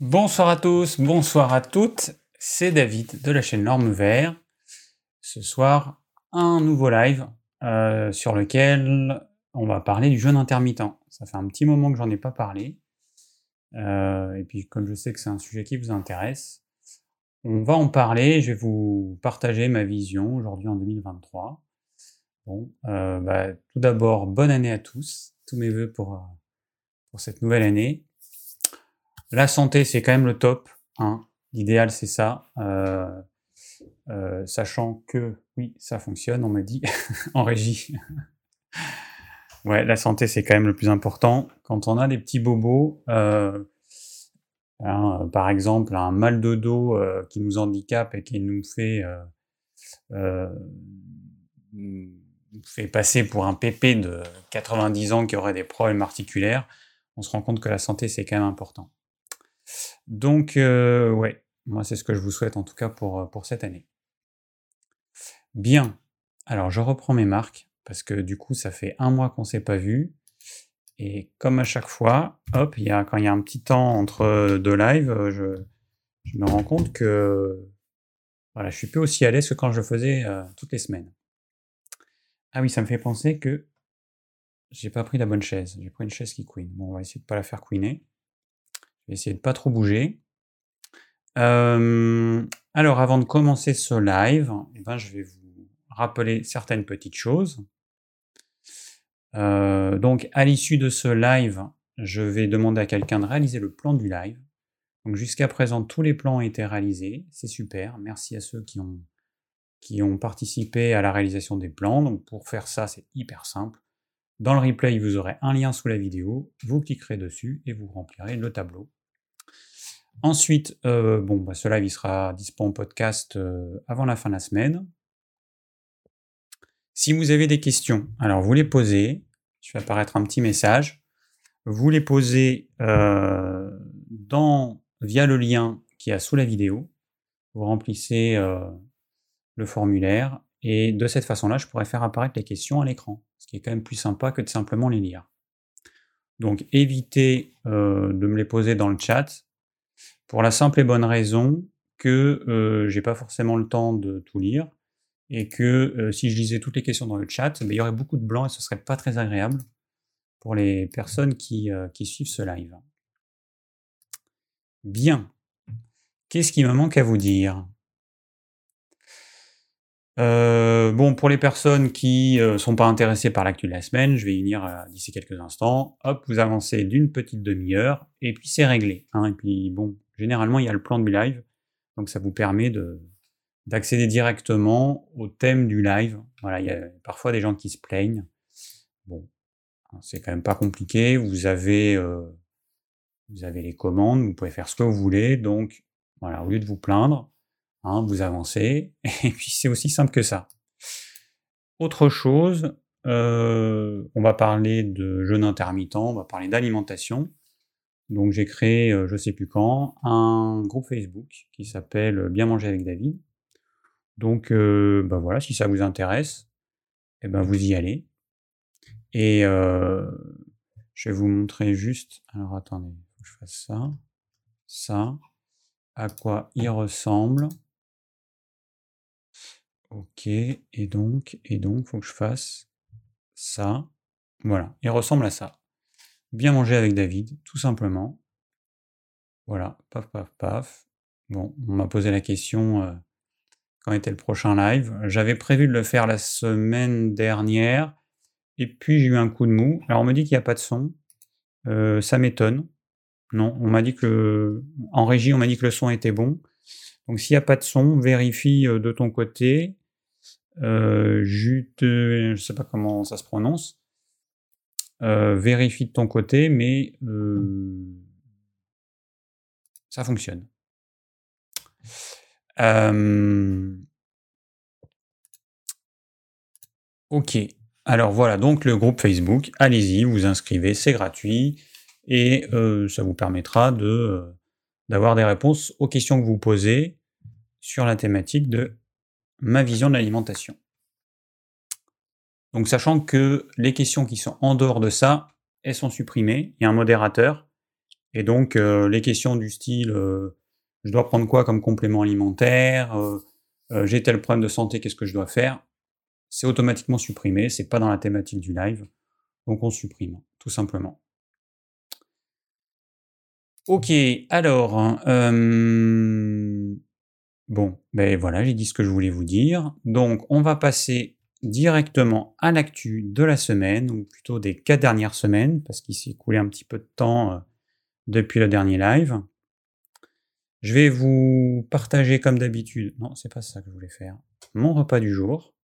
Bonsoir à tous, bonsoir à toutes, c'est David de la chaîne Norme Vert. Ce soir, un nouveau live euh, sur lequel on va parler du jeûne intermittent. Ça fait un petit moment que j'en ai pas parlé. Euh, et puis comme je sais que c'est un sujet qui vous intéresse, on va en parler. Je vais vous partager ma vision aujourd'hui en 2023. Bon, euh, bah, tout d'abord, bonne année à tous. Tous mes voeux pour, pour cette nouvelle année. La santé, c'est quand même le top. Hein. L'idéal, c'est ça. Euh, euh, sachant que, oui, ça fonctionne, on m'a dit, en régie. ouais, la santé, c'est quand même le plus important. Quand on a des petits bobos, euh, hein, par exemple, un mal de dos qui nous handicape et qui nous fait, nous fait passer pour un pépé de 90 ans qui aurait des problèmes articulaires, on se rend compte que la santé, c'est quand même important. Donc, euh, ouais, moi, c'est ce que je vous souhaite en tout cas pour, euh, pour cette année. Bien. Alors, je reprends mes marques parce que du coup, ça fait un mois qu'on ne s'est pas vu. Et comme à chaque fois, hop, y a, quand il y a un petit temps entre deux lives, euh, je, je, me rends compte que voilà, je suis plus aussi à l'aise que quand je le faisais toutes les semaines. Ah oui, ça me fait penser que j'ai pas pris la bonne chaise. J'ai pris une chaise qui queen. Bon, on va essayer de pas la faire queener. Je vais essayer de pas trop bouger. alors, avant de commencer ce live, eh ben, je vais vous rappeler certaines petites choses. donc, à l'issue de ce live, je vais demander à quelqu'un de réaliser le plan du live. Donc, jusqu'à présent, tous les plans ont été réalisés. C'est super. Merci à ceux qui ont, qui ont participé à la réalisation des plans. Donc, pour faire ça, c'est hyper simple. Dans le replay, vous aurez un lien sous la vidéo. Vous cliquerez dessus et vous remplirez le tableau. Ensuite, euh, bon, bah, ce live il sera disponible en podcast euh, avant la fin de la semaine. Si vous avez des questions, alors vous les posez. Je vais apparaître un petit message. Vous les posez euh, via le lien qui est sous la vidéo. Vous remplissez le formulaire et de cette façon-là, je pourrais faire apparaître les questions à l'écran, ce qui est quand même plus sympa que de simplement les lire. Donc évitez de me les poser dans le chat pour la simple et bonne raison que euh, j'ai pas forcément le temps de tout lire et que euh, si je lisais toutes les questions dans le chat, ben, il y aurait beaucoup de blanc et ce serait pas très agréable pour les personnes qui, euh, qui suivent ce live. Bien. Qu'est-ce qui me manque à vous dire? Bon, pour les personnes qui ne sont pas intéressées par l'actu de la semaine, je vais y venir d'ici quelques instants. Hop, vous avancez d'une petite demi-heure et puis c'est réglé. Hein. et puis bon, Généralement, il y a le plan du live, donc ça vous permet d'accéder directement au thème du live. Voilà, il y a parfois des gens qui se plaignent. Bon, hein, c'est quand même pas compliqué. Vous avez, euh, vous avez les commandes, vous pouvez faire ce que vous voulez. Donc, voilà, au lieu de vous plaindre, hein, vous avancez. Et puis, c'est aussi simple que ça. Autre chose, euh, on va parler de jeûne intermittent, on va parler d'alimentation. Donc j'ai créé, je je sais plus quand, un groupe Facebook qui s'appelle Bien manger avec David. Donc bah voilà, si ça vous intéresse, eh ben vous y allez. Et je vais vous montrer juste. Alors attendez, faut que je fasse ça, ça, à quoi il ressemble. Ok, et donc, et donc, faut que je fasse ça. Voilà, il ressemble à ça bien manger avec David, tout simplement. Voilà, paf, paf, paf. Bon, on m'a posé la question euh, quand était le prochain live. J'avais prévu de le faire la semaine dernière, et puis j'ai eu un coup de mou. Alors on me dit qu'il n'y a pas de son. Euh, ça m'étonne. Non, on m'a dit que en régie, on m'a dit que le son était bon. Donc s'il n'y a pas de son, vérifie euh, de ton côté. Jute, je ne sais pas comment ça se prononce. Euh, vérifie de ton côté, mais euh, ça fonctionne. ok, alors voilà donc le groupe Facebook, allez-y, vous inscrivez, c'est gratuit et euh, ça vous permettra de d'avoir des réponses aux questions que vous posez sur la thématique de ma vision de l'alimentation. Donc sachant que les questions qui sont en dehors de ça, elles sont supprimées, il y a un modérateur, Et donc, les questions du style je dois prendre quoi comme complément alimentaire J'ai tel problème de santé, qu'est-ce que je dois faire? C'est automatiquement supprimé, c'est pas dans la thématique du live. Donc on supprime, tout simplement. Ok, alors, bon, ben voilà, j'ai dit ce que je voulais vous dire. Donc, on va passer directement à l'actu de la semaine, ou plutôt des quatre dernières semaines, parce qu'il s'est écoulé un petit peu de temps depuis le dernier live. Je vais vous partager comme d'habitude, non, c'est pas ça que je voulais faire, mon repas du jour.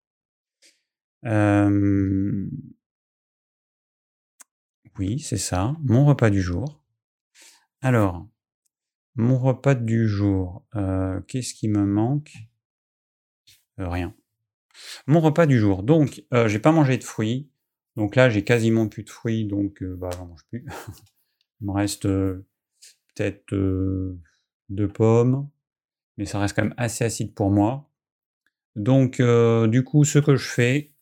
Oui, c'est ça, mon repas du jour. Alors, mon repas du jour, euh, qu'est-ce qui me manque? Euh, Rien. Mon repas du jour. Donc, euh, j'ai pas mangé de fruits. Donc là, j'ai quasiment plus de fruits, donc bah, j'en mange plus. Il me reste peut-être deux pommes, mais ça reste quand même assez acide pour moi. Donc, du coup, ce que je fais,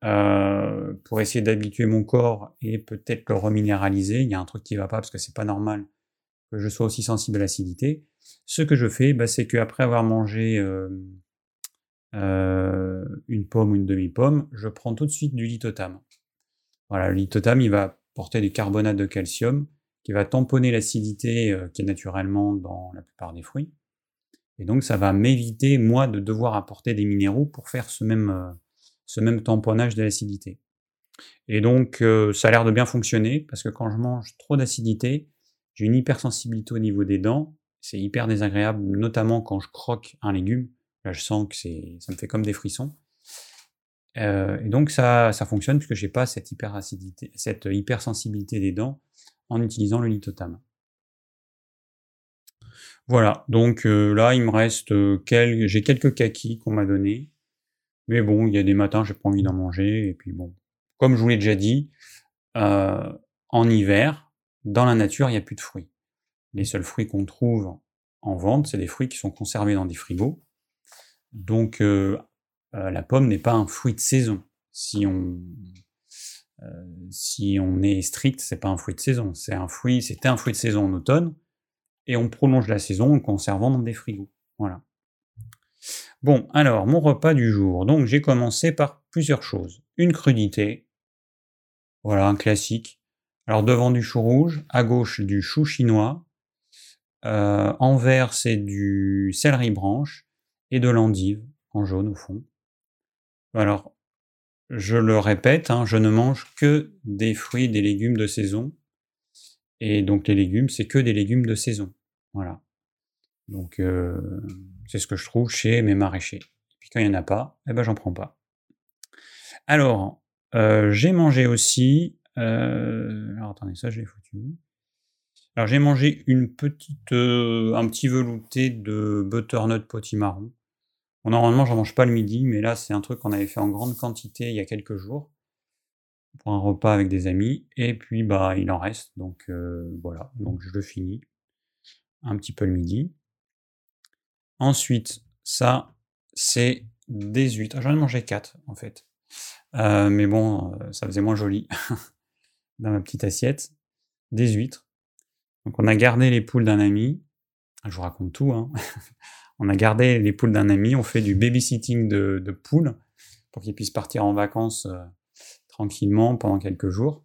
pour essayer d'habituer mon corps et peut-être le reminéraliser, il y a un truc qui va pas parce que c'est pas normal que je sois aussi sensible à l'acidité. Ce que je fais, bah, c'est qu'après avoir mangé une pomme ou une demi-pomme, je prends tout de suite du lithotam. Voilà, le lithotam, il va porter du carbonate de calcium qui va tamponner l'acidité qui est naturellement dans la plupart des fruits. Et donc, ça va m'éviter, moi, de devoir apporter des minéraux pour faire ce même, ce même tamponnage de l'acidité. Et donc, ça a l'air de bien fonctionner, parce que quand je mange trop d'acidité, j'ai une hypersensibilité au niveau des dents. C'est hyper désagréable, notamment quand je croque un légume. Là, je sens que ça me fait comme des frissons. Euh, et donc, ça, ça fonctionne puisque je n'ai pas cette, hyperacidité, cette hypersensibilité des dents en utilisant le lithotam. Voilà, donc euh, là, il me reste euh, quelques, j'ai quelques kakis qu'on m'a donné. Mais bon, il y a des matins, j'ai pas envie d'en manger. Et puis bon, comme je vous l'ai déjà dit, en hiver, dans la nature, il n'y a plus de fruits. Les seuls fruits qu'on trouve en vente, c'est des fruits qui sont conservés dans des frigos. Donc euh, euh, la pomme n'est pas un fruit de saison. Si on, euh, si on est strict, c'est pas un fruit de saison. C'est un fruit, c'était un fruit de saison en automne, et on prolonge la saison en conservant dans des frigos. Voilà. Bon, alors mon repas du jour. Donc j'ai commencé par plusieurs choses. Une crudité, voilà un classique. Alors devant du chou rouge, à gauche du chou chinois, euh, en vert c'est du céleri branche et de l'endive en jaune au fond. Alors, je le répète, hein, je ne mange que des fruits, des légumes de saison. Et donc les légumes, c'est que des légumes de saison. Voilà. Donc euh, c'est ce que je trouve chez mes maraîchers. Et puis quand il n'y en a pas, eh ben j'en prends pas. Alors, euh, j'ai mangé aussi euh, alors attendez, ça je l'ai foutu Alors j'ai mangé une petite, un petit velouté de butternut potimarron. Bon, normalement j'en mange pas le midi, mais là c'est un truc qu'on avait fait en grande quantité il y a quelques jours pour un repas avec des amis, et puis bah il en reste, donc euh, voilà, donc je le finis un petit peu le midi. Ensuite, ça c'est des huîtres. Ah, j'en ai mangé 4 en fait. mais bon, ça faisait moins joli. dans ma petite assiette, des huîtres. Donc on a gardé les poules d'un ami. Je vous raconte tout. Hein. on a gardé les poules d'un ami. On fait du babysitting de, de poules pour qu'ils puissent partir en vacances euh, tranquillement pendant quelques jours.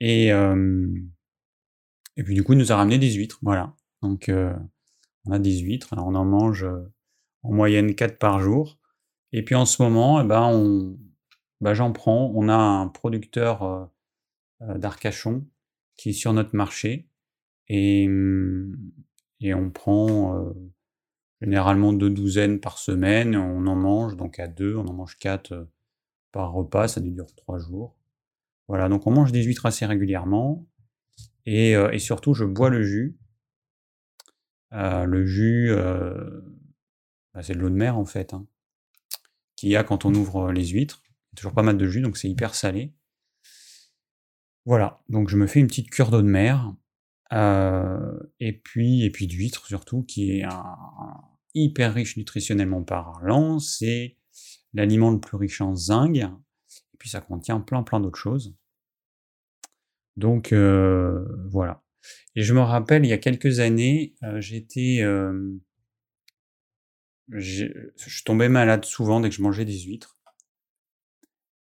Et, euh, et puis du coup, il nous a ramené des huîtres. Voilà. Donc euh, on a des huîtres. on en mange en moyenne 4 par jour. Et puis en ce moment, eh ben, on, ben, j'en prends. On a un producteur d'Arcachon qui est sur notre marché. Et, mmh, et on prend généralement deux douzaines par semaine. On en mange donc à deux, on en mange quatre euh, par repas, ça dure trois jours. Voilà, donc on mange des huîtres assez régulièrement. Et, et surtout, je bois le jus. le jus, bah, c'est de l'eau de mer en fait, hein, qu'il y a quand on ouvre les huîtres. Il y a toujours pas mal de jus, donc c'est hyper salé. Voilà, donc je me fais une petite cure d'eau de mer, euh, et puis et puis d'huître surtout, qui est un, hyper riche nutritionnellement parlant. C'est l'aliment le plus riche en zinc, et puis ça contient plein plein d'autres choses. Donc euh, voilà. Et je me rappelle, il y a quelques années, euh, j'étais, euh, je tombais malade souvent dès que je mangeais des huîtres.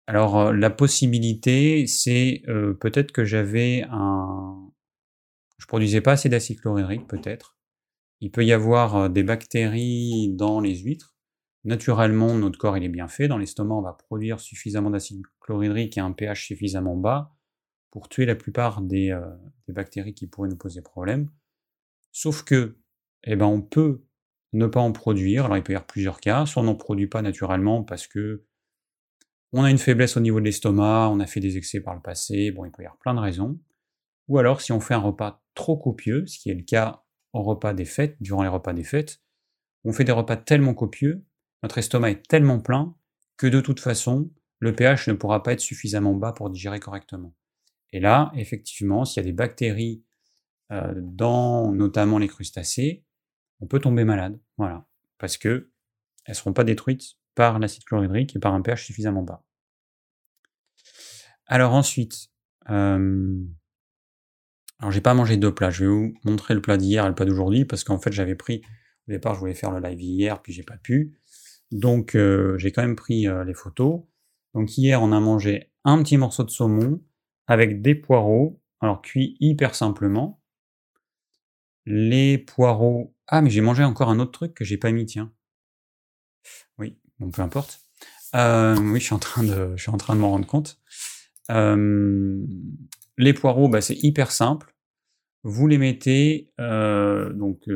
Alors, la possibilité, c'est peut-être que j'avais un... Je produisais pas assez d'acide chlorhydrique, peut-être. Il peut y avoir des bactéries dans les huîtres. Naturellement, notre corps est bien fait. Dans l'estomac, on va produire suffisamment d'acide chlorhydrique et un pH suffisamment bas pour tuer la plupart des, bactéries qui pourraient nous poser problème. Sauf que, eh ben, on peut ne pas en produire. Alors, il peut y avoir plusieurs cas. Soit on n'en produit pas naturellement parce que on a une faiblesse au niveau de l'estomac, on a fait des excès par le passé. Bon, il peut y avoir plein de raisons. Ou alors, si on fait un repas trop copieux, ce qui est le cas au repas des fêtes, durant les repas des fêtes, on fait des repas tellement copieux, notre estomac est tellement plein que de toute façon, le pH ne pourra pas être suffisamment bas pour digérer correctement. Et là, effectivement, s'il y a des bactéries euh, dans notamment les crustacés, on peut tomber malade. Voilà. Parce que elles ne seront pas détruites par l'acide chlorhydrique et par un pH suffisamment bas. Alors ensuite, euh, alors j'ai pas mangé deux plats. Je vais vous montrer le plat d'hier et le plat d'aujourd'hui parce qu'en fait j'avais pris au départ je voulais faire le live hier puis j'ai pas pu. Donc euh, j'ai quand même pris euh, les photos. Donc hier on a mangé un petit morceau de saumon avec des poireaux, alors cuits hyper simplement. Les poireaux. Ah, mais j'ai mangé encore un autre truc que j'ai pas mis, tiens. Oui, bon, peu importe. Euh, oui, je suis en train de, je suis en train de m'en rendre compte. Euh, les poireaux, bah, c'est hyper simple. Vous les mettez, euh, donc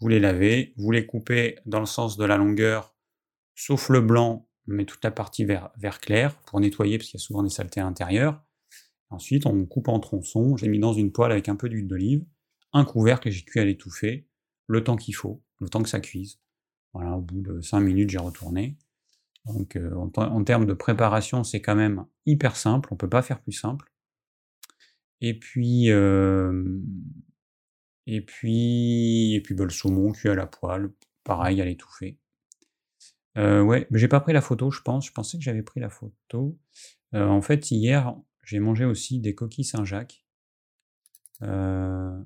vous les lavez, vous les coupez dans le sens de la longueur, sauf le blanc, mais toute la partie vert, clair pour nettoyer parce qu'il y a souvent des saletés à l'intérieur. Ensuite, on coupe en tronçons, j'ai mis dans une poêle avec un peu d'huile d'olive, un couvercle que j'ai cuit à l'étouffer, le temps qu'il faut, le temps que ça cuise. Voilà, au bout de 5 minutes, j'ai retourné. Donc, euh, en, termes de préparation, c'est quand même hyper simple, on peut pas faire plus simple. Et puis, et puis, et puis bah, le saumon cuit à la poêle, pareil, à l'étouffer. Ouais, mais j'ai pas pris la photo, je pense. Je pensais que j'avais pris la photo. en fait, hier, j'ai mangé aussi des coquilles Saint-Jacques. Non,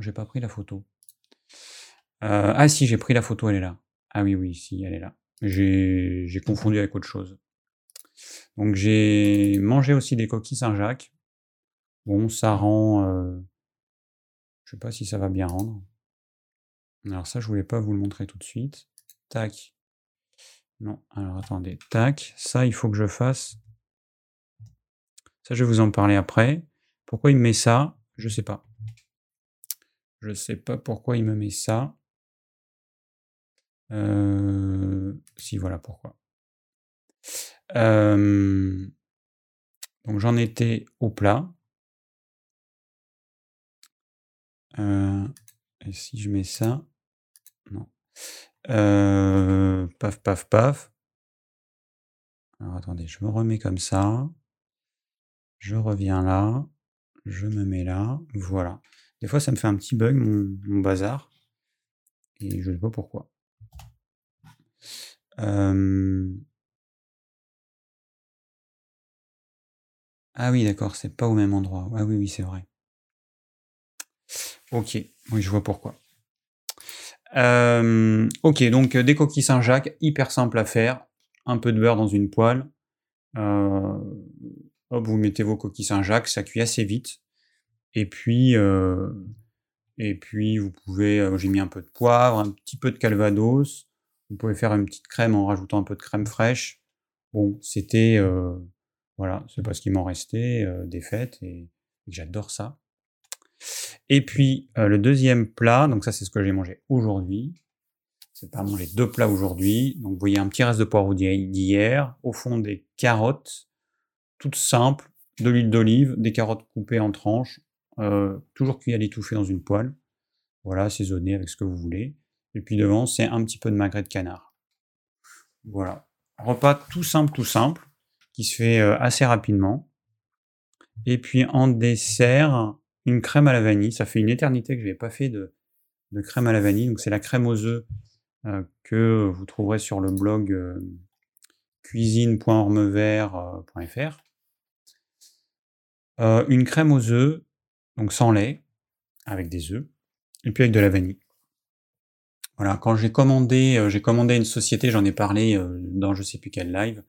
j'ai pas pris la photo. Ah si, j'ai pris la photo, elle est là. Ah oui, oui, si, elle est là. J'ai confondu avec autre chose. Donc j'ai mangé aussi des coquilles Saint-Jacques. Bon, ça rend... Euh... Je sais pas si ça va bien rendre. Alors ça, je voulais pas vous le montrer tout de suite. Tac. Non, alors attendez. Tac. Ça, il faut que je fasse ça, je vais vous en parler après. Pourquoi il me met ça? Je sais pas. Je sais pas pourquoi il me met ça. Euh, si, voilà pourquoi. Donc j'en étais au plat. Euh, si je mets ça Non. paf, paf, paf. Alors attendez, je me remets comme ça. Je reviens là, je me mets là, voilà. Des fois, ça me fait un petit bug, mon, bazar, et je ne sais pas pourquoi. Ah oui, d'accord, c'est pas au même endroit. Ah oui, oui, c'est vrai. Ok, oui, je vois pourquoi. ok, donc des coquilles Saint-Jacques, hyper simple à faire. Un peu de beurre dans une poêle. Euh, vous mettez vos coquilles Saint-Jacques, ça cuit assez vite. Et puis, euh, et puis vous pouvez, euh, j'ai mis un peu de poivre, un petit peu de calvados. Vous pouvez faire une petite crème en rajoutant un peu de crème fraîche. Bon, c'était, euh, voilà, c'est parce qu'il m'en restait des fêtes et, j'adore ça. Et puis le deuxième plat, donc ça c'est ce que j'ai mangé aujourd'hui. C'est pas manger deux plats aujourd'hui. Donc vous voyez un petit reste de poireau d'hier, au fond des carottes toute simple, de l'huile d'olive, des carottes coupées en tranches, euh, toujours cuit à l'étouffée dans une poêle. Voilà, assaisonné avec ce que vous voulez. Et puis devant, c'est un petit peu de magret de canard. Voilà. Repas tout simple, tout simple, qui se fait euh, assez rapidement. Et puis en dessert, une crème à la vanille. Ça fait une éternité que je n'avais pas fait de, crème à la vanille. Donc c'est la crème aux œufs euh, que vous trouverez sur le blog cuisine.ormevert.fr. Euh, une crème aux œufs, donc sans lait, avec des œufs, et puis avec de la vanille. Voilà, quand j'ai commandé, euh, j'ai commandé une société, j'en ai parlé euh, dans je sais plus quel live,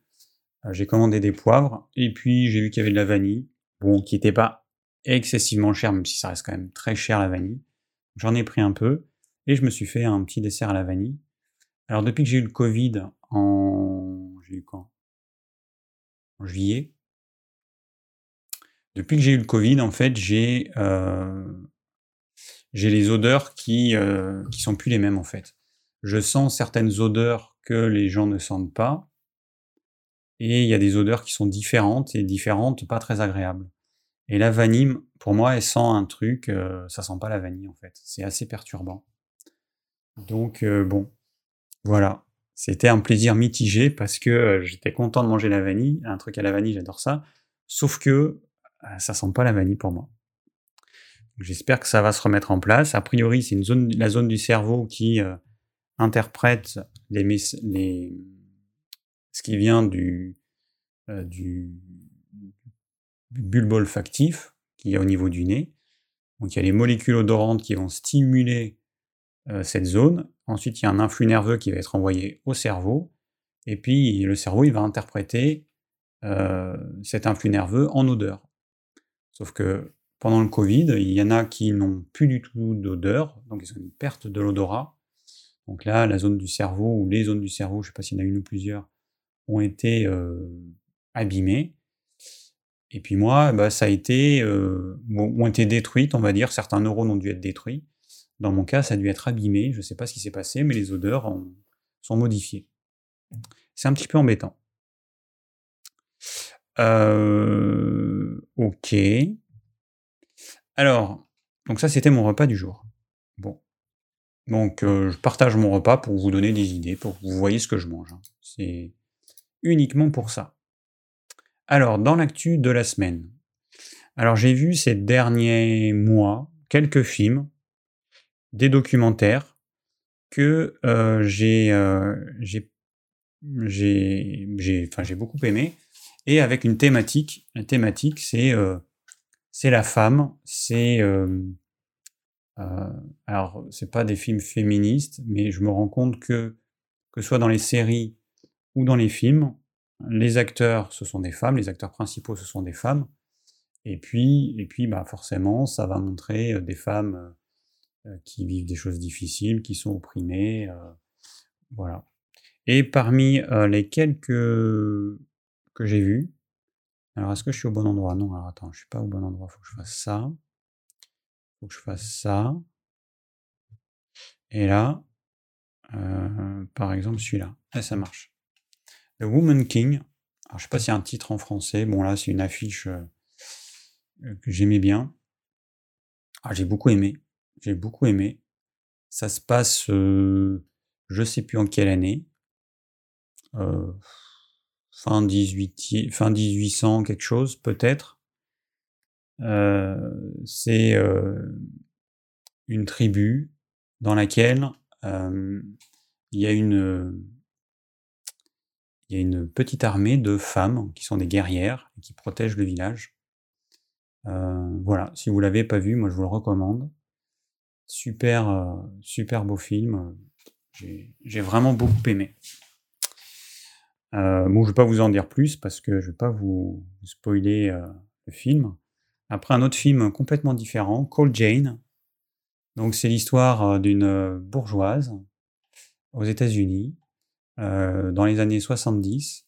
euh, j'ai commandé des poivres, et puis j'ai vu qu'il y avait de la vanille, bon, qui n'était pas excessivement cher, même si ça reste quand même très cher la vanille. J'en ai pris un peu, et je me suis fait un petit dessert à la vanille. Alors depuis que j'ai eu le Covid en... Juillet. Depuis que j'ai eu le Covid, en fait, j'ai j'ai les odeurs qui euh, qui sont plus les mêmes en fait. Je sens certaines odeurs que les gens ne sentent pas, et il y a des odeurs qui sont différentes et différentes, pas très agréables. Et la vanille, pour moi, elle sent un truc, euh, ça sent pas la vanille en fait. C'est assez perturbant. Donc euh, bon, voilà. C'était un plaisir mitigé parce que euh, j'étais content de manger la vanille, un truc à la vanille, j'adore ça. Sauf que ça sent pas la vanille pour moi. J'espère que ça va se remettre en place. A priori, c'est une zone, la zone du cerveau qui euh, interprète les, les, ce qui vient euh, du bulbe olfactif qui est au niveau du nez. Donc il y a les molécules odorantes qui vont stimuler euh, cette zone. Ensuite, il y a un influx nerveux qui va être envoyé au cerveau. Et puis le cerveau, il va interpréter cet influx nerveux en odeur. Sauf que pendant le Covid, il y en a qui n'ont plus du tout d'odeur, donc ils ont une perte de l'odorat. Donc là, la zone du cerveau, ou les zones du cerveau, je ne sais pas s'il y en a une ou plusieurs, ont été euh, abîmées. Et puis moi, bah, ça a été, euh, ont été détruites, on va dire, certains neurones ont dû être détruits. Dans mon cas, ça a dû être abîmé, je ne sais pas ce qui s'est passé, mais les odeurs sont modifiées. C'est un petit peu embêtant. Euh, ok. Alors, donc ça c'était mon repas du jour. Bon. Donc euh, je partage mon repas pour vous donner des idées, pour que vous voyez ce que je mange. Hein. C'est uniquement pour ça. Alors, dans l'actu de la semaine. Alors j'ai vu ces derniers mois quelques films, des documentaires que euh, j'ai euh, j'ai beaucoup aimé et avec une thématique. La thématique c'est c'est la femme, c'est euh, euh, alors c'est pas des films féministes, mais je me rends compte que que ce soit dans les séries ou dans les films, les acteurs ce sont des femmes, les acteurs principaux ce sont des femmes, et puis et puis bah forcément ça va montrer euh, des femmes euh, qui vivent des choses difficiles, qui sont opprimées, voilà. Et parmi les quelques que j'ai vus, alors, est-ce que je suis au bon endroit? Non, alors attends, je suis pas au bon endroit. Faut que je fasse ça. Faut que je fasse ça. Et là, euh, par exemple, celui-là. Là, ça marche. The Woman King. Alors, je sais pas s'il y a un titre en français. Bon, là, c'est une affiche euh, que j'aimais bien. Ah, j'ai beaucoup aimé. J'ai beaucoup aimé. Ça se passe, euh, je sais plus en quelle année. Euh, fin, 18, fin 1800 quelque chose peut-être. Euh, c'est euh, une tribu dans laquelle euh, il y a une il y a une petite armée de femmes qui sont des guerrières et qui protègent le village. voilà, si vous l'avez pas vu, moi je vous le recommande. Super, super beau film. J'ai vraiment beaucoup aimé. Euh, bon, je ne vais pas vous en dire plus parce que je ne vais pas vous, spoiler euh, le film. Après, un autre film complètement différent, Call Jane. Donc, c'est l'histoire euh, d'une bourgeoise aux États-Unis dans les années 70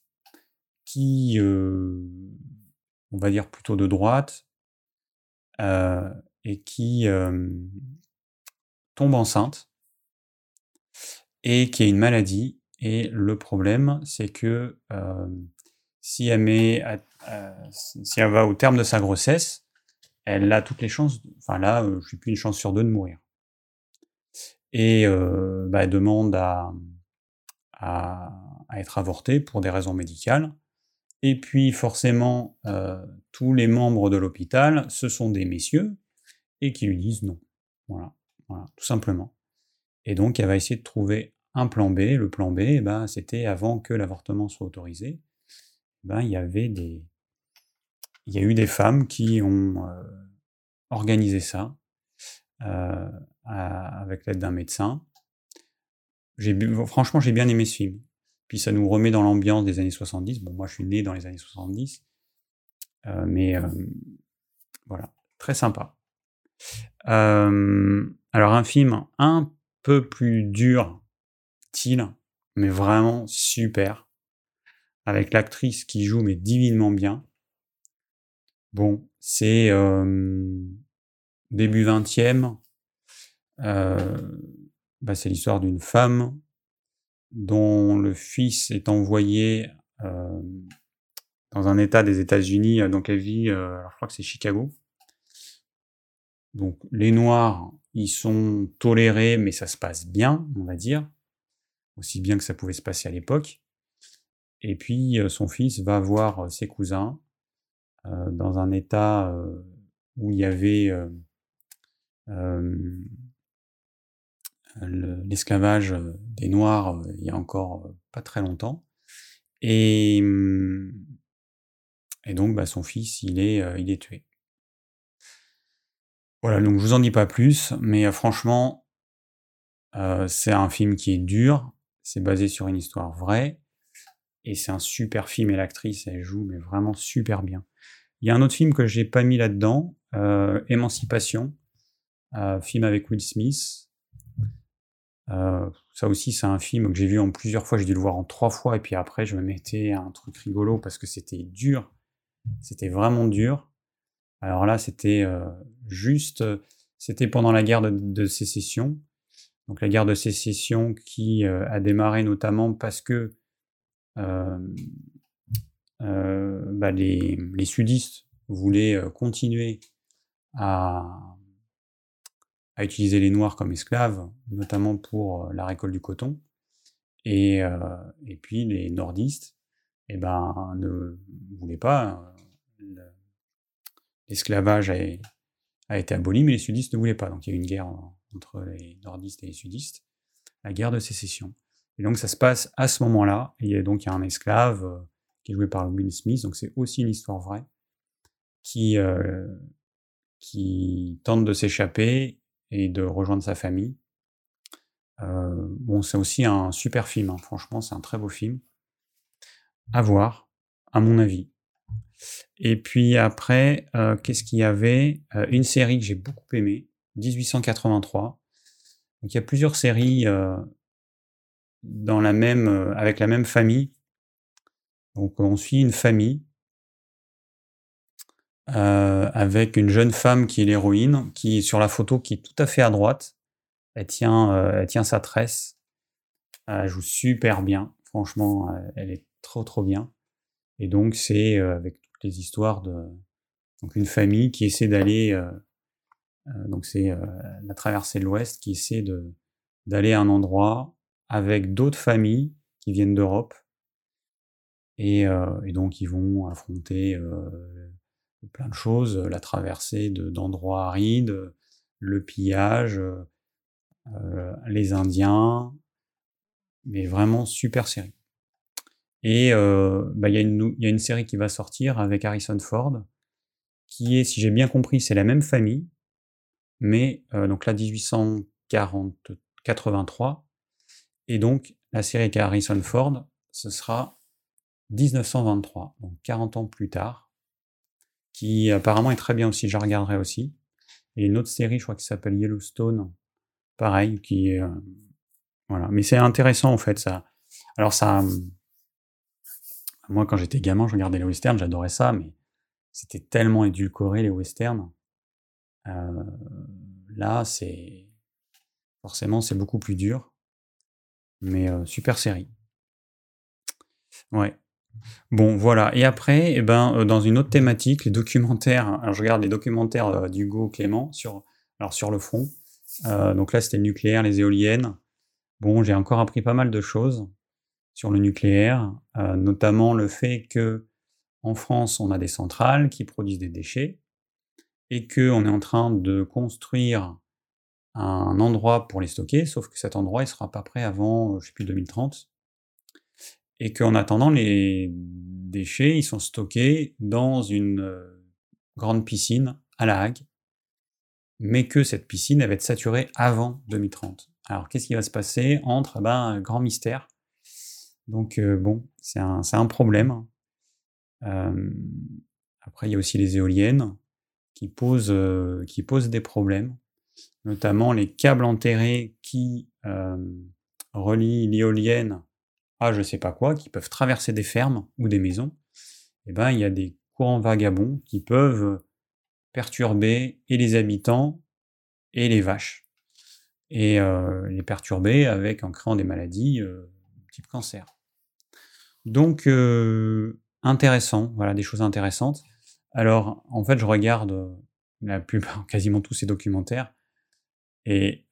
qui, on va dire plutôt de droite, et qui tombe enceinte et qui a une maladie et le problème, c'est que si, elle met si elle va au terme de sa grossesse, elle a toutes les chances, enfin là, je suis plus une chance sur deux de mourir. Et bah, elle demande à, à, être avortée pour des raisons médicales. Et puis forcément, tous les membres de l'hôpital, ce sont des messieurs, et qui lui disent non. Voilà, voilà, tout simplement. Et donc, elle va essayer de trouver un plan B. Le plan B, eh ben, c'était avant que l'avortement soit autorisé. Eh ben, il y avait des, il y a eu des femmes qui ont, euh, organiser ça avec l'aide d'un médecin. Franchement, j'ai bien aimé ce film. Puis ça nous remet dans l'ambiance des années 70. Bon, moi, je suis né dans les années 70. mais voilà, très sympa. alors, un film un peu plus dur, il, mais vraiment super. Avec l'actrice qui joue, mais divinement bien. Bon, c'est début 20e. Bah, c'est l'histoire d'une femme dont le fils est envoyé dans un état des États-Unis, donc elle vit, je crois que c'est Chicago. Donc les Noirs, ils sont tolérés, mais ça se passe bien, on va dire, aussi bien que ça pouvait se passer à l'époque. Et puis son fils va voir ses cousins dans un état où il y avait l'esclavage des Noirs il y a encore pas très longtemps. Et, mmh, et donc, bah, son fils, il est, il est tué. Voilà, donc je vous en dis pas plus, mais franchement, c'est un film qui est dur, c'est basé sur une histoire vraie, et c'est un super film, et l'actrice, elle joue, mais vraiment super bien. Il y a un autre film que j'ai pas mis là-dedans, Émancipation, film avec Will Smith. Ça aussi, c'est un film que j'ai vu en plusieurs fois. J'ai dû le voir en trois fois. Et puis après, je me mettais un truc rigolo parce que c'était dur. C'était vraiment dur. Alors là, c'était juste. C'était pendant la guerre de, sécession. Donc la guerre de sécession qui a démarré notamment parce que bah, les, les, sudistes voulaient continuer à, à utiliser les Noirs comme esclaves, notamment pour la récolte du coton. Et, et puis les nordistes eh ben, ne voulaient pas. L'esclavage a, été aboli, mais les sudistes ne voulaient pas. Donc il y a eu une guerre entre les nordistes et les sudistes, la guerre de sécession. Et donc ça se passe à ce moment-là. Donc il y a un esclave qui est joué par Will Smith, donc c'est aussi une histoire vraie, qui, qui tente de s'échapper de rejoindre sa famille. Euh, bon, c'est aussi un super film, hein. franchement, c'est un très beau film. À voir, à mon avis. Et puis après, euh, qu'est-ce qu'il y avait? Euh, Une série que j'ai beaucoup aimée, 1883. Donc il y a plusieurs séries dans la même, avec la même famille. Donc on suit une famille euh, avec une jeune femme qui est l'héroïne, qui sur la photo qui est tout à fait à droite. Elle tient, euh, elle tient sa tresse. Elle joue super bien. Franchement, euh, elle est trop trop bien. Et donc c'est avec toutes les histoires de donc une famille qui essaie d'aller donc c'est la traversée de l'Ouest qui essaie de d'aller à un endroit avec d'autres familles qui viennent d'Europe et, et, donc ils vont affronter plein de choses, la traversée d'endroits arides, le pillage, euh, les Indiens, mais vraiment super série. Et euh, bah, il y, a une série qui va sortir avec Harrison Ford, qui est, si j'ai bien compris, c'est la même famille, mais euh, donc là 1883, et donc la série avec Harrison Ford, ce sera 1923, donc 40 ans plus tard qui apparemment est très bien aussi, je regarderai aussi. Et une autre série, je crois, qui s'appelle Yellowstone, pareil, qui est... Euh, voilà, mais c'est intéressant en fait, ça. Alors ça... Moi, quand j'étais gamin, je regardais les westerns, j'adorais ça, mais c'était tellement édulcoré, les westerns. Euh, là, c'est... Forcément, c'est beaucoup plus dur. Mais euh, super série. Ouais. Bon, voilà. Et après, eh ben, euh, dans une autre thématique, les documentaires. Alors, je regarde les documentaires euh, d'Hugo Clément sur, alors, le front. Euh, donc là, c'était le nucléaire, les éoliennes. Bon, j'ai encore appris pas mal de choses sur le nucléaire, notamment le fait que en France, on a des centrales qui produisent des déchets et qu'on est en train de construire un endroit pour les stocker, sauf que cet endroit, il sera pas prêt avant, je sais plus, 2030 et qu'en attendant, les déchets, ils sont stockés dans une grande piscine à La Hague. mais que cette piscine va être saturée avant 2030. Alors qu'est-ce qui va se passer entre ben, Grand mystère. Donc bon, c'est un, un, problème. après, il y a aussi les éoliennes qui posent, qui posent des problèmes, notamment les câbles enterrés qui relient l'éolienne à je sais pas quoi, qui peuvent traverser des fermes ou des maisons. Eh ben, il y a des courants vagabonds qui peuvent perturber et les habitants et les vaches. Et les perturber avec en créant des maladies type cancer. Donc, intéressant, voilà, des choses intéressantes. Alors, en fait, je regarde la plupart, quasiment tous ces documentaires, et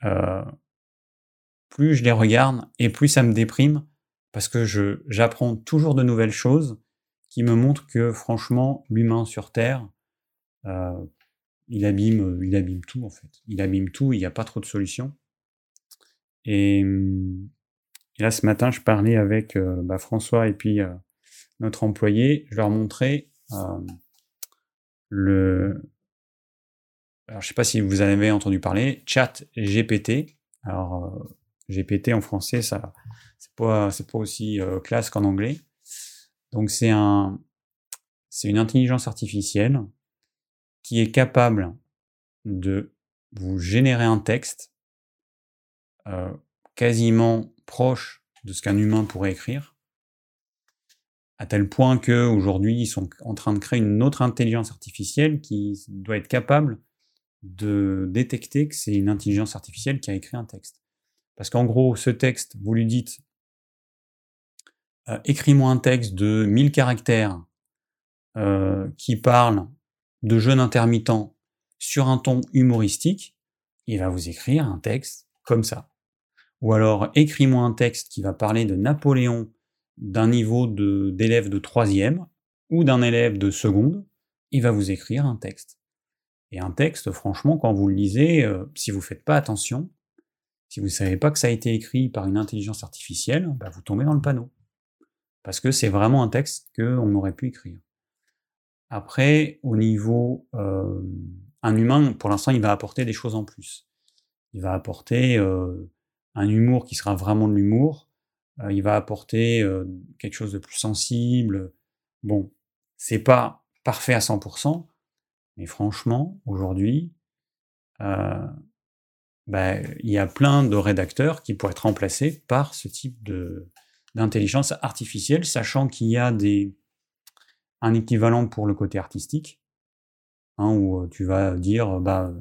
plus je les regarde, et plus ça me déprime, parce que j'apprends toujours de nouvelles choses qui me montrent que, franchement, l'humain sur Terre, il abîme, il abîme tout, en fait. Il abîme tout, il n'y a pas trop de solutions. Et, là, ce matin, je parlais avec bah, François et puis notre employé, je leur montrais le. Alors, je ne sais pas si vous en avez entendu parler, chat GPT. Alors, GPT en français, ça, c'est pas, c'est pas aussi classe qu'en anglais. Donc, c'est un, c'est une intelligence artificielle qui est capable de vous générer un texte quasiment proche de ce qu'un humain pourrait écrire à tel point qu'aujourd'hui, ils sont en train de créer une autre intelligence artificielle qui doit être capable de détecter que c'est une intelligence artificielle qui a écrit un texte. Parce qu'en gros, ce texte, vous lui dites euh, écris-moi un texte de 1000 caractères euh, qui parle de jeûne intermittent sur un ton humoristique, il va vous écrire un texte comme ça. Ou alors écris-moi un texte qui va parler de Napoléon d'un niveau d'élève de, troisième ou d'un élève de seconde, il va vous écrire un texte. Et un texte, franchement, quand vous le lisez, euh, si vous ne faites pas attention, si vous ne savez pas que ça a été écrit par une intelligence artificielle, bah, vous tombez dans le panneau. Parce que c'est vraiment un texte qu'on aurait pu écrire. Après, au niveau... Euh, un humain, pour l'instant, il va apporter des choses en plus. Il va apporter euh, un humour qui sera vraiment de l'humour, euh, il va apporter quelque chose de plus sensible. Bon, c'est pas parfait à 100%, mais franchement, aujourd'hui, bah, il y a plein de rédacteurs qui pourraient être remplacés par ce type d'intelligence artificielle, sachant qu'il y a des, un équivalent pour le côté artistique, hein, où tu vas dire, bah,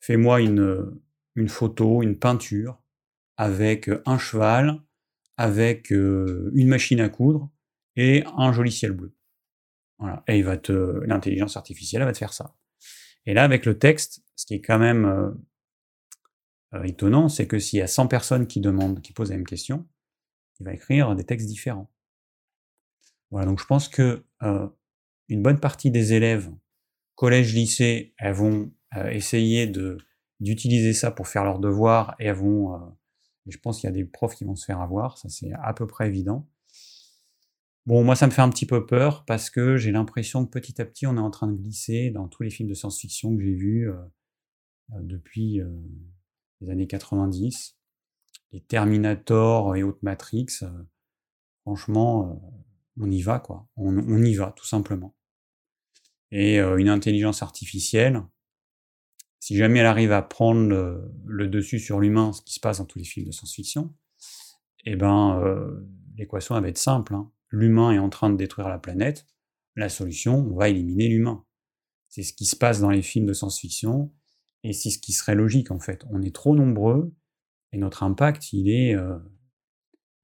fais-moi une, une photo, une peinture avec un cheval, avec une machine à coudre et un joli ciel bleu. Voilà. Et il va te, l'intelligence artificielle va te faire ça. Et là, avec le texte, ce qui est quand même étonnant, c'est que s'il y a 100 personnes qui demandent, qui posent la même question, il va écrire des textes différents. Voilà, donc je pense que une bonne partie des élèves, collège, lycée, elles vont essayer de d'utiliser ça pour faire leurs devoirs et elles vont je pense qu'il y a des profs qui vont se faire avoir, ça c'est à peu près évident. Bon, moi ça me fait un petit peu peur parce que j'ai l'impression que petit à petit on est en train de glisser dans tous les films de science-fiction que j'ai vus euh, euh, depuis euh, les années 90, les Terminator et autres Matrix. franchement, on y va quoi, on, y va tout simplement. Et une intelligence artificielle, si jamais elle arrive à prendre le, dessus sur l'humain, ce qui se passe dans tous les films de science-fiction, eh ben, euh, l'équation va être simple. Hein. L'humain est en train de détruire la planète. La solution, on va éliminer l'humain. C'est ce qui se passe dans les films de science-fiction, et c'est ce qui serait logique en fait. On est trop nombreux, et notre impact, il est, euh,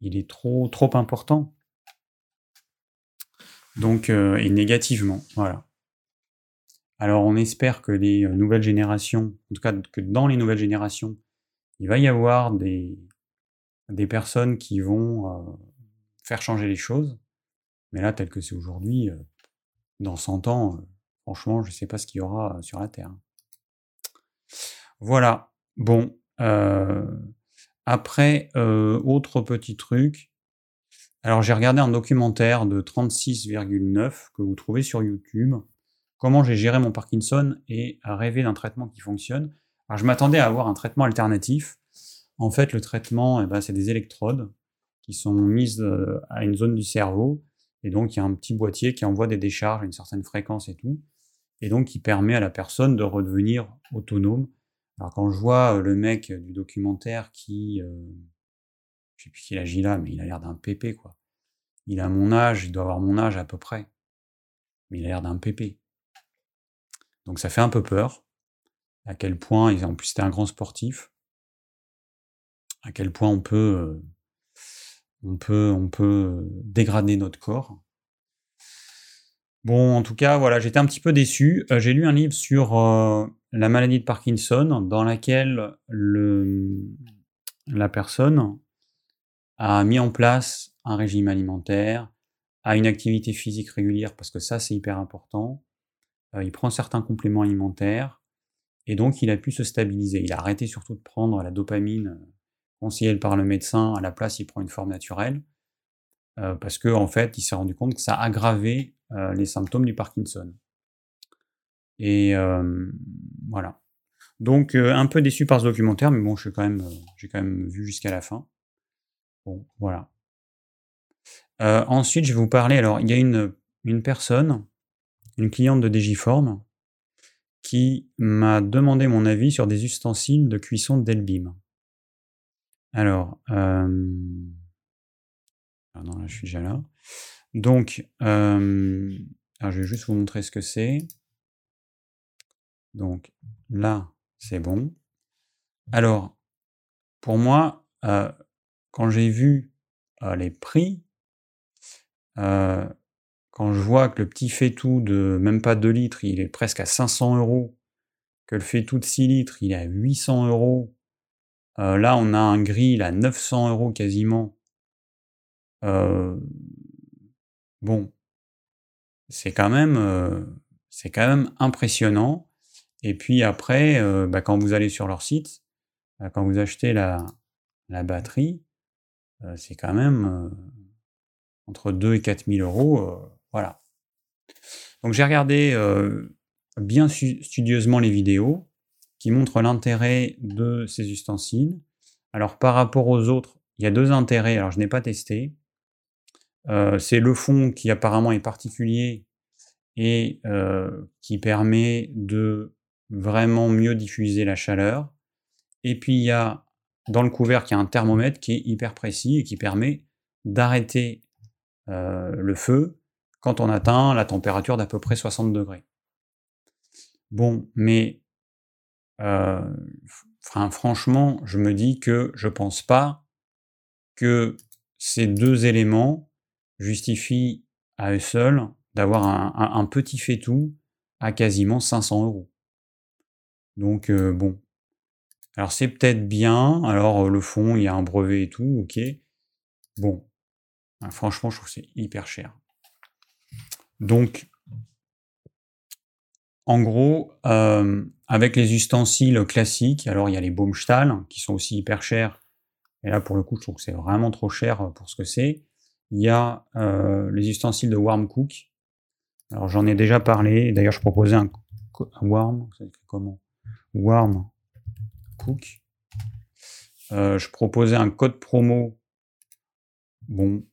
il est trop, trop important. Donc, euh, et négativement, voilà. Alors on espère que les euh, nouvelles générations, en tout cas que dans les nouvelles générations, il va y avoir des, des personnes qui vont faire changer les choses. Mais là, tel que c'est aujourd'hui, dans 100 ans, franchement, je ne sais pas ce qu'il y aura sur la Terre. Voilà. Bon. Après, autre petit truc. Alors j'ai regardé un documentaire de 36,9 que vous trouvez sur YouTube comment j'ai géré mon Parkinson et à rêver d'un traitement qui fonctionne. Alors je m'attendais à avoir un traitement alternatif. En fait, le traitement, eh ben, c'est des électrodes qui sont mises euh, à une zone du cerveau. Et donc, il y a un petit boîtier qui envoie des décharges à une certaine fréquence et tout. Et donc, qui permet à la personne de redevenir autonome. Alors, quand je vois le mec du documentaire qui, euh, je sais plus qui agit là, mais il a l'air d'un pépé, quoi. Il a mon âge, il doit avoir mon âge à peu près. Mais il a l'air d'un pépé. Donc ça fait un peu peur. À quel point, en plus c'était un grand sportif, à quel point on peut, on peut, on peut dégrader notre corps. Bon, en tout cas, voilà, j'étais un petit peu déçu. Euh, j'ai lu un livre sur euh, la maladie de Parkinson, dans laquelle le, la personne a mis en place un régime alimentaire, a une activité physique régulière, parce que ça, c'est hyper important. Euh, il prend certains compléments alimentaires, et donc il a pu se stabiliser. Il a arrêté surtout de prendre la dopamine conseillée par le médecin, à la place, il prend une forme naturelle, parce qu'en en fait, il s'est rendu compte que ça aggravait les symptômes du Parkinson. Et voilà. Donc, un peu déçu par ce documentaire, mais bon, j'ai quand même, j'ai quand même vu jusqu'à la fin. Bon, voilà. Euh, ensuite, je vais vous parler. Alors, il y a une, une personne, une cliente de Digiform, qui m'a demandé mon avis sur des ustensiles de cuisson d'Elbim. Alors, euh... ah non, là, je suis déjà là. Donc, euh... je vais juste vous montrer ce que c'est. Donc, là, c'est bon. Alors, pour moi, euh, quand j'ai vu les prix, quand je vois que le petit faitout de même pas 2 litres, il est presque à 500 euros, que le faitout de 6 litres, il est à 800 euros, là on a un grill à 900 euros quasiment. Bon, c'est quand même, c'est quand même impressionnant. Et puis après, bah, quand vous allez sur leur site, bah, quand vous achetez la, la batterie, c'est quand même entre 2 et 4 000 euros. voilà. Donc j'ai regardé bien studieusement les vidéos qui montrent l'intérêt de ces ustensiles. Alors par rapport aux autres, il y a deux intérêts. Alors je n'ai pas testé. C'est le fond qui apparemment est particulier et qui permet de vraiment mieux diffuser la chaleur. Et puis il y a dans le couvercle, y a un thermomètre qui est hyper précis et qui permet d'arrêter euh, le feu quand on atteint la température d'à peu près 60 degrés. Bon, mais euh, franchement, je me dis que je pense pas que ces deux éléments justifient à eux seuls d'avoir un, petit fait-tout à quasiment 500 euros. Donc euh, bon, alors c'est peut-être bien, alors le fond, il y a un brevet et tout, ok. Bon, ah, franchement, je trouve c'est hyper cher. Donc, en gros, avec les ustensiles classiques, alors il y a les Baumstahl qui sont aussi hyper chers. Et là, pour le coup, je trouve que c'est vraiment trop cher pour ce que c'est. Il y a les ustensiles de Warm Cook. Alors j'en ai déjà parlé. D'ailleurs, je proposais un, Warm. Comment? Warm Cook. Euh, je proposais un code promo, bon,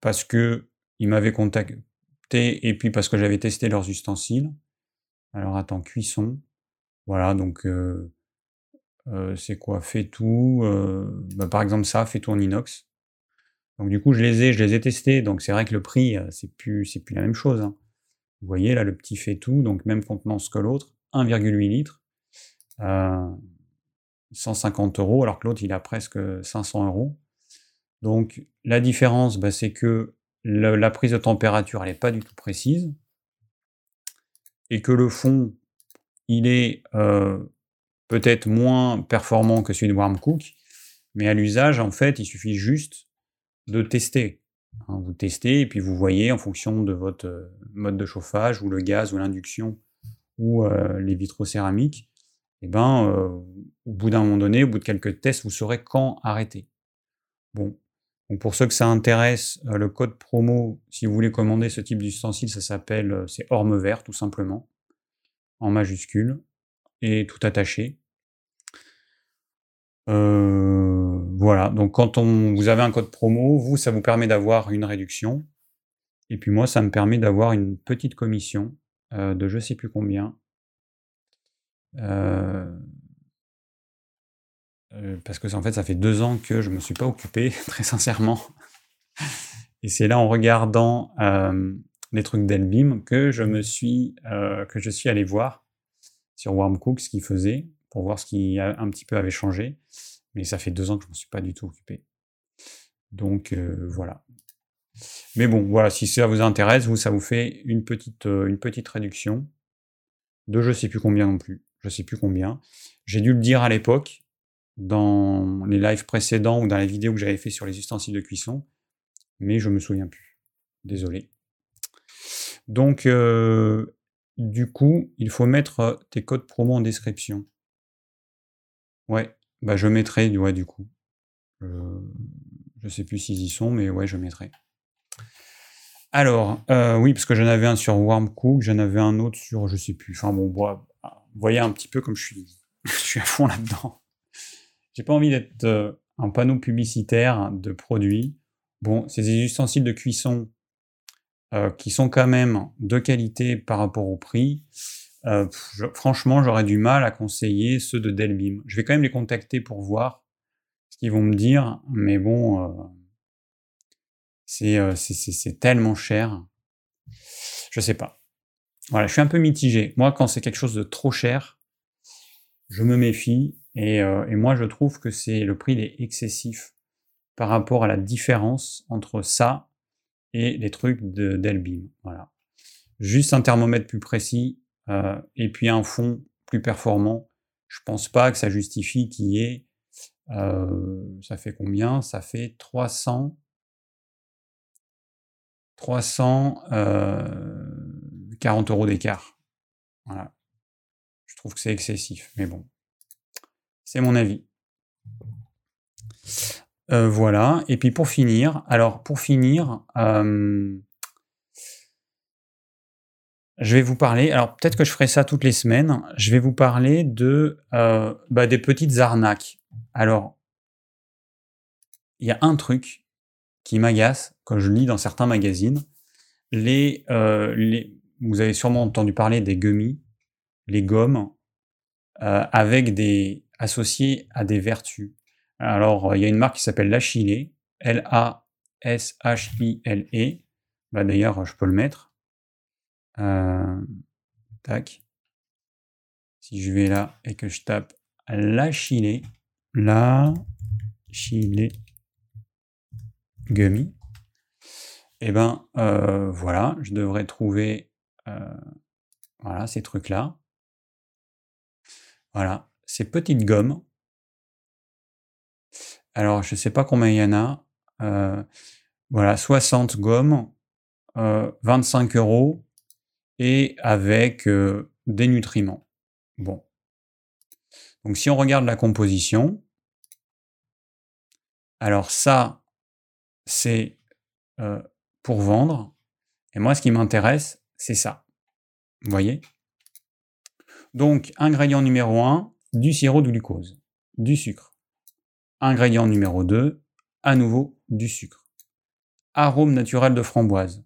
parce que ils m'avaient contacté et puis parce que j'avais testé leurs ustensiles. Alors attends, cuisson. Voilà, donc euh, euh, c'est quoi? Fait tout. Bah, par exemple ça, fait tout en inox. Donc du coup, je les ai, je les ai testés. Donc c'est vrai que le prix, c'est plus, c'est plus la même chose. Hein. Vous voyez là le petit fait tout, donc même contenance que l'autre, 1,8 litres. 150 euros, alors que l'autre, il a presque 500 euros. Donc, la différence, bah, c'est que la prise de température, elle n'est pas du tout précise, et que le fond, il est euh, peut-être moins performant que celui de Warmcook, mais à l'usage, en fait, il suffit juste de tester. Hein. vous testez, et puis vous voyez, en fonction de votre euh, mode de chauffage, ou le gaz, ou l'induction, ou euh, les vitraux céramiques, eh ben, euh, au bout d'un moment donné, au bout de quelques tests, vous saurez quand arrêter. Bon, pour ceux que ça intéresse, le code promo, si vous voulez commander ce type d'ustensile, ça s'appelle, c'est Orme Vert tout simplement, en majuscule, et tout attaché. Euh, voilà, donc quand on, vous avez un code promo, vous, ça vous permet d'avoir une réduction. Et puis moi, ça me permet d'avoir une petite commission euh, de je sais plus combien. Euh, parce que en fait, ça fait deux ans que je me suis pas occupé, très sincèrement. Et c'est là en regardant les trucs d'Elbim que je suis allé voir sur Wormcook ce qu'il faisait pour voir ce qui a, un petit peu avait changé. Mais ça fait deux ans que je ne me suis pas du tout occupé. Donc voilà. Mais bon, voilà, si ça vous intéresse, vous, ça vous fait une petite, une petite réduction de je sais plus combien non plus. Je sais plus combien. J'ai dû le dire à l'époque, dans les lives précédents ou dans les vidéos que j'avais fait sur les ustensiles de cuisson, mais je me souviens plus. Désolé. Donc, euh, du coup, il faut mettre euh, tes codes promo en description. Ouais, bah je mettrai, ouais, du coup. Euh, je sais plus s'ils y sont, mais ouais, je mettrai. Alors, oui, parce que j'en avais un sur Warmcook, j'en avais un autre sur, je sais plus. Enfin bon, vous voyez un petit peu comme je suis, je suis à fond là-dedans. J'ai pas envie d'être un panneau publicitaire de produits. Bon, c'est des ustensiles de cuisson euh, qui sont quand même de qualité par rapport au prix. Euh, franchement, j'aurais du mal à conseiller ceux de Delbim. Je vais quand même les contacter pour voir ce qu'ils vont me dire, mais bon, euh, c'est tellement cher. Je sais pas. Voilà, je suis un peu mitigé. Moi, quand c'est quelque chose de trop cher, je me méfie. Et, moi, je trouve que c'est le prix est excessif par rapport à la différence entre ça et les trucs d'Elbim. Voilà. Juste un thermomètre plus précis euh, et puis un fond plus performant. Je pense pas que ça justifie qu'il y ait. Euh, ça fait combien? Ça fait 300. 340 euh, euros d'écart. Voilà. Je trouve que c'est excessif, mais bon. C'est mon avis. Voilà. Et puis pour finir, alors pour finir, je vais vous parler. Alors peut-être que je ferai ça toutes les semaines. Je vais vous parler de euh, bah, des petites arnaques. Alors, il y a un truc qui m'agace quand je lis dans certains magazines. Les, les, vous avez sûrement entendu parler des gummies, les gommes, avec des associés à des vertus. Alors, il y a une marque qui s'appelle Lachile, L-A-S-H-I-L-E. Bah, D'ailleurs, je peux le mettre. Euh, tac. Si je vais là et que je tape Lachile, Lachile Gummy, et eh ben euh, voilà, je devrais trouver euh, voilà ces trucs-là. Voilà, ces petites gommes alors, je ne sais pas combien il y en a. Voilà, 60 gommes, 25 euh, euros et avec des nutriments. Bon. Donc, si on regarde la composition, alors ça, c'est pour vendre. Et moi, ce qui m'intéresse, c'est ça. Vous voyez? Donc, ingrédient numéro 1, du sirop de glucose, du sucre. Ingrédient numéro 2, à nouveau du sucre. Arôme naturel de framboise.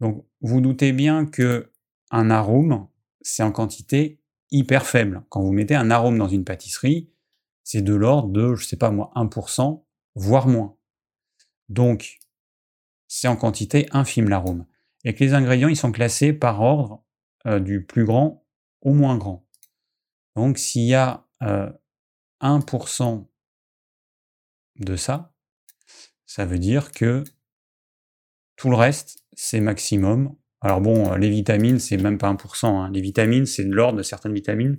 Donc vous doutez bien que un arôme, c'est en quantité hyper faible. Quand vous mettez un arôme dans une pâtisserie, c'est de l'ordre de, je sais pas moi, 1%, voire moins. Donc, c'est en quantité infime l'arôme. Et que les ingrédients, ils sont classés par ordre euh, du plus grand au moins grand. Donc, s'il y a 1% euh, de ça, ça veut dire que tout le reste, c'est maximum. Alors bon, les vitamines, c'est même pas 1%. Hein. Les vitamines, c'est de l'ordre de certaines vitamines,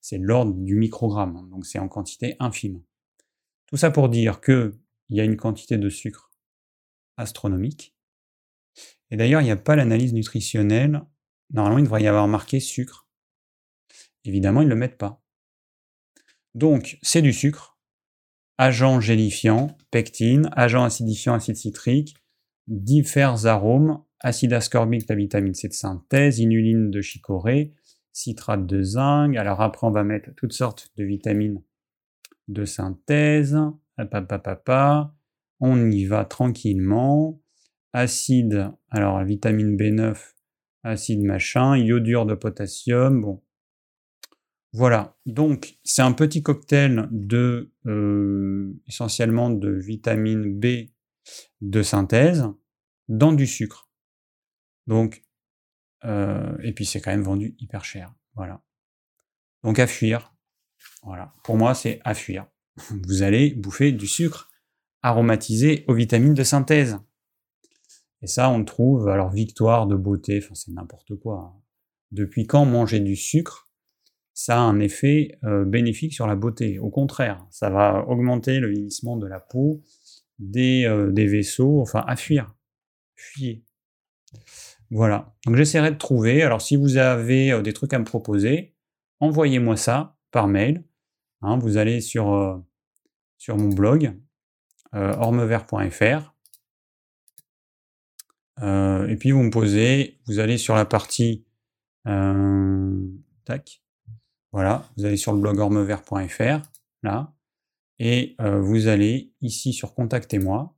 c'est de l'ordre du microgramme. Donc c'est en quantité infime. Tout ça pour dire qu'il y a une quantité de sucre astronomique. Et d'ailleurs, il n'y a pas l'analyse nutritionnelle. Normalement, il devrait y avoir marqué sucre. Évidemment, ils ne le mettent pas. Donc, c'est du sucre agent gélifiant, pectine, agent acidifiant, acide citrique, divers arômes, acide ascorbique, la vitamine C de synthèse, inuline de chicorée, citrate de zinc. Alors après, on va mettre toutes sortes de vitamines de synthèse. On y va tranquillement. Acide, alors vitamine B9, acide machin, iodure de potassium. Bon, voilà, donc c'est un petit cocktail de euh, essentiellement de vitamine B de synthèse dans du sucre. Donc, euh, et puis c'est quand même vendu hyper cher. Voilà. Donc à fuir. Voilà. Pour moi, c'est à fuir. Vous allez bouffer du sucre aromatisé aux vitamines de synthèse. Et ça, on trouve, alors victoire de beauté, enfin c'est n'importe quoi. Hein. Depuis quand manger du sucre ça a un effet euh, bénéfique sur la beauté? Au contraire, ça va augmenter le vieillissement de la peau, des, euh, des vaisseaux, enfin à fuir. Fuyez. Voilà. Donc j'essaierai de trouver. Alors si vous avez euh, des trucs à me proposer, envoyez-moi ça par mail. Hein, vous allez sur, sur mon blog, ormevert.fr. et puis vous me posez, vous allez sur la partie tac, voilà, vous allez sur le blog ormevert.fr, là, et euh, vous allez ici sur Contactez-moi,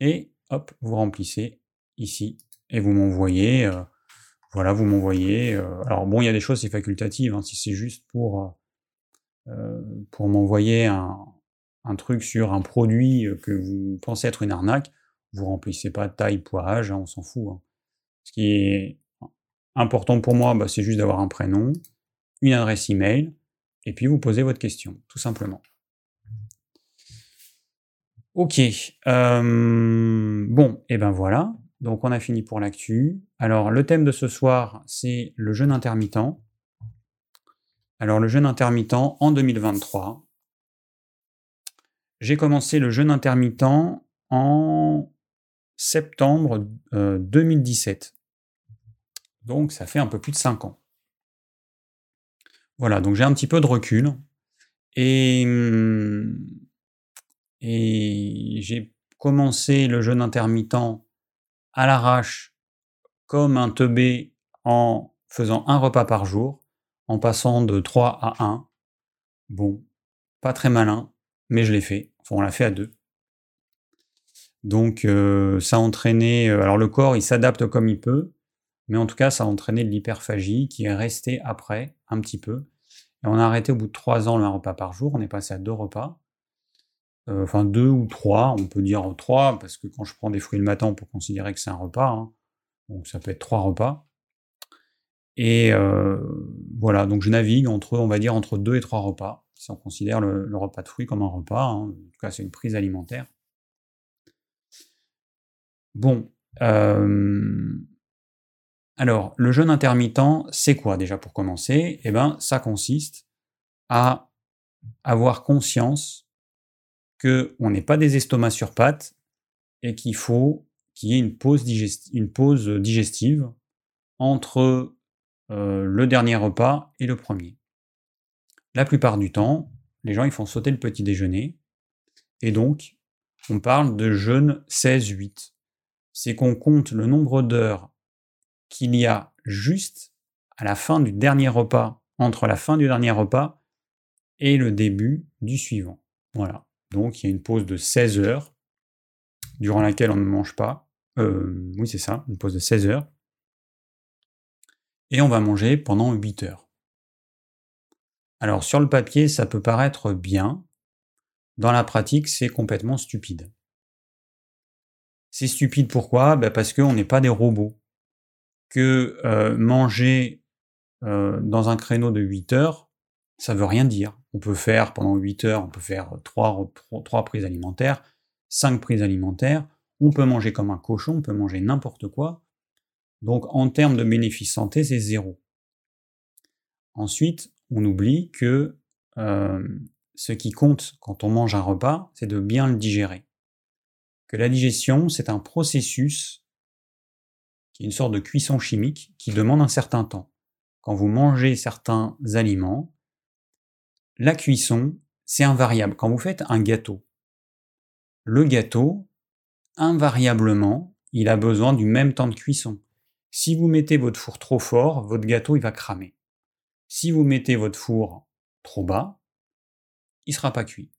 et hop, vous remplissez ici, et vous m'envoyez, euh, voilà, vous m'envoyez. Euh, alors bon, il y a des choses, c'est facultatif, hein, si c'est juste pour, pour m'envoyer un, un, truc sur un produit que vous pensez être une arnaque, vous remplissez pas taille, poids, âge, hein, on s'en fout. Hein. Ce qui est important pour moi, bah, c'est juste d'avoir un prénom, une adresse email, et puis vous posez votre question, tout simplement. Ok, euh, bon, et ben voilà, donc on a fini pour l'actu. Alors le thème de ce soir, c'est le jeûne intermittent. Alors le jeûne intermittent en 2023. J'ai commencé le jeûne intermittent en septembre 2017. Euh, donc ça fait un peu plus de 5 ans. Voilà, donc j'ai un petit peu de recul. Et, mmh, et j'ai commencé le jeûne intermittent à l'arrache, comme un teubé, en faisant un repas par jour, en passant de 3 à 1. Bon, pas très malin, mais je l'ai fait. Enfin, on l'a fait à deux. Donc, euh, ça a entraîné. Euh, alors, le corps, il s'adapte comme il peut, mais en tout cas, ça a entraîné de l'hyperphagie qui est restée après, un petit peu. Et on a arrêté au bout de trois ans le un repas par jour, on est passé à deux repas. Euh, enfin, deux ou trois, on peut dire trois, parce que quand je prends des fruits le matin, on peut considérer que c'est un repas. Hein. Donc ça peut être trois repas. Et euh, voilà, donc je navigue entre, on va dire, entre deux et trois repas, si on considère le, repas de fruits comme un repas. Hein. En tout cas, c'est une prise alimentaire. Bon, euh, alors, le jeûne intermittent, c'est quoi déjà pour commencer? Eh bien, ça consiste à avoir conscience qu'on n'est pas des estomacs sur pattes et qu'il faut qu'il y ait une pause, digestive entre euh, le dernier repas et le premier. La plupart du temps, les gens ils font sauter le petit déjeuner et donc on parle de jeûne 16-8. C'est qu'on compte le nombre d'heures qu'il y a juste à la fin du dernier repas, entre la fin du dernier repas et le début du suivant. Voilà. Donc il y a une pause de 16 heures, durant laquelle on ne mange pas. Euh, oui, c'est ça, une pause de 16 heures. Et on va manger pendant 8 heures. Alors sur le papier, ça peut paraître bien. Dans la pratique, c'est complètement stupide. C'est stupide pourquoi? Ben Parce qu'on n'est pas des robots que euh, manger euh, dans un créneau de 8 heures, ça veut rien dire. On peut faire pendant 8 heures, on peut faire 3, 3 prises alimentaires, 5 prises alimentaires, on peut manger comme un cochon, on peut manger n'importe quoi. Donc en termes de bénéfice santé, c'est zéro. Ensuite, on oublie que euh, ce qui compte quand on mange un repas, c'est de bien le digérer. Que la digestion, c'est un processus qui est une sorte de cuisson chimique qui demande un certain temps. Quand vous mangez certains aliments, la cuisson, c'est invariable. Quand vous faites un gâteau, le gâteau, invariablement, il a besoin du même temps de cuisson. Si vous mettez votre four trop fort, votre gâteau il va cramer. Si vous mettez votre four trop bas, il ne sera pas cuit.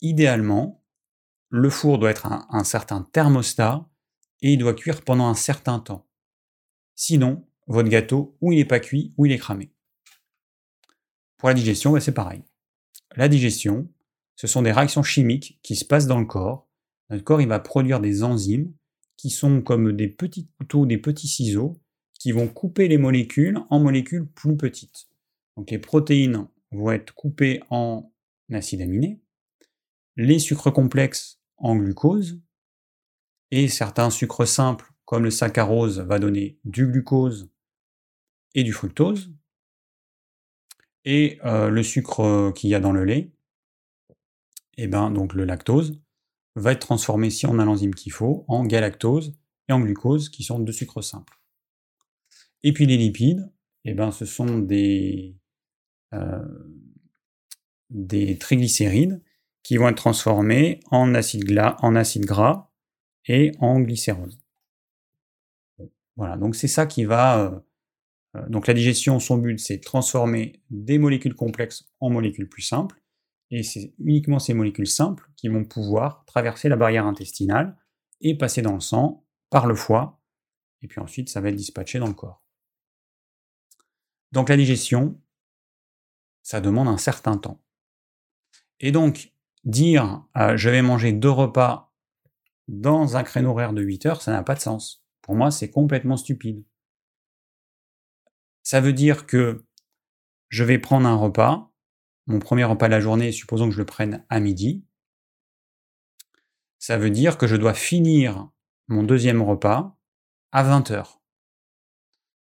Idéalement, le four doit être un, un certain thermostat et il doit cuire pendant un certain temps. Sinon, votre gâteau, ou il n'est pas cuit, ou il est cramé. Pour la digestion, bah, c'est pareil. La digestion, ce sont des réactions chimiques qui se passent dans le corps. Notre corps, il va produire des enzymes qui sont comme des petits couteaux, des petits ciseaux, qui vont couper les molécules en molécules plus petites. Donc les protéines vont être coupées en acides aminés, les sucres complexes en glucose, et certains sucres simples, comme le saccharose, va donner du glucose et du fructose. Et euh, le sucre euh, qu'il y a dans le lait, et eh ben, donc le lactose, va être transformé, si on a l'enzyme qu'il faut, en galactose et en glucose, qui sont deux sucres simples. Et puis les lipides, et eh ben, ce sont des, euh, des triglycérides qui vont être transformés en acide, en acide gras et en glycérose. Voilà, donc c'est ça qui va donc la digestion, son but, c'est de transformer des molécules complexes en molécules plus simples, et c'est uniquement ces molécules simples qui vont pouvoir traverser la barrière intestinale et passer dans le sang par le foie, et puis ensuite ça va être dispatché dans le corps. Donc la digestion, ça demande un certain temps. Et donc, dire euh, je vais manger deux repas dans un créneau horaire de 8 heures, ça n'a pas de sens. Pour moi, c'est complètement stupide. Ça veut dire que je vais prendre un repas, mon premier repas de la journée, supposons que je le prenne à midi. Ça veut dire que je dois finir mon deuxième repas à 20h.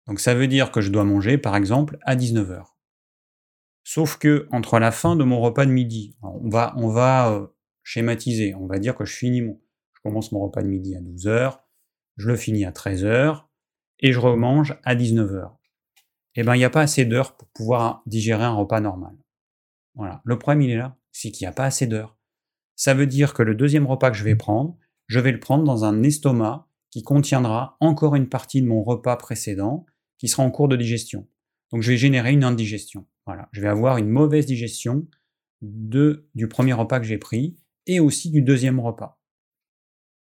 Donc ça veut dire que je dois manger par exemple à 19h. Sauf que entre la fin de mon repas de midi, on va, on va euh, schématiser, on va dire que je finis mon, je commence mon repas de midi à 12h, je le finis à 13h et je remange à 19h eh ben, il n'y a pas assez d'heures pour pouvoir digérer un repas normal. Voilà. Le problème, il est là, c'est qu'il n'y a pas assez d'heures. Ça veut dire que le deuxième repas que je vais prendre, je vais le prendre dans un estomac qui contiendra encore une partie de mon repas précédent qui sera en cours de digestion. Donc je vais générer une indigestion. Voilà, je vais avoir une mauvaise digestion de, du premier repas que j'ai pris et aussi du deuxième repas.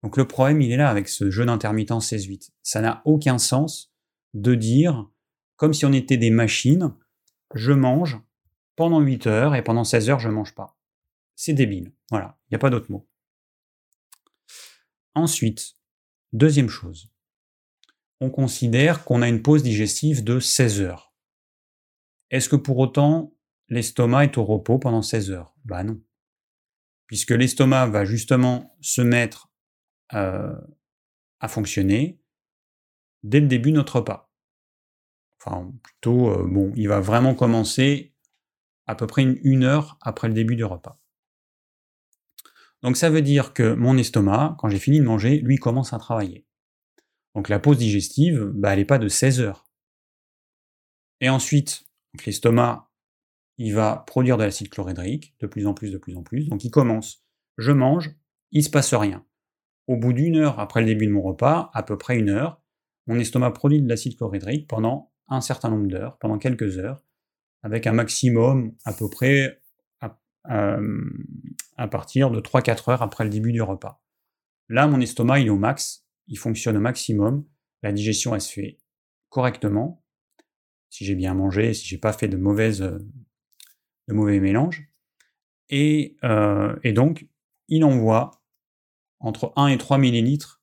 Donc le problème, il est là avec ce jeûne intermittent 16-8. Ça n'a aucun sens de dire comme si on était des machines. Je mange pendant 8 heures et pendant 16 heures, je ne mange pas. C'est débile. Voilà, il n'y a pas d'autre mot. Ensuite, deuxième chose, on considère qu'on a une pause digestive de 16 heures. Est-ce que pour autant l'estomac est au repos pendant 16 heures? Bah non. Puisque l'estomac va justement se mettre euh, à fonctionner dès le début de notre repas enfin plutôt, euh, bon, il va vraiment commencer à peu près une, heure après le début du repas. Donc ça veut dire que mon estomac, quand j'ai fini de manger, lui commence à travailler. Donc la pause digestive, bah, elle n'est pas de 16 heures. Et ensuite, l'estomac, il va produire de l'acide chlorhydrique, de plus en plus, de plus en plus. Donc il commence, je mange, il ne se passe rien. Au bout d'une heure après le début de mon repas, à peu près une heure, mon estomac produit de l'acide chlorhydrique pendant un certain nombre d'heures, pendant quelques heures, avec un maximum à peu près à, à partir de 3-4 heures après le début du repas. Là, mon estomac, il est au max, il fonctionne au maximum, la digestion, elle se fait correctement, si j'ai bien mangé, si j'ai pas fait de, mauvaises, de mauvais mélanges. Et, euh, et donc, il envoie entre 1 et 3 millilitres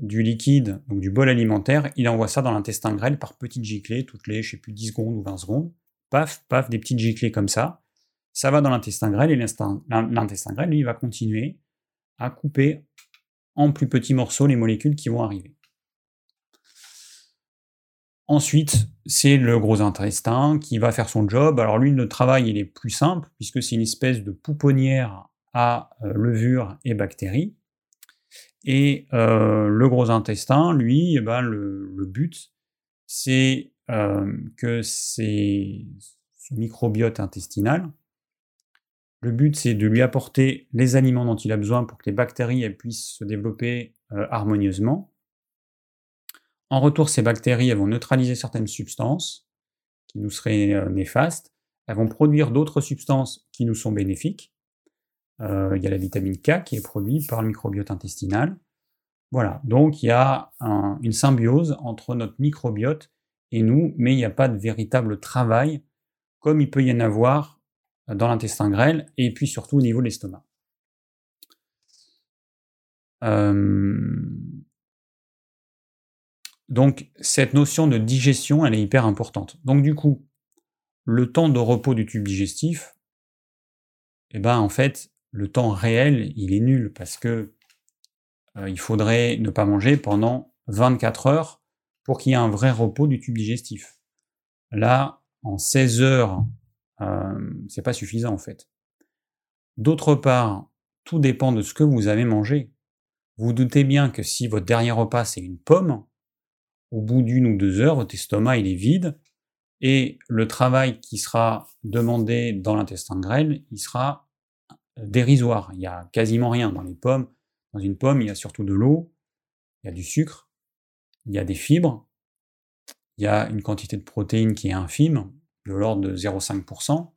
du liquide, donc du bol alimentaire, il envoie ça dans l'intestin grêle par petites giclées, toutes les, je sais plus, 10 secondes ou 20 secondes. Paf, paf, des petites giclées comme ça. Ça va dans l'intestin grêle et l'intestin grêle, lui, va continuer à couper en plus petits morceaux les molécules qui vont arriver. Ensuite, c'est le gros intestin qui va faire son job. Alors lui, le travail, il est plus simple, puisque c'est une espèce de pouponnière à euh, levure et bactéries. Et euh, le gros intestin, lui, eh ben, le, but, c'est euh, que ce microbiote intestinal. Le but, c'est de lui apporter les aliments dont il a besoin pour que les bactéries puissent se développer euh, harmonieusement. En retour, ces bactéries vont neutraliser certaines substances qui nous seraient néfastes. elles vont produire d'autres substances qui nous sont bénéfiques. Euh, il y a la vitamine K qui est produite par le microbiote intestinal. Voilà, donc il y a une symbiose entre notre microbiote et nous, mais il n'y a pas de véritable travail comme il peut y en avoir dans l'intestin grêle et puis surtout au niveau de l'estomac. Euh, donc cette notion de digestion, elle est hyper importante. Donc du coup, le temps de repos du tube digestif, eh ben en fait, le temps réel, il est nul parce que euh, il faudrait ne pas manger pendant 24 heures pour qu'il y ait un vrai repos du tube digestif. Là, en 16 heures, euh, c'est pas suffisant en fait. D'autre part, tout dépend de ce que vous avez mangé. Vous doutez bien que si votre dernier repas c'est une pomme, au bout d'une ou deux heures, votre estomac il est vide et le travail qui sera demandé dans l'intestin grêle, il sera dérisoire. Il n'y a quasiment rien dans les pommes. Dans une pomme, il y a surtout de l'eau, il y a du sucre, il y a des fibres, il y a une quantité de protéines qui est infime, de l'ordre de 0,5%,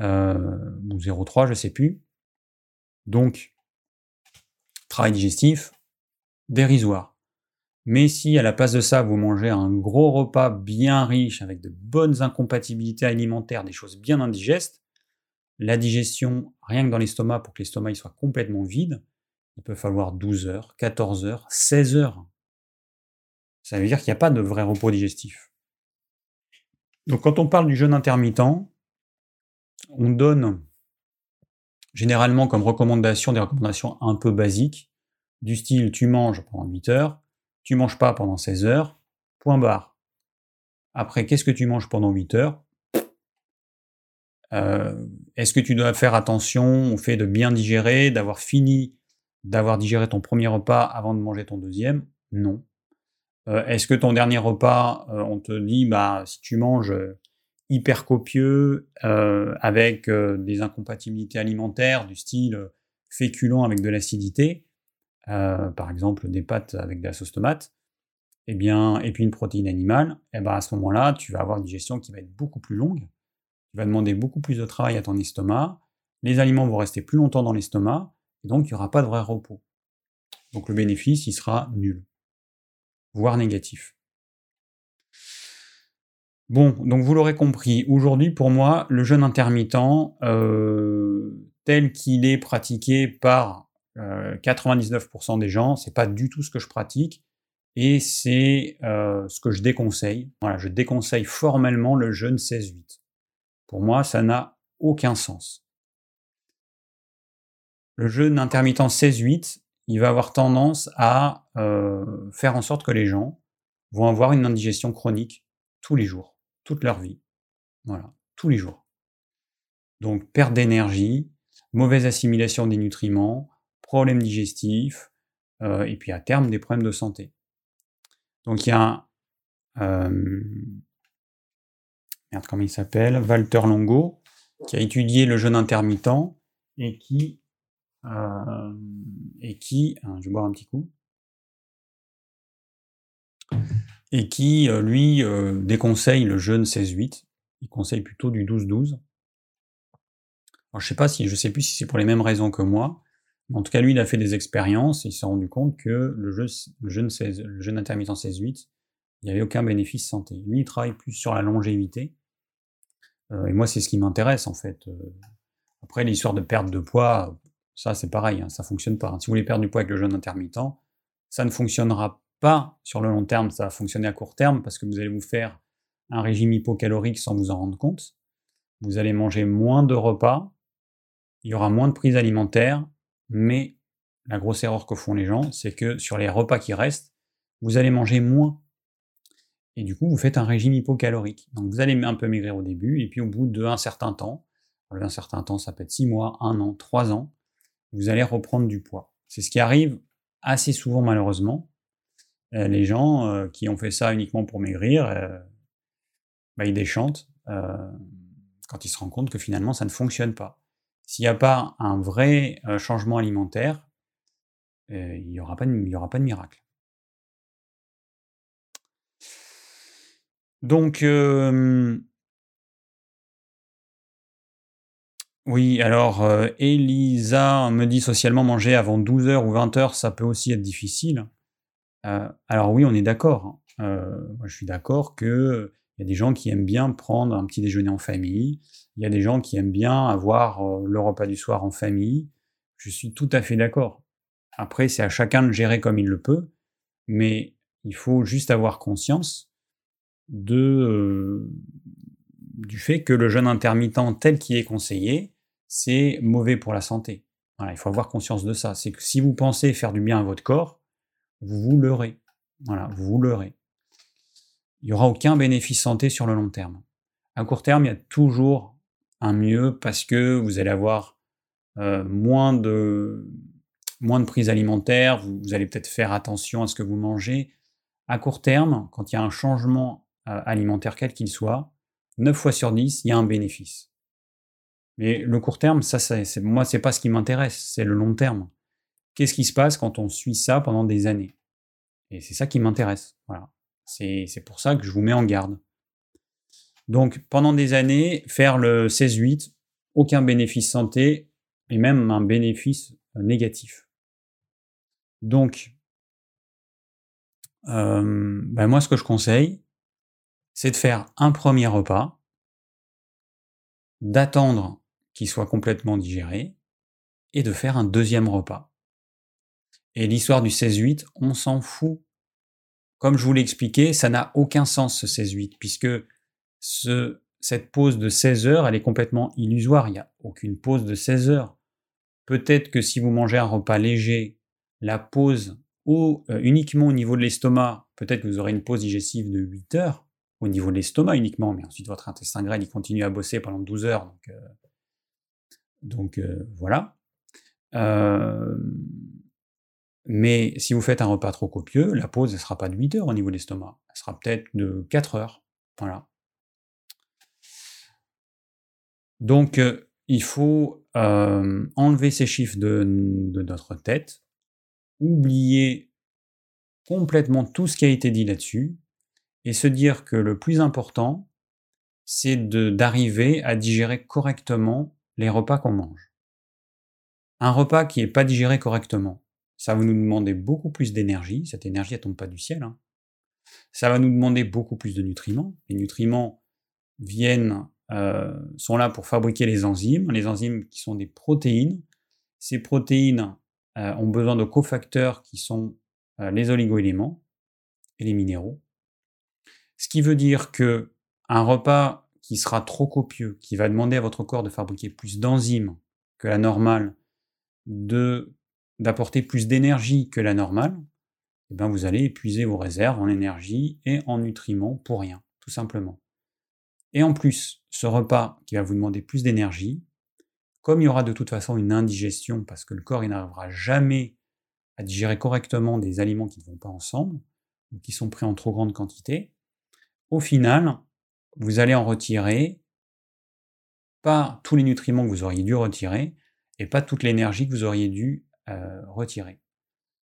euh, ou 0,3, je ne sais plus. Donc, travail digestif, dérisoire. Mais si à la place de ça, vous mangez un gros repas bien riche, avec de bonnes incompatibilités alimentaires, des choses bien indigestes, la digestion, rien que dans l'estomac, pour que l'estomac soit complètement vide, il peut falloir 12 heures, 14 heures, 16 heures. Ça veut dire qu'il n'y a pas de vrai repos digestif. Donc quand on parle du jeûne intermittent, on donne généralement comme recommandation des recommandations un peu basiques, du style tu manges pendant 8 heures, tu manges pas pendant 16 heures, point barre. Après, qu'est-ce que tu manges pendant 8 heures? Euh, Est-ce que tu dois faire attention au fait de bien digérer, d'avoir fini d'avoir digéré ton premier repas avant de manger ton deuxième? Non. Euh, est-ce que ton dernier repas, euh, on te dit, bah, si tu manges hyper copieux, avec des incompatibilités alimentaires du style féculent avec de l'acidité, par exemple des pâtes avec de la sauce tomate, eh bien, et puis une protéine animale, eh ben à ce moment-là, tu vas avoir une digestion qui va être beaucoup plus longue, tu vas demander beaucoup plus de travail à ton estomac, les aliments vont rester plus longtemps dans l'estomac, et donc il n'y aura pas de vrai repos. Donc le bénéfice, il sera nul, voire négatif. Bon, donc vous l'aurez compris, aujourd'hui pour moi, le jeûne intermittent, euh, tel qu'il est pratiqué par 99% euh, des gens, c'est pas du tout ce que je pratique, et c'est euh, ce que je déconseille. Voilà, je déconseille formellement le jeûne 16-8. Pour moi, ça n'a aucun sens. Le jeûne intermittent 16-8, il va avoir tendance à euh, faire en sorte que les gens vont avoir une indigestion chronique tous les jours, toute leur vie. Voilà, tous les jours. Donc perte d'énergie, mauvaise assimilation des nutriments, problèmes digestifs, euh, et puis à terme des problèmes de santé. Donc il y a un... Euh, merde, comment il s'appelle Walter Longo, qui a étudié le jeûne intermittent et qui euh, hein, je vais boire un petit coup, et qui, euh, lui, euh, déconseille le jeûne 16-8. Il conseille plutôt du 12-12. Alors, je sais pas si, je sais plus si c'est pour les mêmes raisons que moi. En tout cas, lui, il a fait des expériences et il s'est rendu compte que le, jeûne, 16, le jeûne intermittent 16-8, il n'y avait aucun bénéfice santé. Lui, il travaille plus sur la longévité. Et moi, c'est ce qui m'intéresse, en fait. après, l'histoire de perte de poids, ça, c'est pareil, hein, ça ne fonctionne pas. Si vous voulez perdre du poids avec le jeûne intermittent, ça ne fonctionnera pas sur le long terme, ça va fonctionner à court terme parce que vous allez vous faire un régime hypocalorique sans vous en rendre compte. Vous allez manger moins de repas, il y aura moins de prises alimentaires, mais la grosse erreur que font les gens, c'est que sur les repas qui restent, vous allez manger moins. Et du coup, vous faites un régime hypocalorique. Donc vous allez un peu maigrir au début, et puis au bout d'un certain temps, un certain temps, ça peut être 6 mois, 1 an, 3 ans, vous allez reprendre du poids. C'est ce qui arrive assez souvent malheureusement. Euh, les gens euh, qui ont fait ça uniquement pour maigrir, euh, bah, ils déchantent quand ils se rendent compte que finalement ça ne fonctionne pas. S'il n'y a pas un vrai changement alimentaire, il n'y aura, pas de, aura pas de miracle. Donc, Oui, alors, Elisa me dit: «Socialement, manger avant 12:00 ou 20:00, ça peut aussi être difficile». Alors oui, on est d'accord, hein. Moi je suis d'accord que, il y a des gens qui aiment bien prendre un petit déjeuner en famille. Il y a des gens qui aiment bien avoir, le repas du soir en famille. Je suis tout à fait d'accord. Après, c'est à chacun de gérer comme il le peut, mais il faut juste avoir conscience heu, du fait que le jeûne intermittent tel qu'il est conseillé, c'est mauvais pour la santé. Il faut avoir conscience de ça. C'est que si vous pensez faire du bien à votre corps, vous vous leurrez. Voilà, vous vous. Il y aura aucun bénéfice santé sur le long terme. À court terme, il y a toujours un mieux parce que vous allez avoir, heu, moins de moins de prise alimentaire, vous allez peut-être faire attention à ce que vous mangez. À court terme, quand il y a un changement, alimentaire quel qu'il soit, 9 fois sur 10, il y a un bénéfice. Mais le court terme, ça c'est moi, c'est pas ce qui m'intéresse, c'est le long terme. Qu'est-ce qui se passe quand on suit ça pendant des années? Et c'est ça qui m'intéresse, voilà. C'est c'est pour ça que je vous mets en garde. Donc pendant des années, faire le 16-8, aucun bénéfice santé et même un bénéfice, heu, négatif. Donc hem, bah, moi ce que je conseille, c'est de faire un 1er repas d'attendre qu'il soit complètement digéré et de faire un 2e repas. Et l'histoire du 16-8, on s'en fout. Comme je vous l'ai expliqué, ça n'a aucun sens ce 16-8 puisque ce cette pause de 16 heures, elle est complètement illusoire, il y a aucune pause de 16 heures. Peut-être que si vous mangez un repas léger, la pause au heu, uniquement au niveau de l'estomac, peut-être que vous aurez une pause digestive de 8 heures, au niveau de l'estomac uniquement, mais ensuite votre intestin grêle, il continue à bosser pendant 12 heures donc donc heu, voilà. Hem, mais si vous faites un repas trop copieux, la pause elle sera pas de 8 heures au niveau de l'estomac, elle sera peut-être de 4 heures, voilà. Donc il faut, enlever ces chiffres de de notre tête, oublier complètement tout ce qui a été dit là-dessus et se dire que le plus important, c'est d'arriver à digérer correctement les repas qu'on mange. Un repas qui est pas digéré correctement, ça va nous demander beaucoup plus d'énergie, cette énergie elle tombe pas du ciel, hein. Ça va nous demander beaucoup plus de nutriments. Les nutriments viennent, heu, sont là pour fabriquer les enzymes, les enzymes qui sont des protéines. Ces protéines, heu, ont besoin de cofacteurs qui sont, heu, les oligoéléments et les minéraux. Ce qui veut dire qu'un repas qui sera trop copieux, qui va demander à votre corps de fabriquer plus d'enzymes que la normale, de d'apporter plus d'énergie que la normale, et ben, vous allez épuiser vos réserves en énergie et en nutriments pour rien, tout simplement. Et en plus, ce repas qui va vous demander plus d'énergie, comme il y aura de toute façon une indigestion parce que le corps n'arrivera jamais à digérer correctement des aliments qui ne vont pas ensemble ou qui sont pris en trop grande quantité, au final, vous allez en retirer pas tous les nutriments que vous auriez dû retirer et pas toute l'énergie que vous auriez dû, heu, retirer.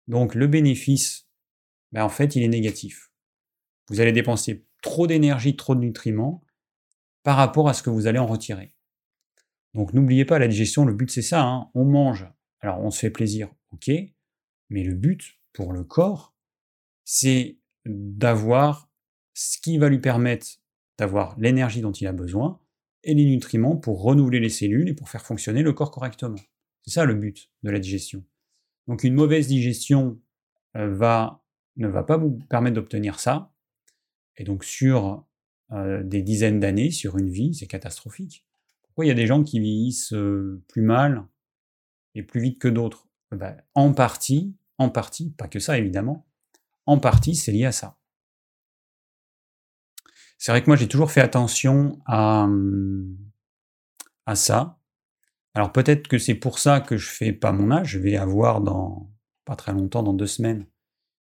Donc le bénéfice, bah, en fait, il est négatif. Vous allez dépenser trop d'énergie, trop de nutriments par rapport à ce que vous allez en retirer. Donc n'oubliez pas la digestion, le but c'est ça, hein, on mange, alors on se fait plaisir, OK, mais le but pour le corps, c'est d'avoir ce qui va lui permettre d'avoir l'énergie dont il a besoin et les nutriments pour renouveler les cellules et pour faire fonctionner le corps correctement. C'est ça le but de la digestion. Donc une mauvaise digestion, va ne va pas vous permettre d'obtenir ça et donc sur, heu, des dizaines d'années, sur une vie, c'est catastrophique. Pourquoi il y a des gens qui vieillissent, heu, plus mal et plus vite que d'autres? Bah, en partie en partie, pas que ça évidemment, en partie c'est lié à ça. C'est vrai que moi j'ai toujours fait attention à, mmh, à ça. Alors peut-être que c'est pour ça que je fais pas mon âge, je vais avoir dans pas très longtemps, dans 2 semaines,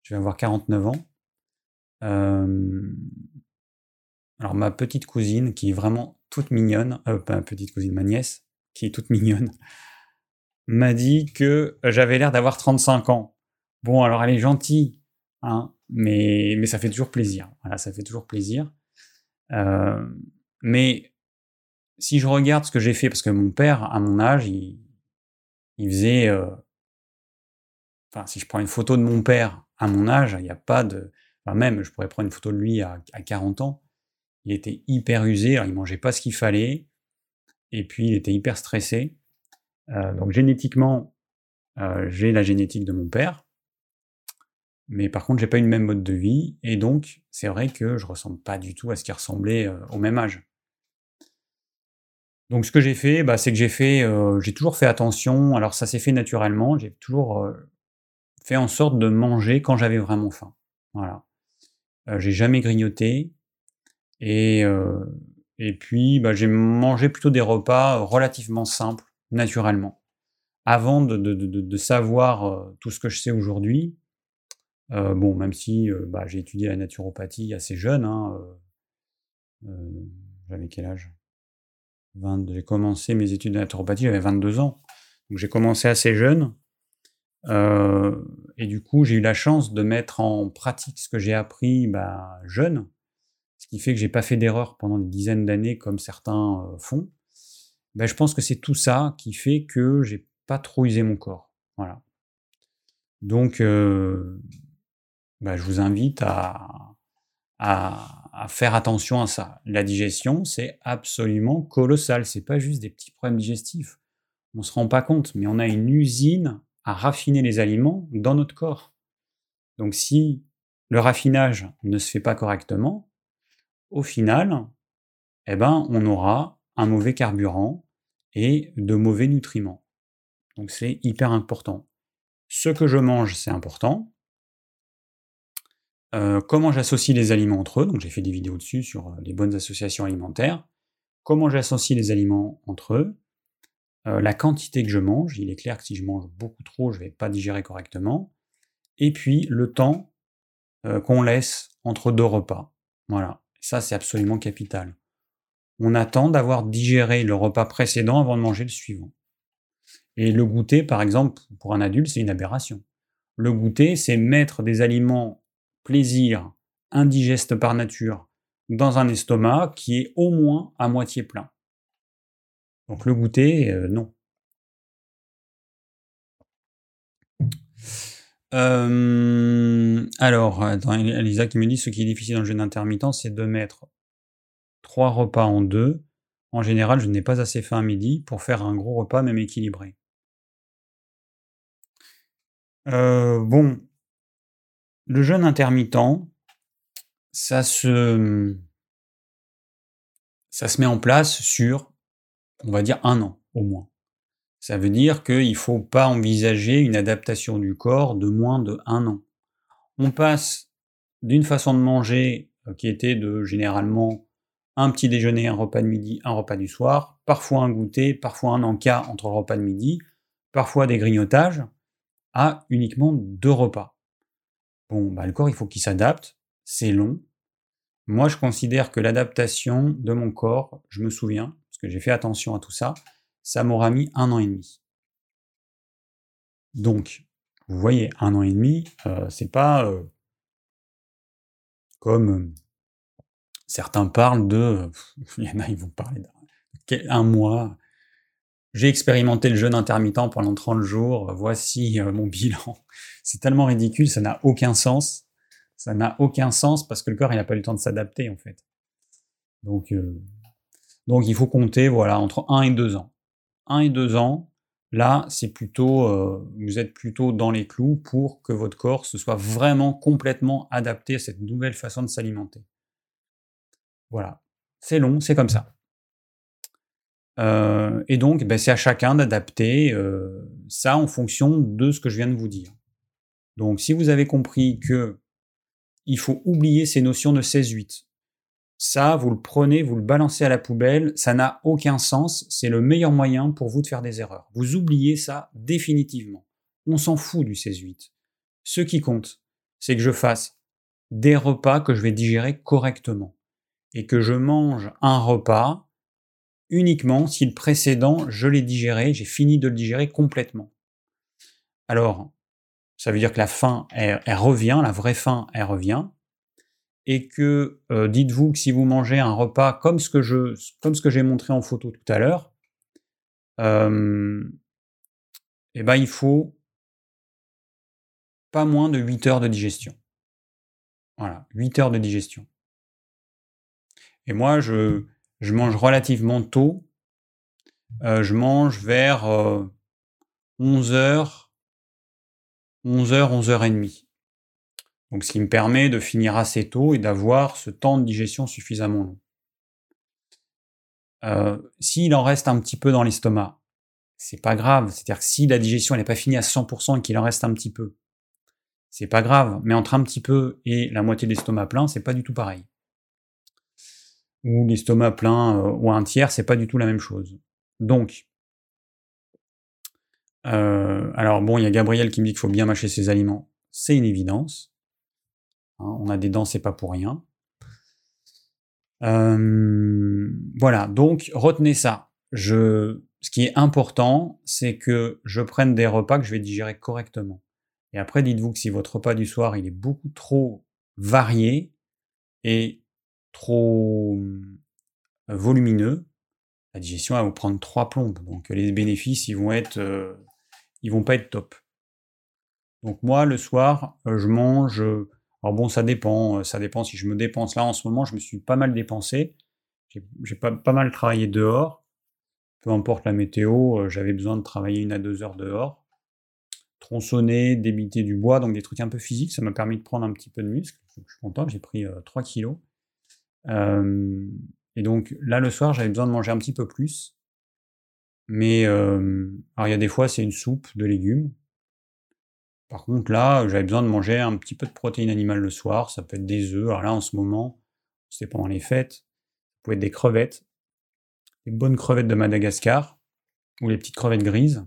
je vais avoir 49 ans. Hem, alors ma petite cousine qui est vraiment toute mignonne, pas ma petite cousine, ma nièce, qui est toute mignonne, m'a dit que j'avais l'air d'avoir 35 ans. Bon alors elle est gentille, hein, mais mais ça fait toujours plaisir. Voilà, ça fait toujours plaisir. Hem, mais si je regarde ce que j'ai fait, parce que mon père, à mon âge, il, il faisait... euh, Enfin, si je prends une photo de mon père à mon âge, il n'y a pas de... Enfin, même, je pourrais prendre une photo de lui à, à 40 ans. Il était hyper usé, alors il mangeait pas ce qu'il fallait, et puis il était hyper stressé. Euh, donc génétiquement, euh, j'ai la génétique de mon père, mais par contre, j'ai pas eu le même mode de vie, et donc c'est vrai que je ressemble pas du tout à ce qui ressemblait euh, au même âge. Donc ce que j'ai fait, bah, c'est que j'ai fait, euh, j'ai toujours fait attention. Alors ça s'est fait naturellement. J'ai toujours euh, fait en sorte de manger quand j'avais vraiment faim. Voilà. J'ai jamais grignoté. Et, et puis, bah, j'ai mangé plutôt des repas relativement simples, naturellement. Avant de, de- de- savoir tout ce que je sais aujourd'hui, euh, bon, même si euh, bah, j'ai étudié la naturopathie assez jeune, hein, euh, j'avais quel âge? 20 J'ai commencé mes études de naturopathie, j'avais 22 ans. Donc j'ai commencé assez jeune. Et du coup, j'ai eu la chance de mettre en pratique ce que j'ai appris bah, jeune, ce qui fait que j'ai pas fait d'erreur pendant des dizaines d'années comme certains font. Ben, je pense que c'est tout ça qui fait que j'ai pas trop usé mon corps. Voilà. Donc, bah, je vous invite à, à, faire attention à ça. La digestion, c'est absolument colossal. C'est pas juste des petits problèmes digestifs. On se rend pas compte, mais on a une usine à raffiner les aliments dans notre corps. Donc, si le raffinage ne se fait pas correctement, au final, eh ben, on aura un mauvais carburant et de mauvais nutriments. Donc, c'est hyper important. Ce que je mange, c'est important. Euh, comment j'associe les aliments entre eux, donc j'ai fait des vidéos dessus sur euh, les bonnes associations alimentaires. Comment j'associe les aliments entre eux, euh, la quantité que je mange, il est clair que si je mange beaucoup trop, je ne vais pas digérer correctement. Et puis le temps qu'on laisse entre deux repas. Voilà, ça c'est absolument capital. On attend d'avoir digéré le repas précédent avant de manger le suivant. Et le goûter, par exemple, pour un adulte, c'est une aberration. Le goûter, c'est mettre des aliments plaisir, indigestes par nature, dans un estomac qui est au moins à moitié plein. Donc le goûter, euh, non. Euh, alors, attends, Elisa qui me dit ce qui est difficile dans le jeûne intermittent, c'est de mettre trois repas en deux. En général, je n'ai pas assez faim à midi pour faire un gros repas, même équilibré. Euh, bon, le jeûne intermittent, ça se, ça se met en place sur, on va dire, un an au moins. Ça veut dire qu'il ne faut pas envisager une adaptation du corps de moins de un an. On passe d'une façon de manger euh, qui était de généralement un petit déjeuner, un repas de midi, un repas du soir, parfois un goûter, parfois un encas entre le repas de midi, parfois des grignotages, à uniquement deux repas. Bon, bah, le corps, il faut qu'il s'adapte, c'est long. Moi, je considère que l'adaptation de mon corps, je me souviens, parce que j'ai fait attention à tout ça, ça m'aura mis un an et demi. Donc, vous voyez, un an et demi, euh, c'est pas euh, comme euh, certains parlent de. Il y en a, ils vont parler d'un mois. J'ai expérimenté le jeûne intermittent pendant 30 jours, voici euh, mon bilan. C'est tellement ridicule, ça n'a aucun sens. Ça n'a aucun sens parce que le corps, il n'a pas eu le temps de s'adapter, en fait. Donc, euh, donc, il faut compter, voilà, entre 1 et 2 ans. 1 et 2 ans, là, c'est plutôt, euh, vous êtes plutôt dans les clous pour que votre corps se soit vraiment complètement adapté à cette nouvelle façon de s'alimenter. Voilà. C'est long, c'est comme ça. Euh, et donc, ben, c'est à chacun d'adapter euh, ça en fonction de ce que je viens de vous dire. Donc, si vous avez compris que il faut oublier ces notions de 16-8, ça, vous le prenez, vous le balancez à la poubelle, ça n'a aucun sens, c'est le meilleur moyen pour vous de faire des erreurs. Vous oubliez ça définitivement. On s'en fout du 16-8. Ce qui compte, c'est que je fasse des repas que je vais digérer correctement et que je mange un repas uniquement si le précédent, je l'ai digéré, j'ai fini de le digérer complètement. Alors, ça veut dire que la faim, elle, revient, la vraie faim, elle revient. et que euh, dites-vous que si vous mangez un repas comme ce que je, comme ce que j'ai montré en photo tout à l'heure, euh, eh ben il faut pas moins de 8 heures de digestion. Voilà, 8 heures de digestion. Et moi, je, je mange relativement tôt. Euh, je mange vers 11 heures, 11 heures, 11 heures et demie. Donc, ce qui me permet de finir assez tôt et d'avoir ce temps de digestion suffisamment long. Euh, s'il en reste un petit peu dans l'estomac, c'est pas grave. C'est-à-dire que si la digestion n'est pas finie à 100% et qu'il en reste un petit peu, c'est pas grave. Mais entre un petit peu et la moitié de l'estomac plein, c'est pas du tout pareil. Ou l'estomac plein euh, ou un tiers, c'est pas du tout la même chose. Donc, euh, alors bon, il y a Gabriel qui me dit qu'il faut bien mâcher ses aliments. C'est une évidence. Hein, on a des dents, c'est pas pour rien. voilà, donc retenez ça. Je, ce qui est important, c'est que je prenne des repas que je vais digérer correctement. Et après, dites-vous que si votre repas du soir, il est beaucoup trop varié et trop volumineux, la digestion va vous prendre trois plombes. Donc les bénéfices, ils vont être, ils vont pas être top. Donc moi, le soir, je mange alors bon, ça dépend, euh, ça dépend si je me dépense. Là, en ce moment, je me suis pas mal dépensé. J'ai pas, mal travaillé dehors. Peu importe la météo, euh, j'avais besoin de travailler une à deux heures dehors. Tronçonner, débiter du bois, donc des trucs un peu physiques. Ça m'a permis de prendre un petit peu de muscle. Je suis content, j'ai pris 3 euh, et donc là, le soir, j'avais besoin de manger un petit peu plus. Mais alors il y a des fois, c'est une soupe de légumes. Par contre, là, j'avais besoin de manger un petit peu de protéines animales le soir. Ça peut être des œufs. Alors là, en ce moment, c'est pendant les fêtes. Ça peut être des crevettes. Des bonnes crevettes de Madagascar. Ou les petites crevettes grises.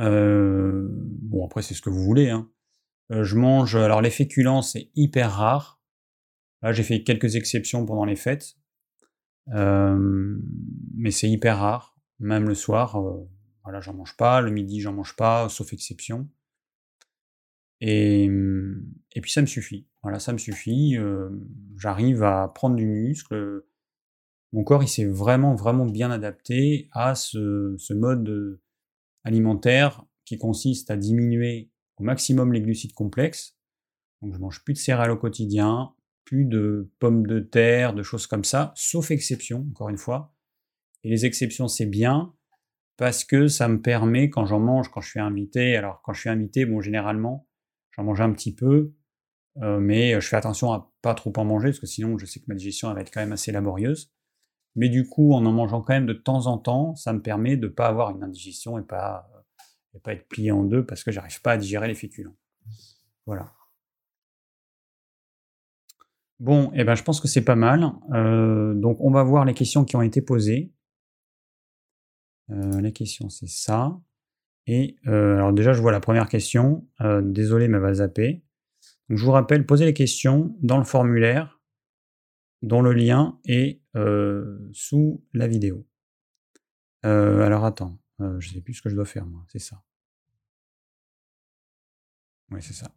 Euh, bon, après, c'est ce que vous voulez. Hein. Euh, je mange. Alors, les féculents, c'est hyper rare. Là, j'ai fait quelques exceptions pendant les fêtes. Euh, mais c'est hyper rare. Même le soir, voilà, j'en mange pas. Le midi, j'en mange pas, sauf exception. Et, et puis ça me suffit. Voilà, ça me suffit. J'arrive à prendre du muscle. Mon corps, il s'est vraiment, vraiment bien adapté à ce, ce mode alimentaire qui consiste à diminuer au maximum les glucides complexes. Donc je mange plus de céréales au quotidien, plus de pommes de terre, de choses comme ça, sauf exception, encore une fois. Et les exceptions, c'est bien, parce que ça me permet, quand j'en mange, quand je suis invité, alors quand je suis invité, bon, généralement, j'en mange un petit peu, euh, mais je fais attention à pas trop en manger, parce que sinon, je sais que ma digestion va être quand même assez laborieuse. Mais du coup, en en mangeant quand même de temps en temps, ça me permet de ne pas avoir une indigestion et pas, et pas être plié en deux parce que j'arrive pas à digérer les féculents. Voilà. Bon, eh ben, je pense que c'est pas mal. Euh, donc, on va voir les questions qui ont été posées. Euh, la question, c'est ça. Et euh, alors déjà, je vois la première question. Désolé, mais elle va zapper. Je vous rappelle, posez les questions dans le formulaire dont le lien est sous la vidéo. alors attends, je sais plus ce que je dois faire moi, c'est ça. Oui, c'est ça.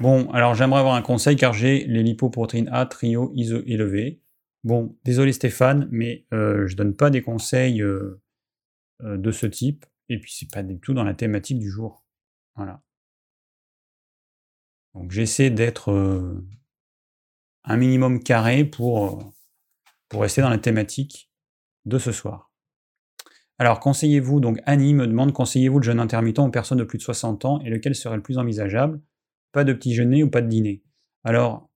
Bon, alors j'aimerais avoir un conseil car j'ai les lipoprotéines A, trio, iso élevé. Bon, désolé Stéphane, mais euh, je donne pas des conseils euh, euh, de ce type, et puis c'est pas du tout dans la thématique du jour. Voilà. Donc j'essaie d'être un minimum carré pour, pour rester dans la thématique de ce soir. Alors, conseillez-vous, donc Annie me demande, conseillez-vous le jeûne intermittent aux personnes de plus de 60 ans et lequel serait le plus envisageable? Pas de petit déjeuner ou pas de dîner Alors,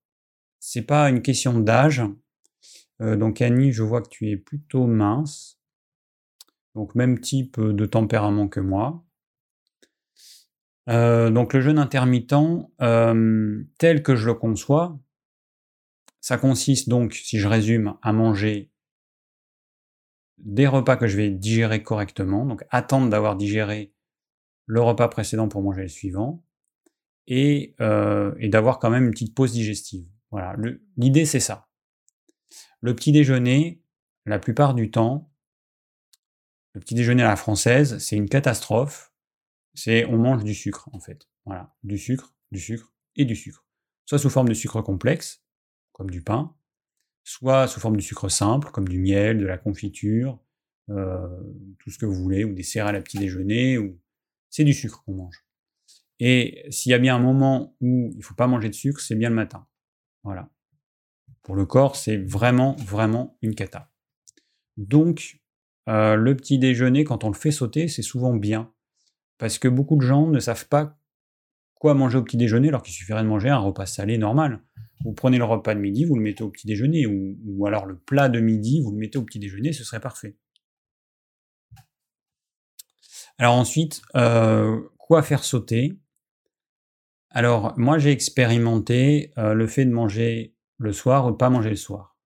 c'est pas une question d'âge, euh, donc Annie, je vois que tu es plutôt mince. Donc même type de tempérament que moi. Euh, donc le jeûne intermittent, euh, tel que je le conçois, ça consiste donc, si je résume, à manger des repas que je vais digérer correctement, donc attendre d'avoir digéré le repas précédent pour manger le suivant, et, et d'avoir quand même une petite pause digestive. Voilà, l'idée c'est ça. Le petit déjeuner, la plupart du temps, le petit déjeuner à la française, c'est une catastrophe. C'est on mange du sucre en fait. Voilà, du sucre, du sucre et du sucre. soit sous forme de sucre complexe, comme du pain, soit sous forme de sucre simple, comme du miel, de la confiture, euh, tout ce que vous voulez, ou des céréales à petit déjeuner, ou c'est du sucre qu'on mange. Et s'il y a bien un moment où il ne faut pas manger de sucre, c'est bien le matin. Voilà. Pour le corps, c'est vraiment, vraiment une cata. Donc, euh, le petit déjeuner, quand on le fait sauter, c'est souvent bien. Parce que beaucoup de gens ne savent pas quoi manger au petit déjeuner alors qu'il suffirait de manger un repas salé normal. Vous prenez le repas de midi, vous le mettez au petit déjeuner, ou, alors le plat de midi, vous le mettez au petit déjeuner, ce serait parfait. Alors ensuite, euh, quoi faire sauter? Alors moi j'ai expérimenté euh, le fait de manger le soir ou pas manger le soir.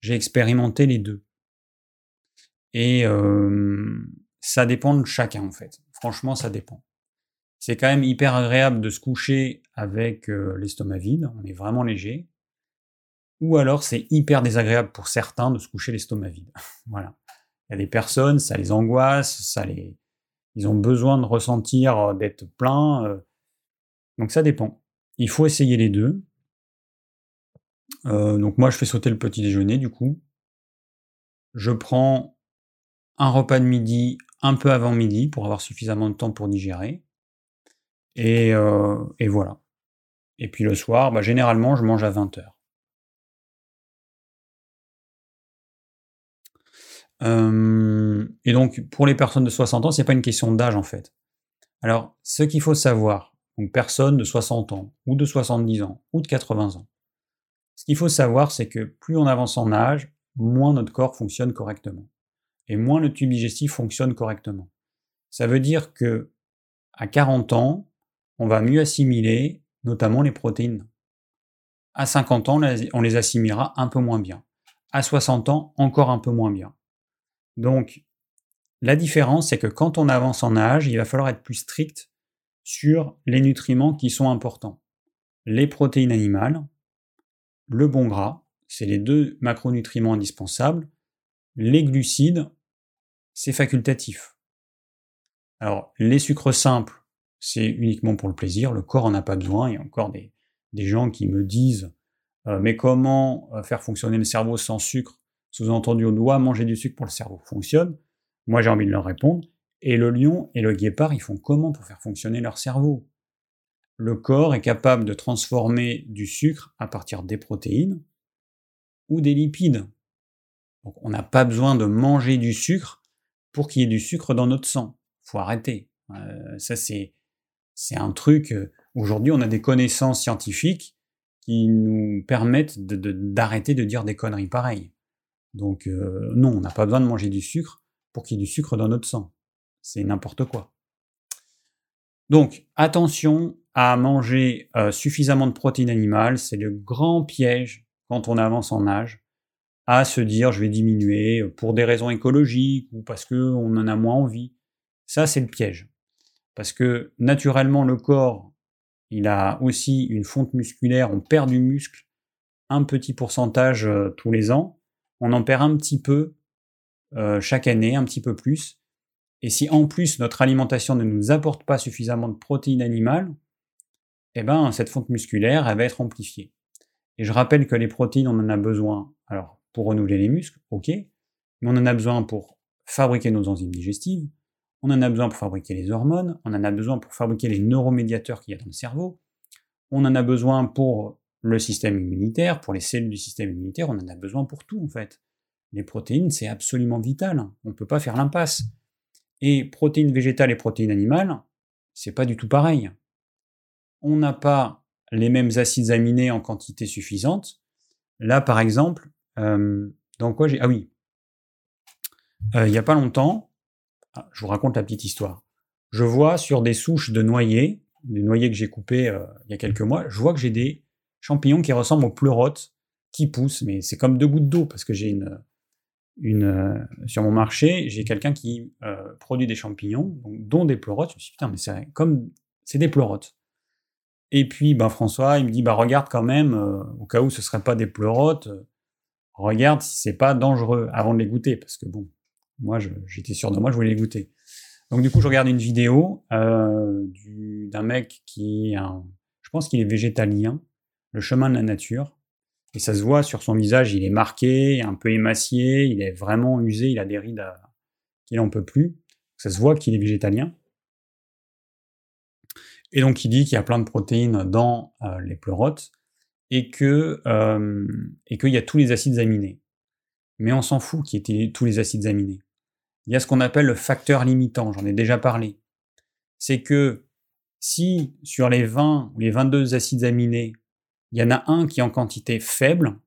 J'ai expérimenté les deux. Et ça dépend de chacun en fait. Franchement, ça dépend. C'est quand même hyper agréable de se coucher avec l'estomac vide, on est vraiment léger. Ou alors c'est hyper désagréable pour certains de se coucher l'estomac vide. voilà. Il y a des personnes, ça les angoisse, ça les... ils ont besoin de ressentir d'être plein. Euh. Donc ça dépend. Il faut essayer les deux. donc moi je fais sauter le petit déjeuner du coup. Je prends un repas de midi un peu avant midi pour avoir suffisamment de temps pour digérer. Euh, et, voilà. Et puis le soir, bah, généralement, je mange à 20h. et donc, pour les personnes de 60 ans, c'est pas une question d'âge en fait. Alors, ce qu'il faut savoir, donc personne de 60 ans, ou de 70 ans, ou de 80 ans, ce qu'il faut savoir, c'est que plus on avance en âge, moins notre corps fonctionne correctement. Et moins le tube digestif fonctionne correctement. Ça veut dire que à 40 ans, on va mieux assimiler notamment les protéines. À 50 ans, on les assimilera un peu moins bien. À 60 ans, encore un peu moins bien. Donc, la différence, c'est que quand on avance en âge, il va falloir être plus strict sur les nutriments qui sont importants. Les protéines animales, le bon gras, c'est les deux macronutriments indispensables. Les glucides, c'est facultatif. Alors, les sucres simples, c'est uniquement pour le plaisir, le corps en a pas besoin. Il y a encore des, gens qui me disent euh, mais comment euh, faire fonctionner le cerveau sans sucre? Sous-entendu, on doit manger du sucre pour le cerveau fonctionne. Moi, j'ai envie de leur répondre. Et le lion et le guépard, ils font comment pour faire fonctionner leur cerveau? Le corps est capable de transformer du sucre à partir des protéines ou des lipides. Donc, on n'a pas besoin de manger du sucre pour qu'il y ait du sucre dans notre sang. Faut arrêter. Euh, ça, c'est un truc, euh, aujourd'hui on a des connaissances scientifiques qui nous permettent d'arrêter de, dire des conneries pareilles. Donc euh, non, on n'a pas besoin de manger du sucre pour qu'il y ait du sucre dans notre sang. C'est n'importe quoi. Donc attention à manger euh, suffisamment de protéines animales, c'est le grand piège quand on avance en âge, à se dire je vais diminuer pour des raisons écologiques ou parce qu'on en a moins envie. Ça c'est le piège. Parce que naturellement, le corps, il a aussi une fonte musculaire, on perd du muscle un petit pourcentage euh, tous les ans, on en perd un petit peu euh, chaque année, un petit peu plus. Et si en plus notre alimentation ne nous apporte pas suffisamment de protéines animales, eh ben, cette fonte musculaire, elle va être amplifiée. Et je rappelle que les protéines, on en a besoin, alors pour renouveler les muscles, ok, mais on en a besoin pour fabriquer nos enzymes digestives, on en a besoin pour fabriquer les hormones, on en a besoin pour fabriquer les neuromédiateurs qu'il y a dans le cerveau, on en a besoin pour le système immunitaire, pour les cellules du système immunitaire, on en a besoin pour tout en fait. Les protéines, c'est absolument vital, on ne peut pas faire l'impasse. Et protéines végétales et protéines animales, c'est pas du tout pareil. On n'a pas les mêmes acides aminés en quantité suffisante. Là, par exemple, euh, dans quoi j'ai... Ah oui, euh, il n'y a pas longtemps, ah, je vous raconte la petite histoire. Je vois sur des souches de noyers, des noyers que j'ai coupés euh, il y a quelques mois, je vois que j'ai des champignons qui ressemblent aux pleurotes qui poussent, mais c'est comme deux gouttes d'eau parce que j'ai une, une euh, sur mon marché, j'ai quelqu'un qui euh, produit des champignons, dont des pleurotes. Je me suis dit, putain, mais c'est comme c'est des pleurotes. Et puis, ben, François, il me dit, bah, regarde quand même, au cas où ce ne serait pas des pleurotes, regarde si c'est pas dangereux avant de les goûter, parce que bon, moi, j'étais sûr de moi, je voulais les goûter. Donc du coup, je regarde une vidéo euh, d'un mec qui je pense qu'il est végétalien, le chemin de la nature. Et ça se voit sur son visage, il est marqué, un peu émacié, il est vraiment usé, il a des rides qu'il n'en peut plus. Ça se voit qu'il est végétalien. Et donc il dit qu'il y a plein de protéines dans euh, les pleurotes et que euh, et qu'il y a tous les acides aminés. Mais on s'en fout qu'il y ait tous les acides aminés. Il y a ce qu'on appelle le facteur limitant, j'en ai déjà parlé. C'est que si sur les 20 ou les 22 acides aminés, il y en a un qui est en quantité faible,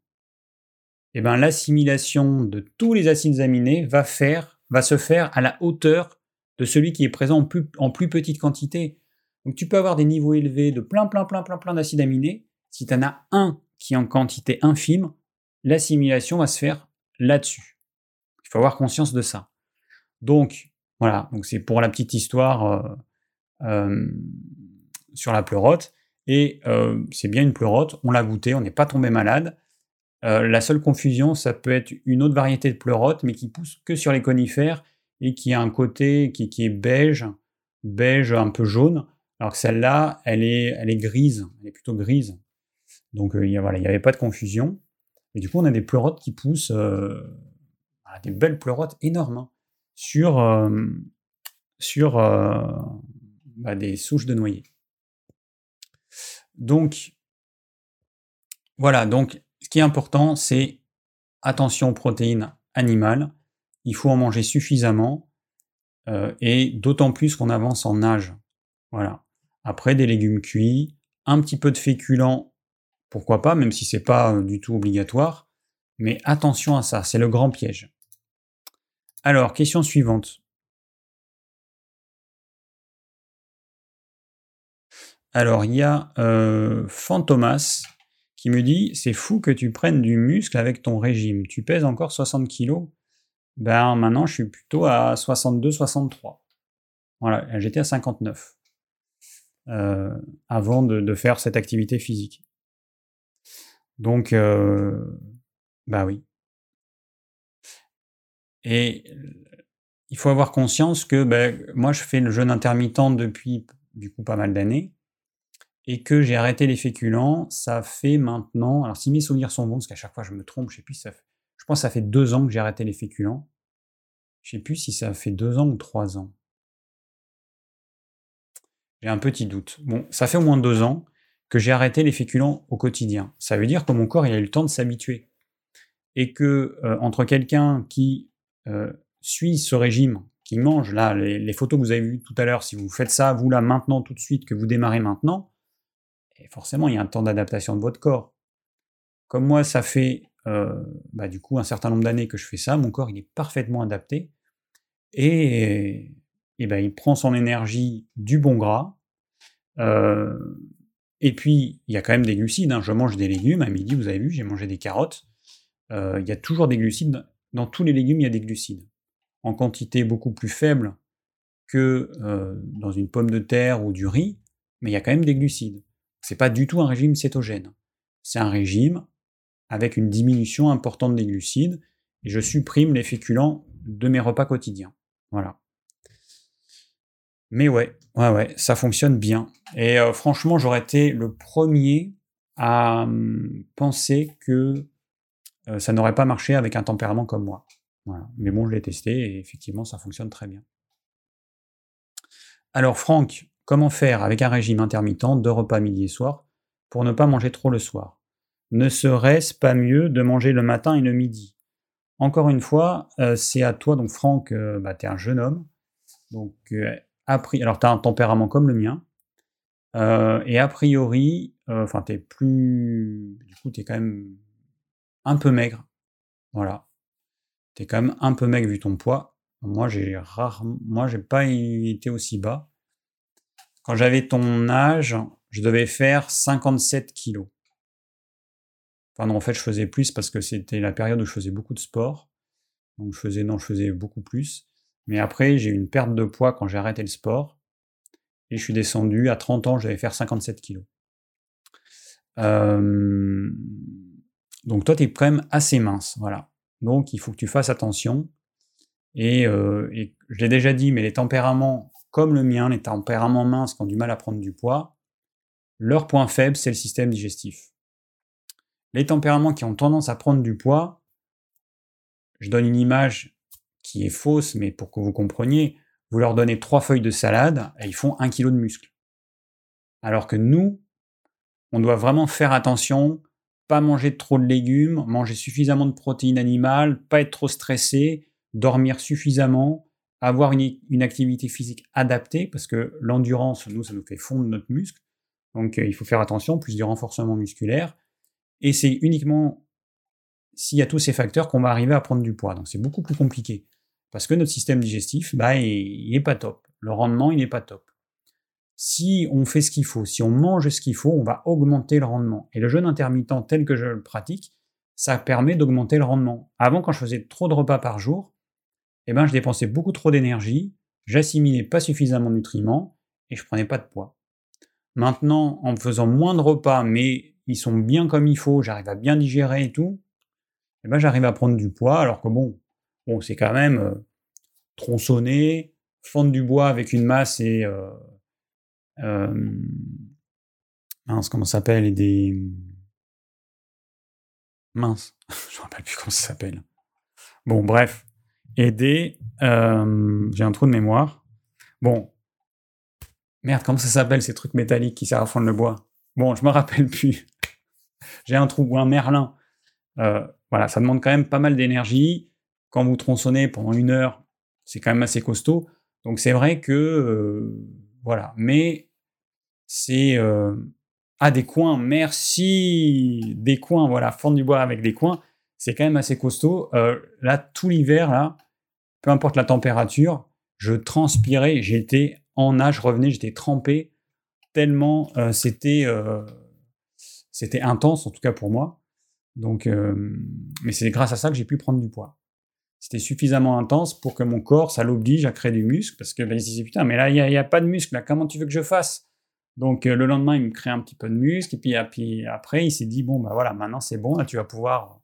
eh ben l'assimilation de tous les acides aminés va, faire, va se faire à la hauteur de celui qui est présent en plus, petite quantité. Donc tu peux avoir des niveaux élevés de plein, plein, plein, plein, plein d'acides aminés. Si tu en as un qui est en quantité infime, l'assimilation va se faire là-dessus. Il faut avoir conscience de ça. Donc, voilà, donc c'est pour la petite histoire euh, euh, sur la pleurote. Et euh, c'est bien une pleurote, on l'a goûté, on n'est pas tombé malade. la seule confusion, ça peut être une autre variété de pleurote, mais qui pousse que sur les conifères et qui a un côté qui, est beige, beige un peu jaune, alors que celle-là, elle est, grise, elle est plutôt grise. Donc il voilà, n'y avait pas de confusion. Et du coup, on a des pleurotes qui poussent, des belles pleurotes énormes. Hein sur, euh, sur euh, bah, des souches de noyer. Donc, voilà, donc ce qui est important, c'est attention aux protéines animales. Il faut en manger suffisamment euh, et d'autant plus qu'on avance en âge. Voilà. Après, des légumes cuits, un petit peu de féculents, pourquoi pas, même si c'est pas du tout obligatoire. Mais attention à ça, c'est le grand piège. Alors, question suivante. Alors, il y a euh, Fantomas qui me dit C'est fou que tu prennes du muscle avec ton régime. Tu pèses encore 60 kg Ben, maintenant, je suis plutôt à 62-63. Voilà, j'étais à 59 euh, avant de, faire cette activité physique. Donc, euh, bah oui. Et il faut avoir conscience que ben, moi, je fais le jeûne intermittent depuis du coup pas mal d'années et que j'ai arrêté les féculents. Ça fait maintenant, alors si mes souvenirs sont bons, parce qu'à chaque fois je me trompe, je sais plus, je pense que ça fait deux ans que j'ai arrêté les féculents. Je sais plus si ça fait deux ans ou trois ans. J'ai un petit doute. Bon, ça fait au moins deux ans que j'ai arrêté les féculents au quotidien. Ça veut dire que mon corps il a eu le temps de s'habituer et que euh, entre quelqu'un qui euh, suit ce régime, qui mange, là, les, photos que vous avez vues tout à l'heure, si vous faites ça, vous là, maintenant, tout de suite, que vous démarrez maintenant, forcément, il y a un temps d'adaptation de votre corps. Comme moi, ça fait euh, bah, du coup un certain nombre d'années que je fais ça, mon corps, il est parfaitement adapté, et, et ben, il prend son énergie du bon gras, euh, et puis, il y a quand même des glucides. Hein. Je mange des légumes. À midi, vous avez vu, j'ai mangé des carottes. il y a toujours des glucides dans tous les légumes, il y a des glucides. En quantité beaucoup plus faible que euh, dans une pomme de terre ou du riz, mais il y a quand même des glucides. C'est pas du tout un régime cétogène. C'est un régime avec une diminution importante des glucides et je supprime les féculents de mes repas quotidiens. Voilà. Mais ouais, ouais, ouais, ça fonctionne bien. Et euh, franchement, j'aurais été le premier à hum, penser que euh, ça n'aurait pas marché avec un tempérament comme moi. Mais bon, je l'ai testé et effectivement, ça fonctionne très bien. Alors, Franck, comment faire avec un régime intermittent, deux repas midi et soir, pour ne pas manger trop le soir? Ne serait-ce pas mieux de manger le matin et le midi? Encore une fois, euh, c'est à toi, donc Franck, euh, bah, tu es un jeune homme, donc alors tu as un tempérament comme le mien, et a priori, enfin, tu es plus. Du coup, tu es quand même un peu maigre. Voilà. T'es quand même un peu maigre vu ton poids. Moi, j'ai rarement, moi, j'ai pas été aussi bas. Quand j'avais ton âge, je devais faire 57 kilos. Enfin non, en fait, je faisais plus parce que c'était la période où je faisais beaucoup de sport. Donc je faisais, non, je faisais beaucoup plus. Mais après, j'ai eu une perte de poids quand j'ai arrêté le sport. Et je suis descendu, à 30 ans, je devais faire 57 kilos. Euh, donc toi, tu es quand assez mince, voilà. Donc il faut que tu fasses attention. Euh, et, je l'ai déjà dit, mais les tempéraments comme le mien, les tempéraments minces qui ont du mal à prendre du poids, leur point faible, c'est le système digestif. Les tempéraments qui ont tendance à prendre du poids, je donne une image qui est fausse, mais pour que vous compreniez, vous leur donnez trois feuilles de salade et ils font un kilo de muscle. Alors que nous, on doit vraiment faire attention, pas manger trop de légumes, manger suffisamment de protéines animales, pas être trop stressé, dormir suffisamment, avoir une, activité physique adaptée, parce que l'endurance, nous, ça nous fait fondre notre muscle. Donc euh, il faut faire attention, plus du renforcement musculaire. Et c'est uniquement s'il y a tous ces facteurs qu'on va arriver à prendre du poids. Donc c'est beaucoup plus compliqué. Parce que notre système digestif, bah, il n'est pas top. Le rendement, il n'est pas top. Si on fait ce qu'il faut, si on mange ce qu'il faut, on va augmenter le rendement. Et le jeûne intermittent tel que je le pratique, ça permet d'augmenter le rendement. Avant, quand je faisais trop de repas par jour, eh ben, je dépensais beaucoup trop d'énergie, j'assimilais pas suffisamment de nutriments et je prenais pas de poids. Maintenant, en faisant moins de repas, mais ils sont bien comme il faut, j'arrive à bien digérer et tout, eh ben, j'arrive à prendre du poids, alors que bon, bon c'est quand même euh, tronçonner, fendre du bois avec une masse et euh, euh, mince, comment ça s'appelle, des mince, je me rappelle plus comment ça s'appelle. Bon, bref, aider. Euh, j'ai un trou de mémoire. Bon. Merde, comment ça s'appelle ces trucs métalliques qui servent à fondre le bois? Bon, je me rappelle plus. j'ai un trou ou un merlin. Euh, voilà, ça demande quand même pas mal d'énergie. Quand vous tronçonnez pendant une heure, c'est quand même assez costaud. Donc c'est vrai que euh, voilà, mais c'est à des coins. Merci des coins. Voilà, fondre du bois avec des coins, c'est quand même assez costaud. là, tout l'hiver là, peu importe la température, je transpirais, j'étais en nage, je revenais, j'étais trempé, tellement euh, c'était euh, c'était intense, en tout cas pour moi. Donc, euh, mais c'est grâce à ça que j'ai pu prendre du poids. C'était suffisamment intense pour que mon corps, ça l'oblige à créer du muscle, parce que ben, il se disait putain, mais là il n'y a, pas de muscle, là, comment tu veux que je fasse? Donc le lendemain, il me crée un petit peu de muscle, et puis, puis après, il s'est dit bon bah voilà, maintenant c'est bon, là tu vas pouvoir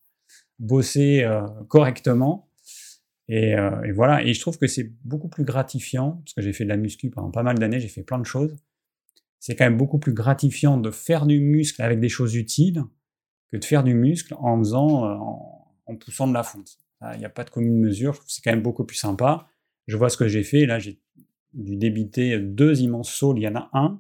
bosser correctement. Euh, et, voilà, et je trouve que c'est beaucoup plus gratifiant, parce que j'ai fait de la muscu pendant pas mal d'années, j'ai fait plein de choses. C'est quand même beaucoup plus gratifiant de faire du muscle avec des choses utiles que de faire du muscle en faisant, euh, en, poussant de la fonte. Il n'y a pas de commune mesure, c'est quand même beaucoup plus sympa. Je vois ce que j'ai fait, là j'ai dû débiter deux immenses saules, il y en a un,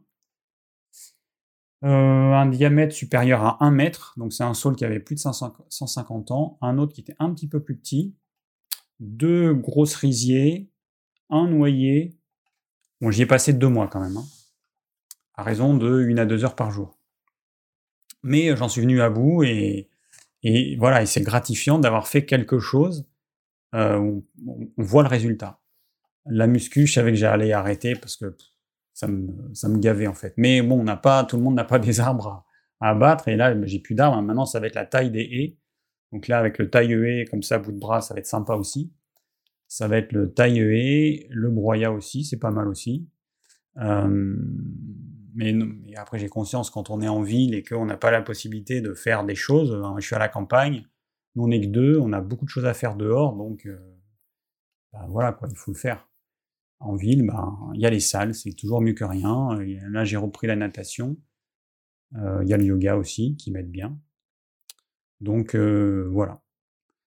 euh, un diamètre supérieur à 1 mètre, donc c'est un saule qui avait plus de 150 ans, un autre qui était un petit peu plus petit, deux gros cerisiers, un noyer. Bon, j'y ai passé deux mois quand même, hein, à raison de une à deux heures par jour. Mais j'en suis venu à bout et, voilà, c'est gratifiant d'avoir fait quelque chose euh, on, voit le résultat. La muscu, je savais que j'allais arrêter parce que ça me, gavait en fait. Mais bon, on tout le monde n'a pas des arbres à, abattre et là, j'ai plus d'arbres. Maintenant, ça va être la taille des haies donc là, avec le taille comme ça, bout de bras, ça va être sympa aussi. Ça va être le taille le broyat aussi, c'est pas mal aussi. Euh, mais, après, j'ai conscience quand on est en ville et qu'on n'a pas la possibilité de faire des choses. Hein, je suis à la campagne, nous on n'est que deux, on a beaucoup de choses à faire dehors, donc euh, bah, voilà quoi, il faut le faire. En ville, bah, il y a les salles, c'est toujours mieux que rien. Là, j'ai repris la natation. Euh, il y a le yoga aussi qui m'aide bien. Donc euh, voilà.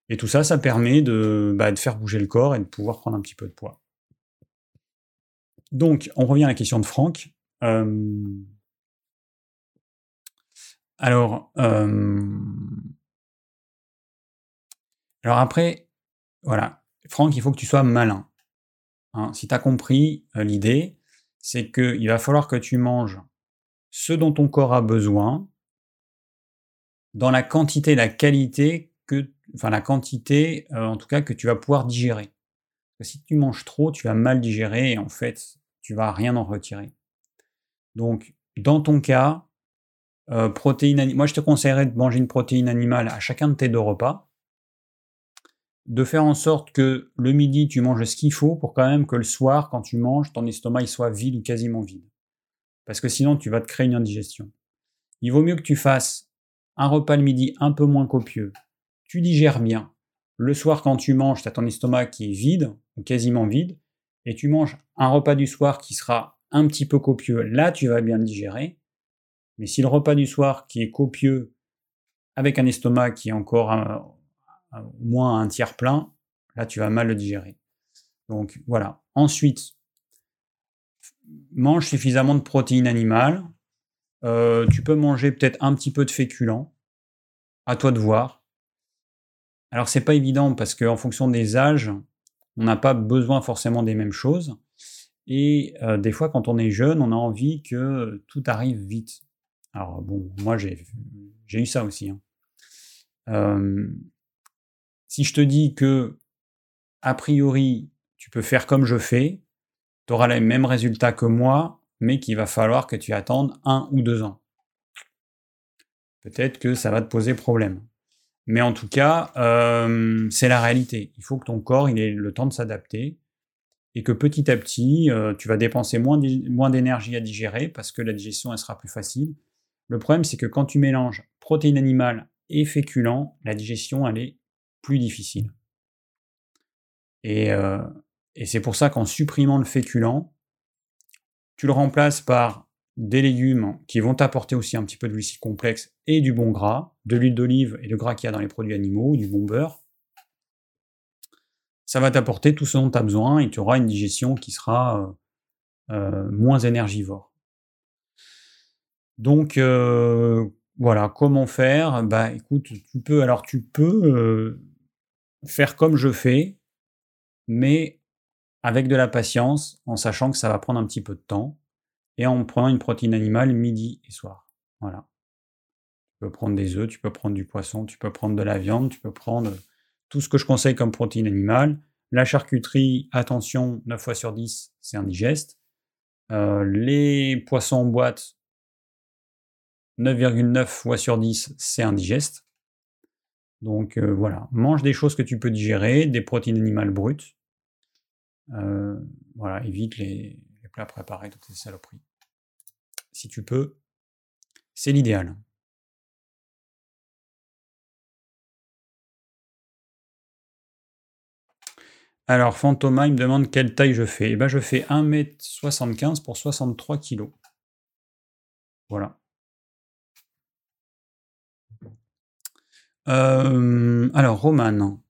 Et tout ça, ça permet bah, de, faire bouger le corps et de pouvoir prendre un petit peu de poids. Donc, on revient à la question de Franck. Euh, alors, euh, après, voilà, Franck, il faut que tu sois malin. Hein. si tu as compris l'idée, c'est qu'il va falloir que tu manges ce dont ton corps a besoin, dans la quantité, la qualité que, enfin la quantité, euh, en tout cas que tu vas pouvoir digérer. si tu manges trop, tu vas mal digérer et en fait, tu vas rien en retirer. Donc, dans ton cas, euh, moi je te conseillerais de manger une protéine animale à chacun de tes deux repas, de faire en sorte que le midi tu manges ce qu'il faut pour quand même que le soir, quand tu manges, ton estomac soit vide ou quasiment vide. Parce que sinon, tu vas te créer une indigestion. Il vaut mieux que tu fasses un repas le midi un peu moins copieux, tu digères bien. Le soir, quand tu manges, tu as ton estomac qui est vide, ou quasiment vide, et tu manges un repas du soir qui sera un petit peu copieux, là tu vas bien le digérer. Mais si le repas du soir qui est copieux, avec un estomac qui est encore moins un tiers plein, là tu vas mal le digérer. Donc voilà. Ensuite, mange suffisamment de protéines animales. Euh, tu peux manger peut-être un petit peu de féculents. À toi de voir. Alors c'est pas évident parce qu'en fonction des âges, on n'a pas besoin forcément des mêmes choses. Et euh, des fois, quand on est jeune, on a envie que tout arrive vite. Alors bon, moi j'ai eu ça aussi. Hein. Euh, si je te dis que, a priori, tu peux faire comme je fais, tu auras les mêmes résultats que moi, mais qu'il va falloir que tu attendes un ou deux ans. Peut-être que ça va te poser problème. Mais en tout cas, euh, c'est la réalité. Il faut que ton corps il ait le temps de s'adapter et que petit à petit, euh, tu vas dépenser moins d'énergie à digérer parce que la digestion sera plus facile. Le problème, c'est que quand tu mélanges protéines animales et féculents, la digestion elle est plus difficile. Et, euh, et c'est pour ça qu'en supprimant le féculent, tu le remplaces par des légumes qui vont t'apporter aussi un petit peu de glucides complexes et du bon gras, de l'huile d'olive et le gras qu'il y a dans les produits animaux, du bon beurre. Ça va t'apporter tout ce dont tu as besoin et tu auras une digestion qui sera euh, euh, moins énergivore. Donc euh, voilà, comment faire? Bah écoute, tu peux alors tu peux faire comme je fais, mais avec de la patience, en sachant que ça va prendre un petit peu de temps, et en prenant une protéine animale midi et soir. Voilà. Tu peux prendre des œufs, tu peux prendre du poisson, tu peux prendre de la viande, tu peux prendre tout ce que je conseille comme protéine animale. La charcuterie, attention, 9 fois sur 10, c'est indigeste. Euh, les poissons en boîte, 9,9 fois sur 10, c'est indigeste. Donc euh, voilà, mange des choses que tu peux digérer, des protéines animales brutes, euh, voilà, évite les, plats préparés, toutes ces saloperies. Si tu peux, c'est l'idéal. Alors, Fantoma, il me demande quelle taille je fais. Eh ben, je fais 1m75 pour 63 kg. Voilà. Euh, alors, Roman,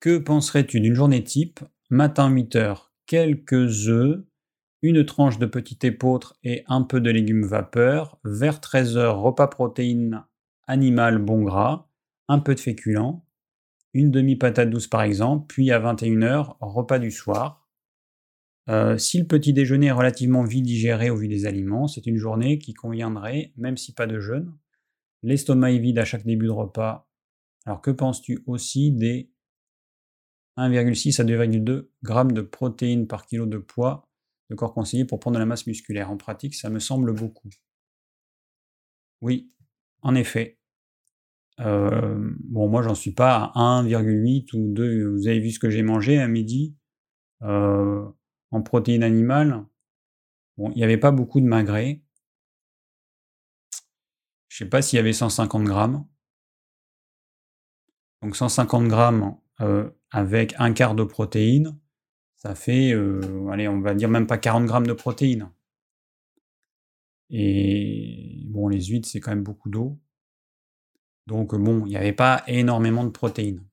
que penserais-tu d'une journée type Matin 8h, quelques œufs, une tranche de petit épeautre et un peu de légumes vapeur. Vers 13h, repas protéines animales bon gras, un peu de féculents, une demi-patate douce par exemple, puis à 21h, repas du soir. Euh, si le petit déjeuner est relativement vite digéré au vu des aliments, c'est une journée qui conviendrait, même si pas de jeûne. L'estomac est vide à chaque début de repas. Alors que penses-tu aussi des 1,6 à 2,2 grammes de protéines par kilo de poids de corps conseillé pour prendre de la masse musculaire. En pratique, ça me semble beaucoup. Oui, en effet. Euh, bon, moi, j'en suis pas à 1,8 ou 2. Vous avez vu ce que j'ai mangé à midi euh, en protéines animales. Bon, il n'y avait pas beaucoup de magret. Je ne sais pas s'il y avait 150 grammes. Donc 150 grammes euh, avec un quart de protéines, ça fait, euh, allez, on va dire même pas 40 grammes de protéines. Et bon, les huîtres, c'est quand même beaucoup d'eau. Donc bon, il n'y avait pas énormément de protéines.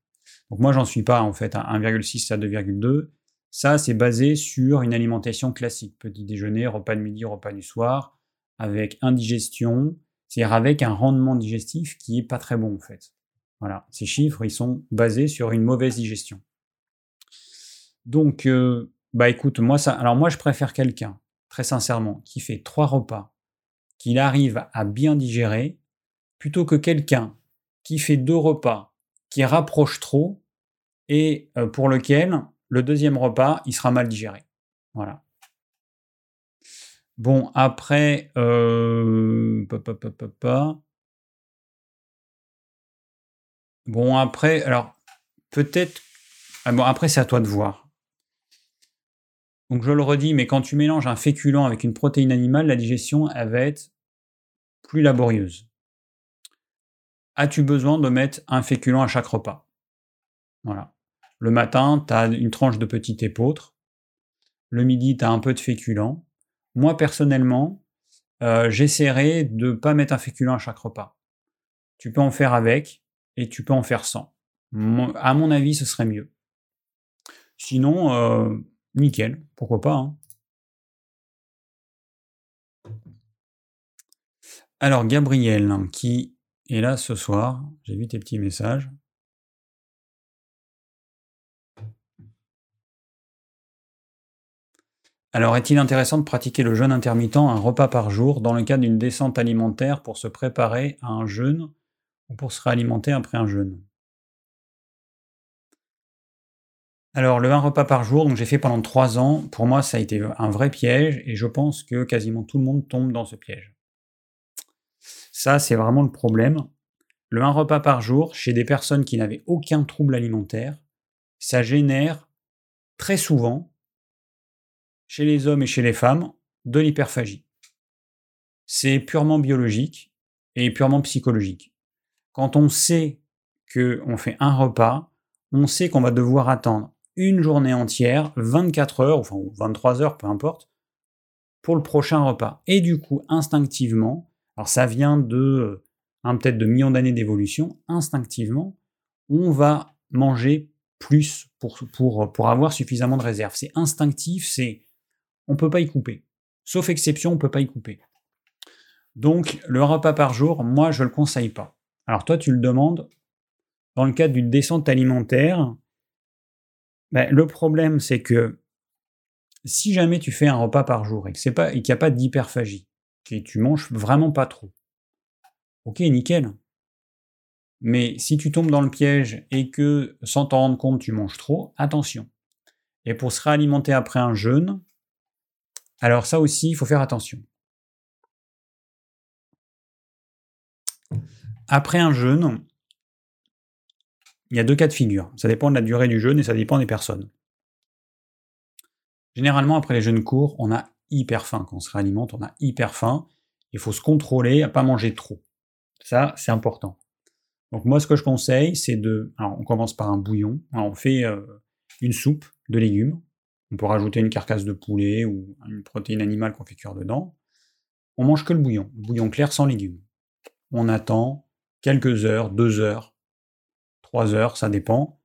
Donc moi, j'en suis pas en fait à 1,6 à 2,2. Ça, c'est basé sur une alimentation classique. Petit déjeuner, repas de midi, repas du soir, avec indigestion, c'est-à-dire avec un rendement digestif qui est pas très bon en fait. Voilà, ces chiffres, ils sont basés sur une mauvaise digestion. Donc, euh, bah écoute, moi ça, alors moi je préfère quelqu'un, très sincèrement, qui fait trois repas, qu'il arrive à bien digérer, plutôt que quelqu'un qui fait deux repas, qui rapproche trop et euh, pour lequel le deuxième repas il sera mal digéré. Voilà. Bon après, euh, Bon, après, alors, peut-être. Ah bon, après, c'est à toi de voir. Donc, je le redis, mais quand tu mélanges un féculent avec une protéine animale, la digestion, elle va être plus laborieuse. As-tu besoin de mettre un féculent à chaque repas? Voilà. Le matin, tu as une tranche de petit épeautre. Le midi, tu as un peu de féculent. Moi, personnellement, euh, j'essaierai de ne pas mettre un féculent à chaque repas tu peux en faire avec et tu peux en faire sans. À mon avis, ce serait mieux. Sinon, euh, nickel, pourquoi pas. Hein. Alors, Gabriel, qui est là ce soir, j'ai vu tes petits messages. Alors, est-il intéressant de pratiquer le jeûne intermittent un repas par jour dans le cadre d'une descente alimentaire pour se préparer à un jeûne ou pour se réalimenter après un jeûne Alors, le un repas par jour, donc j'ai fait pendant trois ans, pour moi, ça a été un vrai piège et je pense que quasiment tout le monde tombe dans ce piège. Ça, c'est vraiment le problème. Le un repas par jour, chez des personnes qui n'avaient aucun trouble alimentaire, ça génère très souvent chez les hommes et chez les femmes de l'hyperphagie. C'est purement biologique et purement psychologique. Quand on sait qu'on fait un repas, on sait qu'on va devoir attendre une journée entière, 24 heures, enfin 23 heures, peu importe, pour le prochain repas. Et du coup, instinctivement, alors ça vient de un peut-être de millions d'années d'évolution, instinctivement, on va manger plus pour, avoir suffisamment de réserve. C'est instinctif, c'est on ne peut pas y couper. Sauf exception, on ne peut pas y couper. Donc, le repas par jour, moi, je ne le conseille pas. Alors, toi, tu le demandes dans le cadre d'une descente alimentaire. Ben, le problème, c'est que si jamais tu fais un repas par jour et qu'il n'y a pas d'hyperphagie, que tu manges vraiment pas trop, ok, nickel. Mais si tu tombes dans le piège et que sans t'en rendre compte, tu manges trop, attention. Et pour se réalimenter après un jeûne, alors ça aussi, il faut faire attention. Après un jeûne, il y a deux cas de figure. Ça dépend de la durée du jeûne et ça dépend des personnes. Généralement, après les jeûnes courts, on a hyper faim. Quand on se réalimente, on a hyper faim. Il faut se contrôler à pas manger trop. Ça, c'est important. Donc moi, ce que je conseille, c'est de... Alors, on commence par un bouillon. on fait euh, une soupe de légumes. On peut rajouter une carcasse de poulet ou une protéine animale qu'on fait cuire dedans. On mange que le bouillon, le bouillon clair sans légumes. On attend quelques heures, deux heures, trois heures, ça dépend,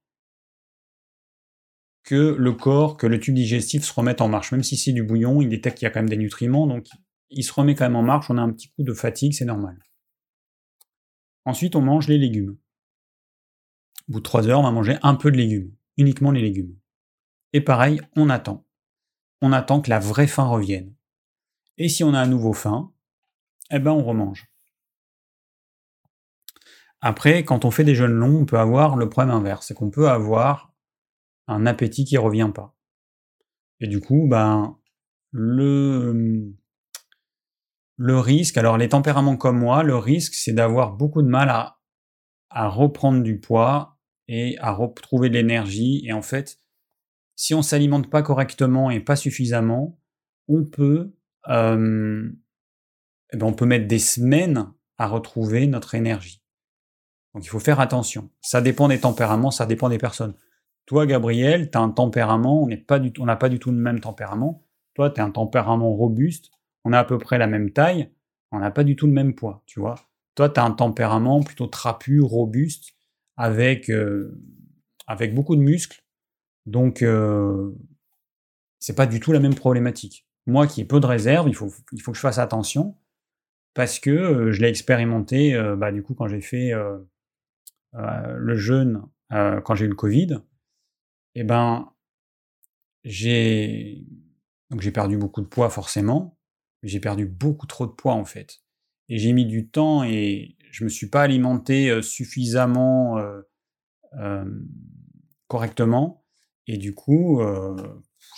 que le corps, que le tube digestif se remette en marche. Même si c'est du bouillon, il détecte qu'il y a quand même des nutriments, donc il se remet quand même en marche, on a un petit coup de fatigue, c'est normal. Ensuite, on mange les légumes. Au bout de trois heures, on va manger un peu de légumes, uniquement les légumes. Et pareil, on attend. On attend que la vraie faim revienne. Et si on a à nouveau faim, eh ben on remange. Après, quand on fait des jeûnes longs, on peut avoir le problème inverse, c'est qu'on peut avoir un appétit qui revient pas. Et du coup, ben, le, le risque, alors les tempéraments comme moi, le risque, c'est d'avoir beaucoup de mal à, à reprendre du poids et à retrouver de l'énergie. Et en fait, si on s'alimente pas correctement et pas suffisamment, on peut, euh, eh ben, on peut mettre des semaines à retrouver notre énergie. Donc il faut faire attention. Ça dépend des tempéraments, ça dépend des personnes. Toi, Gabriel, tu as un tempérament, on n'a pas, du, pas du tout le même tempérament. Toi, tu as un tempérament robuste, on a à peu près la même taille, on n'a pas du tout le même poids, tu vois. Toi, tu as un tempérament plutôt trapu, robuste, avec, euh, avec beaucoup de muscles, donc, euh, c'est pas du tout la même problématique. Moi qui ai peu de réserve, il faut, que je fasse attention parce que euh, je l'ai expérimenté euh, bah, du coup quand j'ai fait le jeûne, quand j'ai eu le Covid, eh ben j'ai donc j'ai perdu beaucoup de poids forcément, mais j'ai perdu beaucoup trop de poids en fait. Et j'ai mis du temps et je me suis pas alimenté suffisamment correctement et du coup, euh,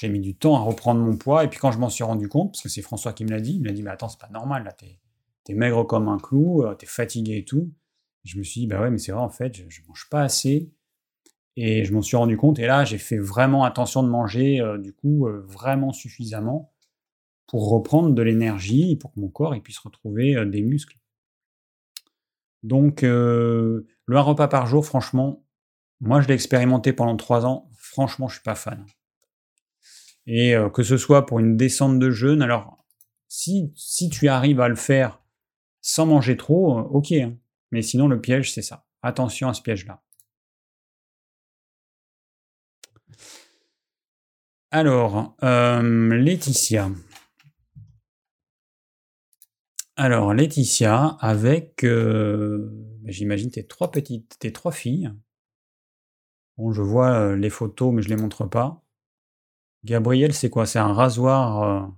j'ai mis du temps à reprendre mon poids. Et puis quand je m'en suis rendu compte, parce que c'est François qui me l'a dit, il m'a dit, mais attends, c'est pas normal, là, t'es, es maigre comme un clou, euh, t'es fatigué et tout. Je me suis dit, bah ouais, mais c'est vrai, en fait, je, mange pas assez. Et je m'en suis rendu compte. Et là, j'ai fait vraiment attention de manger, euh, du coup, vraiment suffisamment pour reprendre de l'énergie, pour que mon corps il puisse retrouver des muscles. Donc, le repas par jour, franchement, moi, je l'ai expérimenté pendant trois ans franchement, je suis pas fan. Et euh, que ce soit pour une descente de jeûne, alors si, si tu arrives à le faire sans manger trop, euh, ok. Hein. Mais sinon, le piège, c'est ça. Attention à ce piège-là. Alors, euh, Laetitia. Alors, Laetitia, avec, euh, j'imagine, tes trois petites, tes trois filles. Bon, je vois euh, les photos, mais je les montre pas. Gabriel, c'est quoi? C'est un rasoir,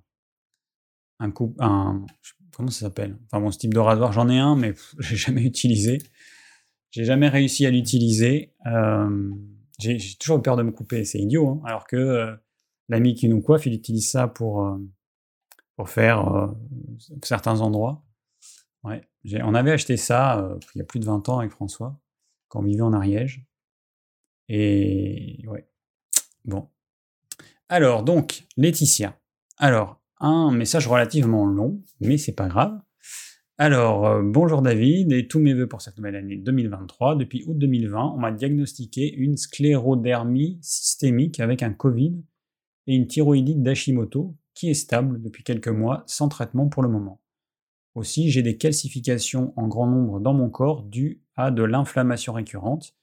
un coup, un, comment ça s'appelle? Enfin bon, ce type de rasoir, j'en ai un, mais j'ai jamais utilisé. J'ai jamais réussi à l'utiliser. j'ai toujours peur de me couper, c'est idiot. Hein. alors que l'ami qui nous coiffe, il utilise ça pour, euh, pour faire euh, certains endroits. Ouais. On avait acheté ça euh, il y a plus de 20 ans avec François, quand on vivait en Ariège. Et ouais. Bon. Alors, donc, Laetitia. Alors, un message relativement long, mais c'est pas grave. Alors, bonjour David et tous mes voeux pour cette nouvelle année 2023. Depuis août 2020, on m'a diagnostiqué une sclérodermie systémique avec un Covid et une thyroïdite d'Hashimoto qui est stable depuis quelques mois sans traitement pour le moment. Aussi, j'ai des calcifications en grand nombre dans mon corps dues à de l'inflammation récurrente.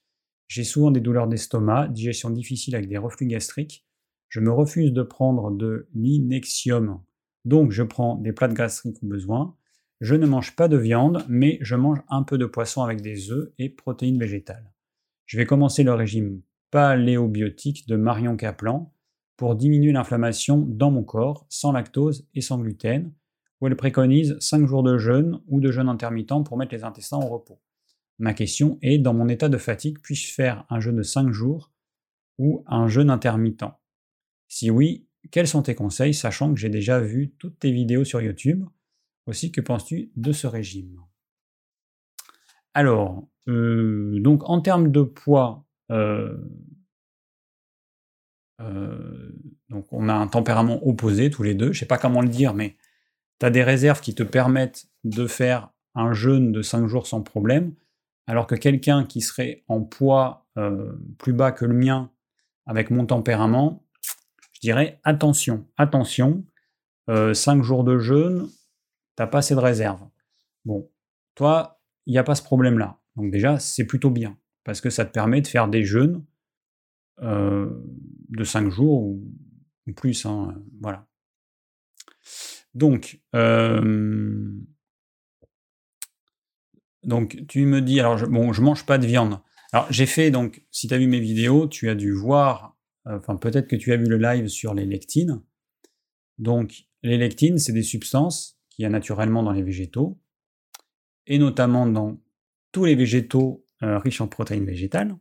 J'ai souvent des douleurs d'estomac, digestion difficile avec des reflux gastriques. Je me refuse de prendre de l'inexium, donc je prends des plats de gastriques au besoin. Je ne mange pas de viande, mais je mange un peu de poisson avec des œufs et protéines végétales. Je vais commencer le régime paléobiotique de Marion Kaplan pour diminuer l'inflammation dans mon corps, sans lactose et sans gluten, où elle préconise 5 jours de jeûne ou de jeûne intermittent pour mettre les intestins au repos. Ma question est, dans mon état de fatigue, puis-je faire un jeûne de 5 jours ou un jeûne intermittent? Si oui, quels sont tes conseils, sachant que j'ai déjà vu toutes tes vidéos sur YouTube? Aussi, que penses-tu de ce régime? Alors, euh, donc en termes de poids, euh, euh, on a un tempérament opposé tous les deux, je sais pas comment le dire, mais tu as des réserves qui te permettent de faire un jeûne de 5 jours sans problème, alors que quelqu'un qui serait en poids plus bas que le mien, avec mon tempérament, je dirais attention, attention, 5 euh, jours de jeûne, t'as pas assez de réserves. Bon, toi, il n'y a pas ce problème-là. Donc déjà, c'est plutôt bien, parce que ça te permet de faire des jeûnes de 5 jours ou, plus. Hein, voilà. Donc, donc, tu me dis, alors, bon, je mange pas de viande. Alors, j'ai fait, donc, si tu as vu mes vidéos, tu as dû voir, enfin, peut-être que tu as vu le live sur les lectines. Donc, les lectines, c'est des substances qu'il y a naturellement dans les végétaux, et notamment dans tous les végétaux riches en protéines végétales.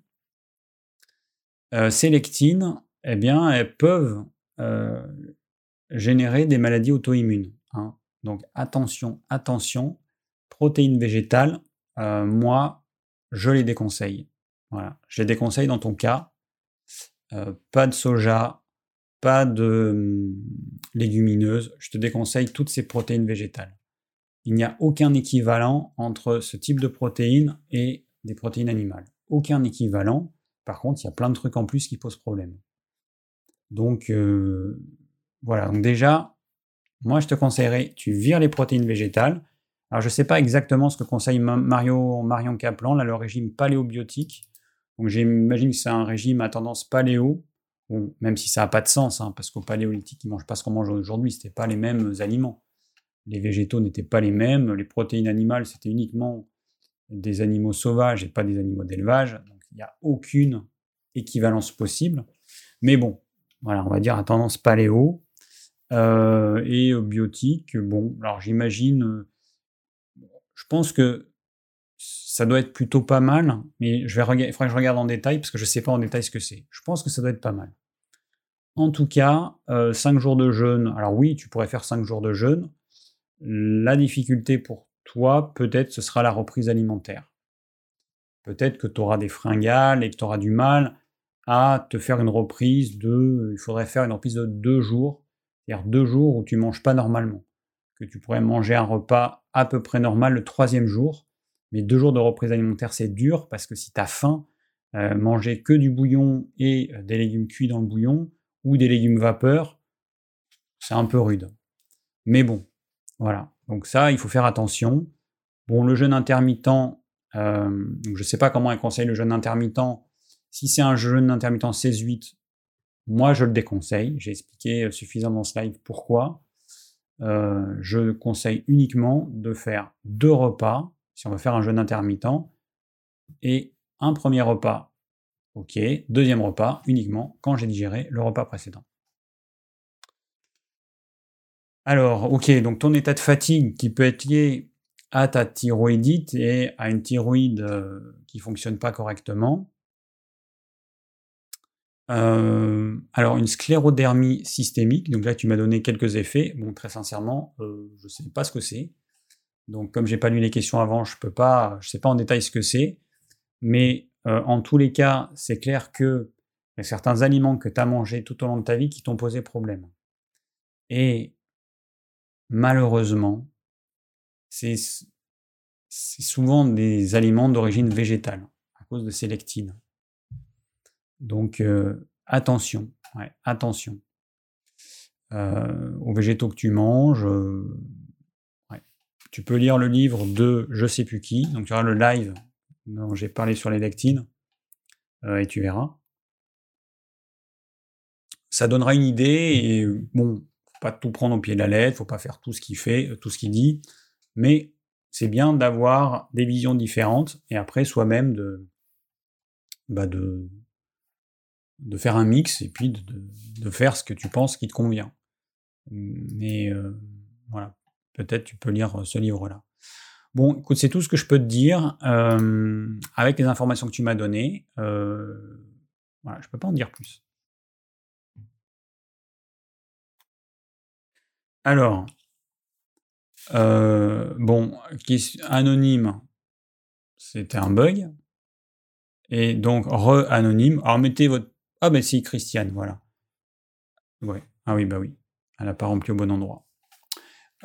ces lectines, eh bien, peuvent euh, générer des maladies auto-immunes. Hein. Donc attention, attention, protéines végétales, euh, moi, je les déconseille. Voilà, je les déconseille dans ton cas. Euh, pas de soja, pas de hum, légumineuses, je te déconseille toutes ces protéines végétales. Il n'y a aucun équivalent entre ce type de protéines et des protéines animales. Aucun équivalent. Par contre, il y a plein de trucs en plus qui posent problème. Donc euh, voilà, donc déjà, moi je te conseillerais, tu vires les protéines végétales. Alors je ne sais pas exactement ce que conseille Mario, Marion Kaplan, là le régime paléobiotique. Donc j'imagine que c'est un régime à tendance paléo, même si ça n'a pas de sens, hein, parce qu'au paléolithique, ils ne mangent pas ce qu'on mange aujourd'hui, ce pas les mêmes aliments. Les végétaux n'étaient pas les mêmes, les protéines animales, c'était uniquement des animaux sauvages et pas des animaux d'élevage. Donc il n'y a aucune équivalence possible. Mais bon, voilà, on va dire à tendance paléo. Euh, et biotique, bon, alors j'imagine, euh, je pense que ça doit être plutôt pas mal, mais je vais il faudrait que je regarde en détail parce que je ne sais pas en détail ce que c'est. Je pense que ça doit être pas mal. En tout cas, 5 euh, jours de jeûne. Alors oui, tu pourrais faire 5 jours de jeûne. La difficulté pour toi, peut-être, ce sera la reprise alimentaire. Peut-être que tu auras des fringales et que tu auras du mal à te faire une reprise de, il faudrait faire une reprise de deux jours, c'est-à-dire deux jours où tu manges pas normalement, que tu pourrais manger un repas à peu près normal le troisième jour, mais deux jours de reprise alimentaire c'est dur parce que si tu as faim, euh, manger que du bouillon et euh, des légumes cuits dans le bouillon ou des légumes vapeur, c'est un peu rude. Mais bon, voilà. Donc ça, il faut faire attention. Bon, le jeûne intermittent, Euh, je ne sais pas comment elle conseille le jeûne intermittent. Si c'est un jeûne intermittent 16-8, moi je le déconseille. J'ai expliqué suffisamment dans ce live pourquoi. Je conseille uniquement de faire deux repas, si on veut faire un jeûne intermittent, et un premier repas, ok, deuxième repas uniquement quand j'ai digéré le repas précédent. Alors, ok, donc ton état de fatigue qui peut être lié à ta thyroïdite et à une thyroïde euh, qui fonctionne pas correctement. Euh, alors, une sclérodermie systémique, donc là tu m'as donné quelques effets. Bon, très sincèrement, euh, je ne sais pas ce que c'est. Donc, comme j'ai pas lu les questions avant, je peux pas, je sais pas en détail ce que c'est. Mais en tous les cas, c'est clair que y a certains aliments que tu as mangés tout au long de ta vie qui t'ont posé problème. Et malheureusement, c'est souvent des aliments d'origine végétale, à cause de ces lectines. Donc euh, attention, attention. Euh, aux végétaux que tu manges. Euh, tu peux lire le livre de je sais plus qui, donc tu auras le live dont j'ai parlé sur les lectines, et tu verras. Ça donnera une idée, et bon, pas tout prendre au pied de la lettre, faut pas faire tout ce qu'il fait, tout ce qu'il dit, mais c'est bien d'avoir des visions différentes et après soi-même de, bah de, de faire un mix et puis de, faire ce que tu penses qui te convient. Mais euh, voilà, peut-être tu peux lire ce livre-là. Bon, écoute, c'est tout ce que je peux te dire euh, avec les informations que tu m'as données. Euh, voilà, je peux pas en dire plus. Alors, euh, bon, anonyme, c'était un bug. Et donc, re-anonyme. Alors, mettez votre. Ah, ben si, Christiane, voilà. Ouais. Ah oui, bah oui. Elle n'a pas rempli au bon endroit.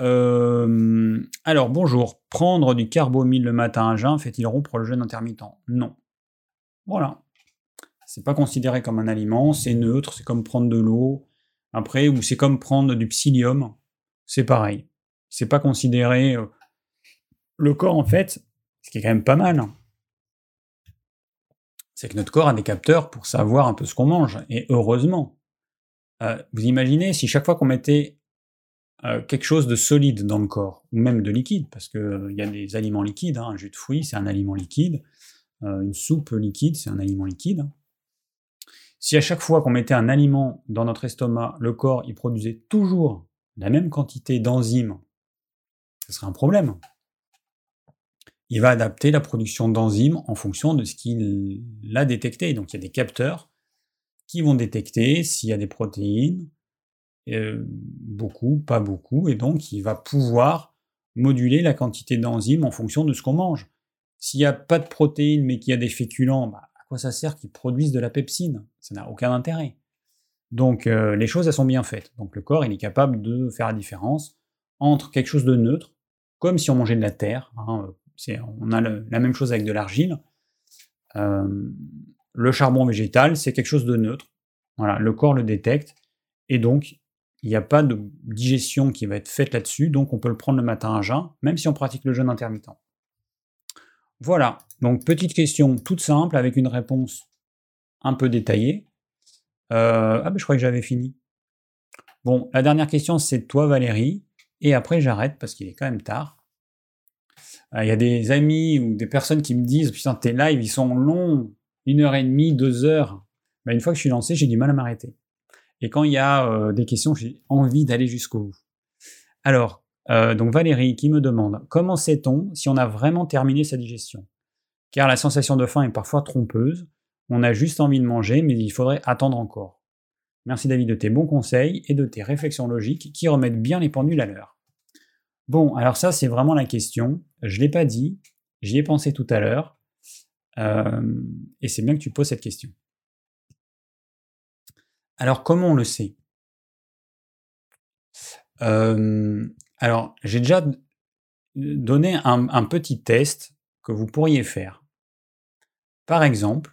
Euh, alors, bonjour. Prendre du carbomyle le matin à jeun fait-il rompre le jeûne intermittent? Non. Voilà. C'est pas considéré comme un aliment, c'est neutre, c'est comme prendre de l'eau. Après, ou c'est comme prendre du psyllium c'est pareil. C'est pas considéré. Euh, le corps, en fait, ce qui est quand même pas mal, hein, c'est que notre corps a des capteurs pour savoir un peu ce qu'on mange. Et heureusement. Euh, vous imaginez si chaque fois qu'on mettait euh, quelque chose de solide dans le corps, ou même de liquide, parce qu'il y a des aliments liquides, hein, un jus de fruits, c'est un aliment liquide, une soupe liquide, c'est un aliment liquide. Si à chaque fois qu'on mettait un aliment dans notre estomac, le corps il produisait toujours la même quantité d'enzymes, ce serait un problème. Il va adapter la production d'enzymes en fonction de ce qu'il a détecté. Donc il y a des capteurs qui vont détecter s'il y a des protéines, euh, beaucoup, pas beaucoup, et donc il va pouvoir moduler la quantité d'enzymes en fonction de ce qu'on mange. S'il n'y a pas de protéines mais qu'il y a des féculents, bah, à quoi ça sert qu'ils produisent de la pepsine? Ça n'a aucun intérêt. Donc euh, les choses, elles sont bien faites. Donc le corps, il est capable de faire la différence entre quelque chose de neutre, comme si on mangeait de la terre. Hein, on a la même chose avec de l'argile. Euh, le charbon végétal, c'est quelque chose de neutre. Voilà, le corps le détecte. Et donc, il n'y a pas de digestion qui va être faite là-dessus. Donc on peut le prendre le matin à jeun, même si on pratique le jeûne intermittent. Voilà, donc petite question toute simple avec une réponse un peu détaillée. Euh, ah, ben je crois que j'avais fini. Bon, la dernière question, c'est toi, Valérie. Et après, j'arrête parce qu'il est quand même tard. Euh, il y a des amis ou des personnes qui me disent Putain, tes lives, ils sont longs, une heure et demie, deux heures. Ben, une fois que je suis lancé, j'ai du mal à m'arrêter. Et quand il y a euh, des questions, j'ai envie d'aller jusqu'au bout. Alors, donc Valérie qui me demande Comment sait-on si on a vraiment terminé sa digestion? Car la sensation de faim est parfois trompeuse. On a juste envie de manger, mais il faudrait attendre encore. Merci David de tes bons conseils et de tes réflexions logiques qui remettent bien les pendules à l'heure. Bon, alors ça c'est vraiment la question. Je l'ai pas dit, j'y ai pensé tout à l'heure, euh, et c'est bien que tu poses cette question. Alors comment on le sait? Alors j'ai déjà donné un petit test que vous pourriez faire. Par exemple,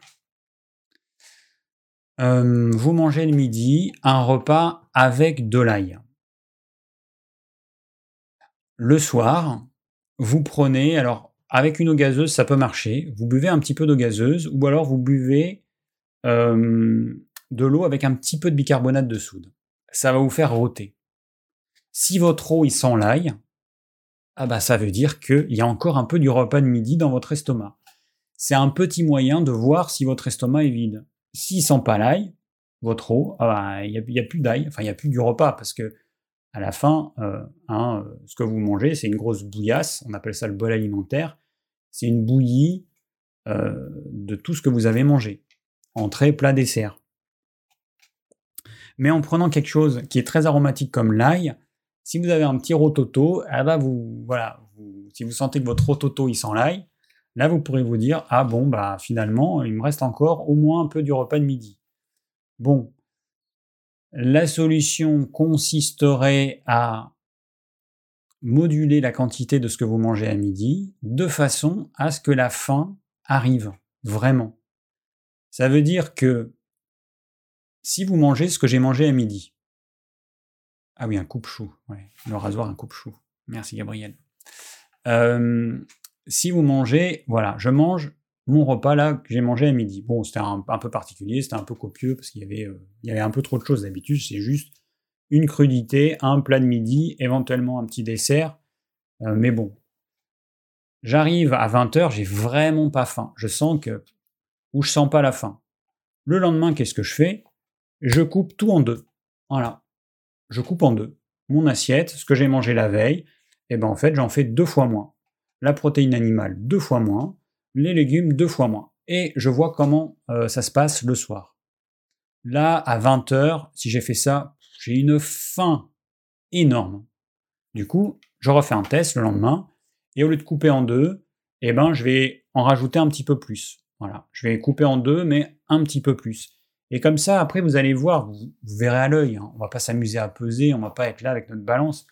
vous mangez le midi un repas avec de l'ail. Le soir, vous prenez, alors avec une eau gazeuse, ça peut marcher. Vous buvez un petit peu d'eau gazeuse, ou alors vous buvez de l'eau avec un petit peu de bicarbonate de soude. Ça va vous faire rôter. Si votre eau il sent l'ail, ah bah ça veut dire qu'il y a encore un peu du repas de midi dans votre estomac. C'est un petit moyen de voir si votre estomac est vide. S'il sent pas l'ail, votre eau, ah bah, il n'y a, plus d'ail, enfin il n'y a plus du repas parce que à la fin, euh, hein, ce que vous mangez, c'est une grosse bouillasse, on appelle ça le bol alimentaire. C'est une bouillie euh, de tout ce que vous avez mangé, entrée, plat, dessert. Mais en prenant quelque chose qui est très aromatique comme l'ail, si vous avez un petit rototo, ah bah vous, voilà, si vous sentez que votre rototo il sent l'ail, là vous pourrez vous dire ah bon bah finalement il me reste encore au moins un peu du repas de midi. Bon, la solution consisterait à moduler la quantité de ce que vous mangez à midi de façon à ce que la faim arrive vraiment. Ça veut dire que si vous mangez ce que j'ai mangé à midi, ah oui, un coupe-chou, le rasoir, un coupe-chou. Merci Gabriel. Euh, si vous mangez, voilà, je mange mon repas là que j'ai mangé à midi. Bon, c'était un, peu particulier, c'était un peu copieux parce qu'il y avait, euh, y avait un peu trop de choses d'habitude. C'est juste une crudité, un plat de midi, éventuellement un petit dessert. Euh, mais bon, j'arrive à 20h, j'ai vraiment pas faim. Je sens que, ou je sens pas la faim. Le lendemain, qu'est-ce que je fais? Je coupe tout en deux. Voilà. Je coupe en deux. Mon assiette, ce que j'ai mangé la veille, et eh ben en fait, j'en fais deux fois moins. La protéine animale, deux fois moins les légumes deux fois moins. Et je vois comment euh, ça se passe le soir. Là, à 20h, si j'ai fait ça, j'ai une faim énorme. Du coup, je refais un test le lendemain, et au lieu de couper en deux, eh ben, je vais en rajouter un petit peu plus. Voilà, je vais couper en deux, mais un petit peu plus. Et comme ça, après, vous allez voir, vous, verrez à l'œil. Hein. On va pas s'amuser à peser, on va pas être là avec notre balance,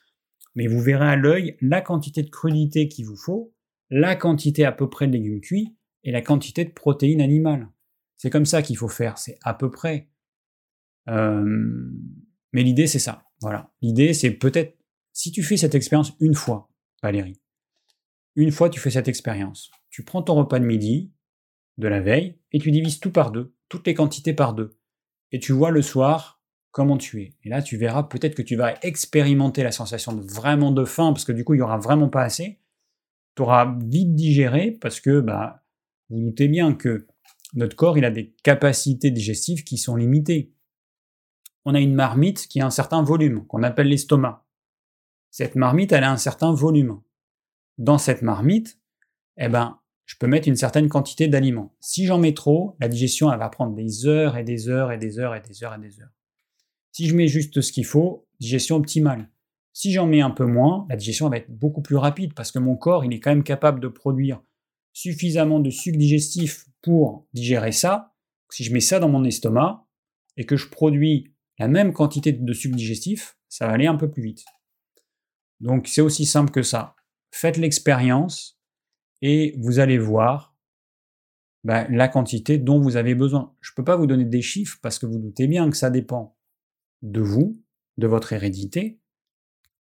mais vous verrez à l'œil la quantité de crudité qu'il vous faut la quantité à peu près de légumes cuits et la quantité de protéines animales. C'est comme ça qu'il faut faire, c'est à peu près. Euh, mais l'idée, c'est ça. Voilà. L'idée, c'est peut-être, si tu fais cette expérience une fois, Valérie, une fois tu fais cette expérience, tu prends ton repas de midi de la veille et tu divises tout par deux, toutes les quantités par deux. Et tu vois le soir comment tu es. Et là, tu verras peut-être que tu vas expérimenter la sensation de vraiment de faim, parce que du coup, il n'y aura vraiment pas assez tu auras vite digéré parce que bah, vous doutez bien que notre corps il a des capacités digestives qui sont limitées. On a une marmite qui a un certain volume, qu'on appelle l'estomac. Cette marmite, elle a un certain volume. Dans cette marmite, eh ben, je peux mettre une certaine quantité d'aliments. Si j'en mets trop, la digestion, elle va prendre des heures et des heures et des heures et des heures et des heures. Si je mets juste ce qu'il faut, digestion optimale. Si j'en mets un peu moins, la digestion va être beaucoup plus rapide parce que mon corps, il est quand même capable de produire suffisamment de sucre digestif pour digérer ça. Si je mets ça dans mon estomac et que je produis la même quantité de sucre digestif, ça va aller un peu plus vite. Donc c'est aussi simple que ça. Faites l'expérience et vous allez voir bah, la quantité dont vous avez besoin. Je ne peux pas vous donner des chiffres parce que vous doutez bien que ça dépend de vous, de votre hérédité,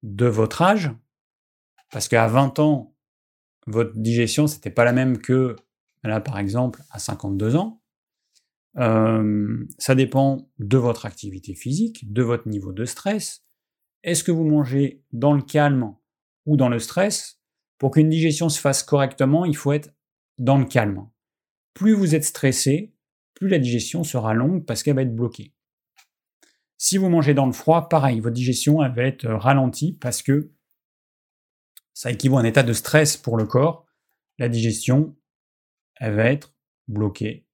de votre âge, parce qu'à 20 ans, votre digestion, c'était pas la même que, là, par exemple, à 52 ans. Euh, ça dépend de votre activité physique, de votre niveau de stress. Est-ce que vous mangez dans le calme ou dans le stress? Pour qu'une digestion se fasse correctement, il faut être dans le calme. Plus vous êtes stressé, plus la digestion sera longue parce qu'elle va être bloquée. Si vous mangez dans le froid, pareil, votre digestion va être euh, ralentie parce que ça équivaut à un état de stress pour le corps. La digestion, va être bloquée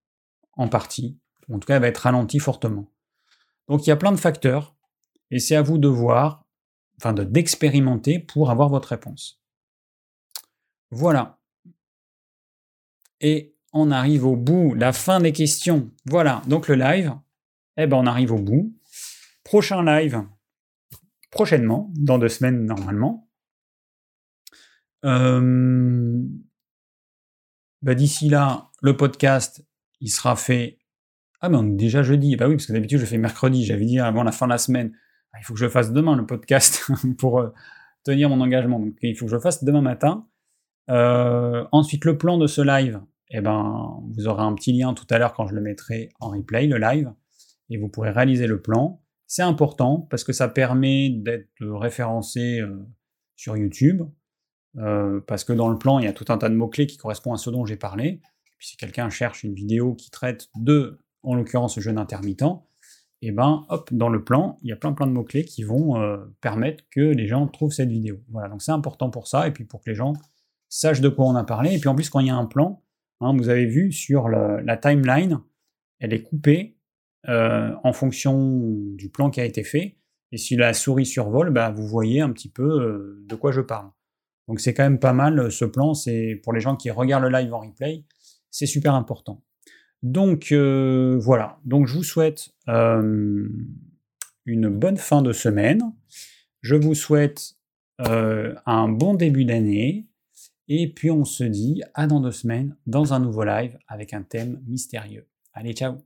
en partie, en tout cas elle va être ralentie fortement. Donc il y a plein de facteurs et c'est à vous de voir, enfin d'expérimenter pour avoir votre réponse. Voilà. Et on arrive au bout, la fin des questions. Voilà, donc le live, eh ben on arrive au bout. Prochain live, prochainement, dans deux semaines normalement. Euh, bah, d'ici là, le podcast, il sera fait. Ah, est déjà jeudi. Bah oui, parce que d'habitude, je fais mercredi. J'avais dit avant la fin de la semaine. Ah, il faut que je fasse demain, le podcast, pour euh, tenir mon engagement. Donc, il faut que je le fasse demain matin. Ensuite, le plan de ce live, eh ben, vous aurez un petit lien tout à l'heure quand je le mettrai en replay, le live, et vous pourrez réaliser le plan. C'est important parce que ça permet d'être référencé sur YouTube, parce que dans le plan, il y a tout un tas de mots-clés qui correspondent à ce dont j'ai parlé. Puis si quelqu'un cherche une vidéo qui traite de, en l'occurrence, ce jeûne intermittent, et eh ben hop, dans le plan, il y a plein plein de mots-clés qui vont permettre que les gens trouvent cette vidéo. Voilà, donc c'est important pour ça, et puis pour que les gens sachent de quoi on a parlé. Et puis en plus, quand il y a un plan, hein, vous avez vu sur la timeline, elle est coupée en fonction du plan qui a été fait. Et si la souris survole, bah, vous voyez un petit peu de quoi je parle. Donc c'est quand même pas mal ce plan, c'est pour les gens qui regardent le live en replay, c'est super important. Donc voilà, donc je vous souhaite une bonne fin de semaine, je vous souhaite un bon début d'année, et puis on se dit à dans deux semaines dans un nouveau live avec un thème mystérieux. Allez, ciao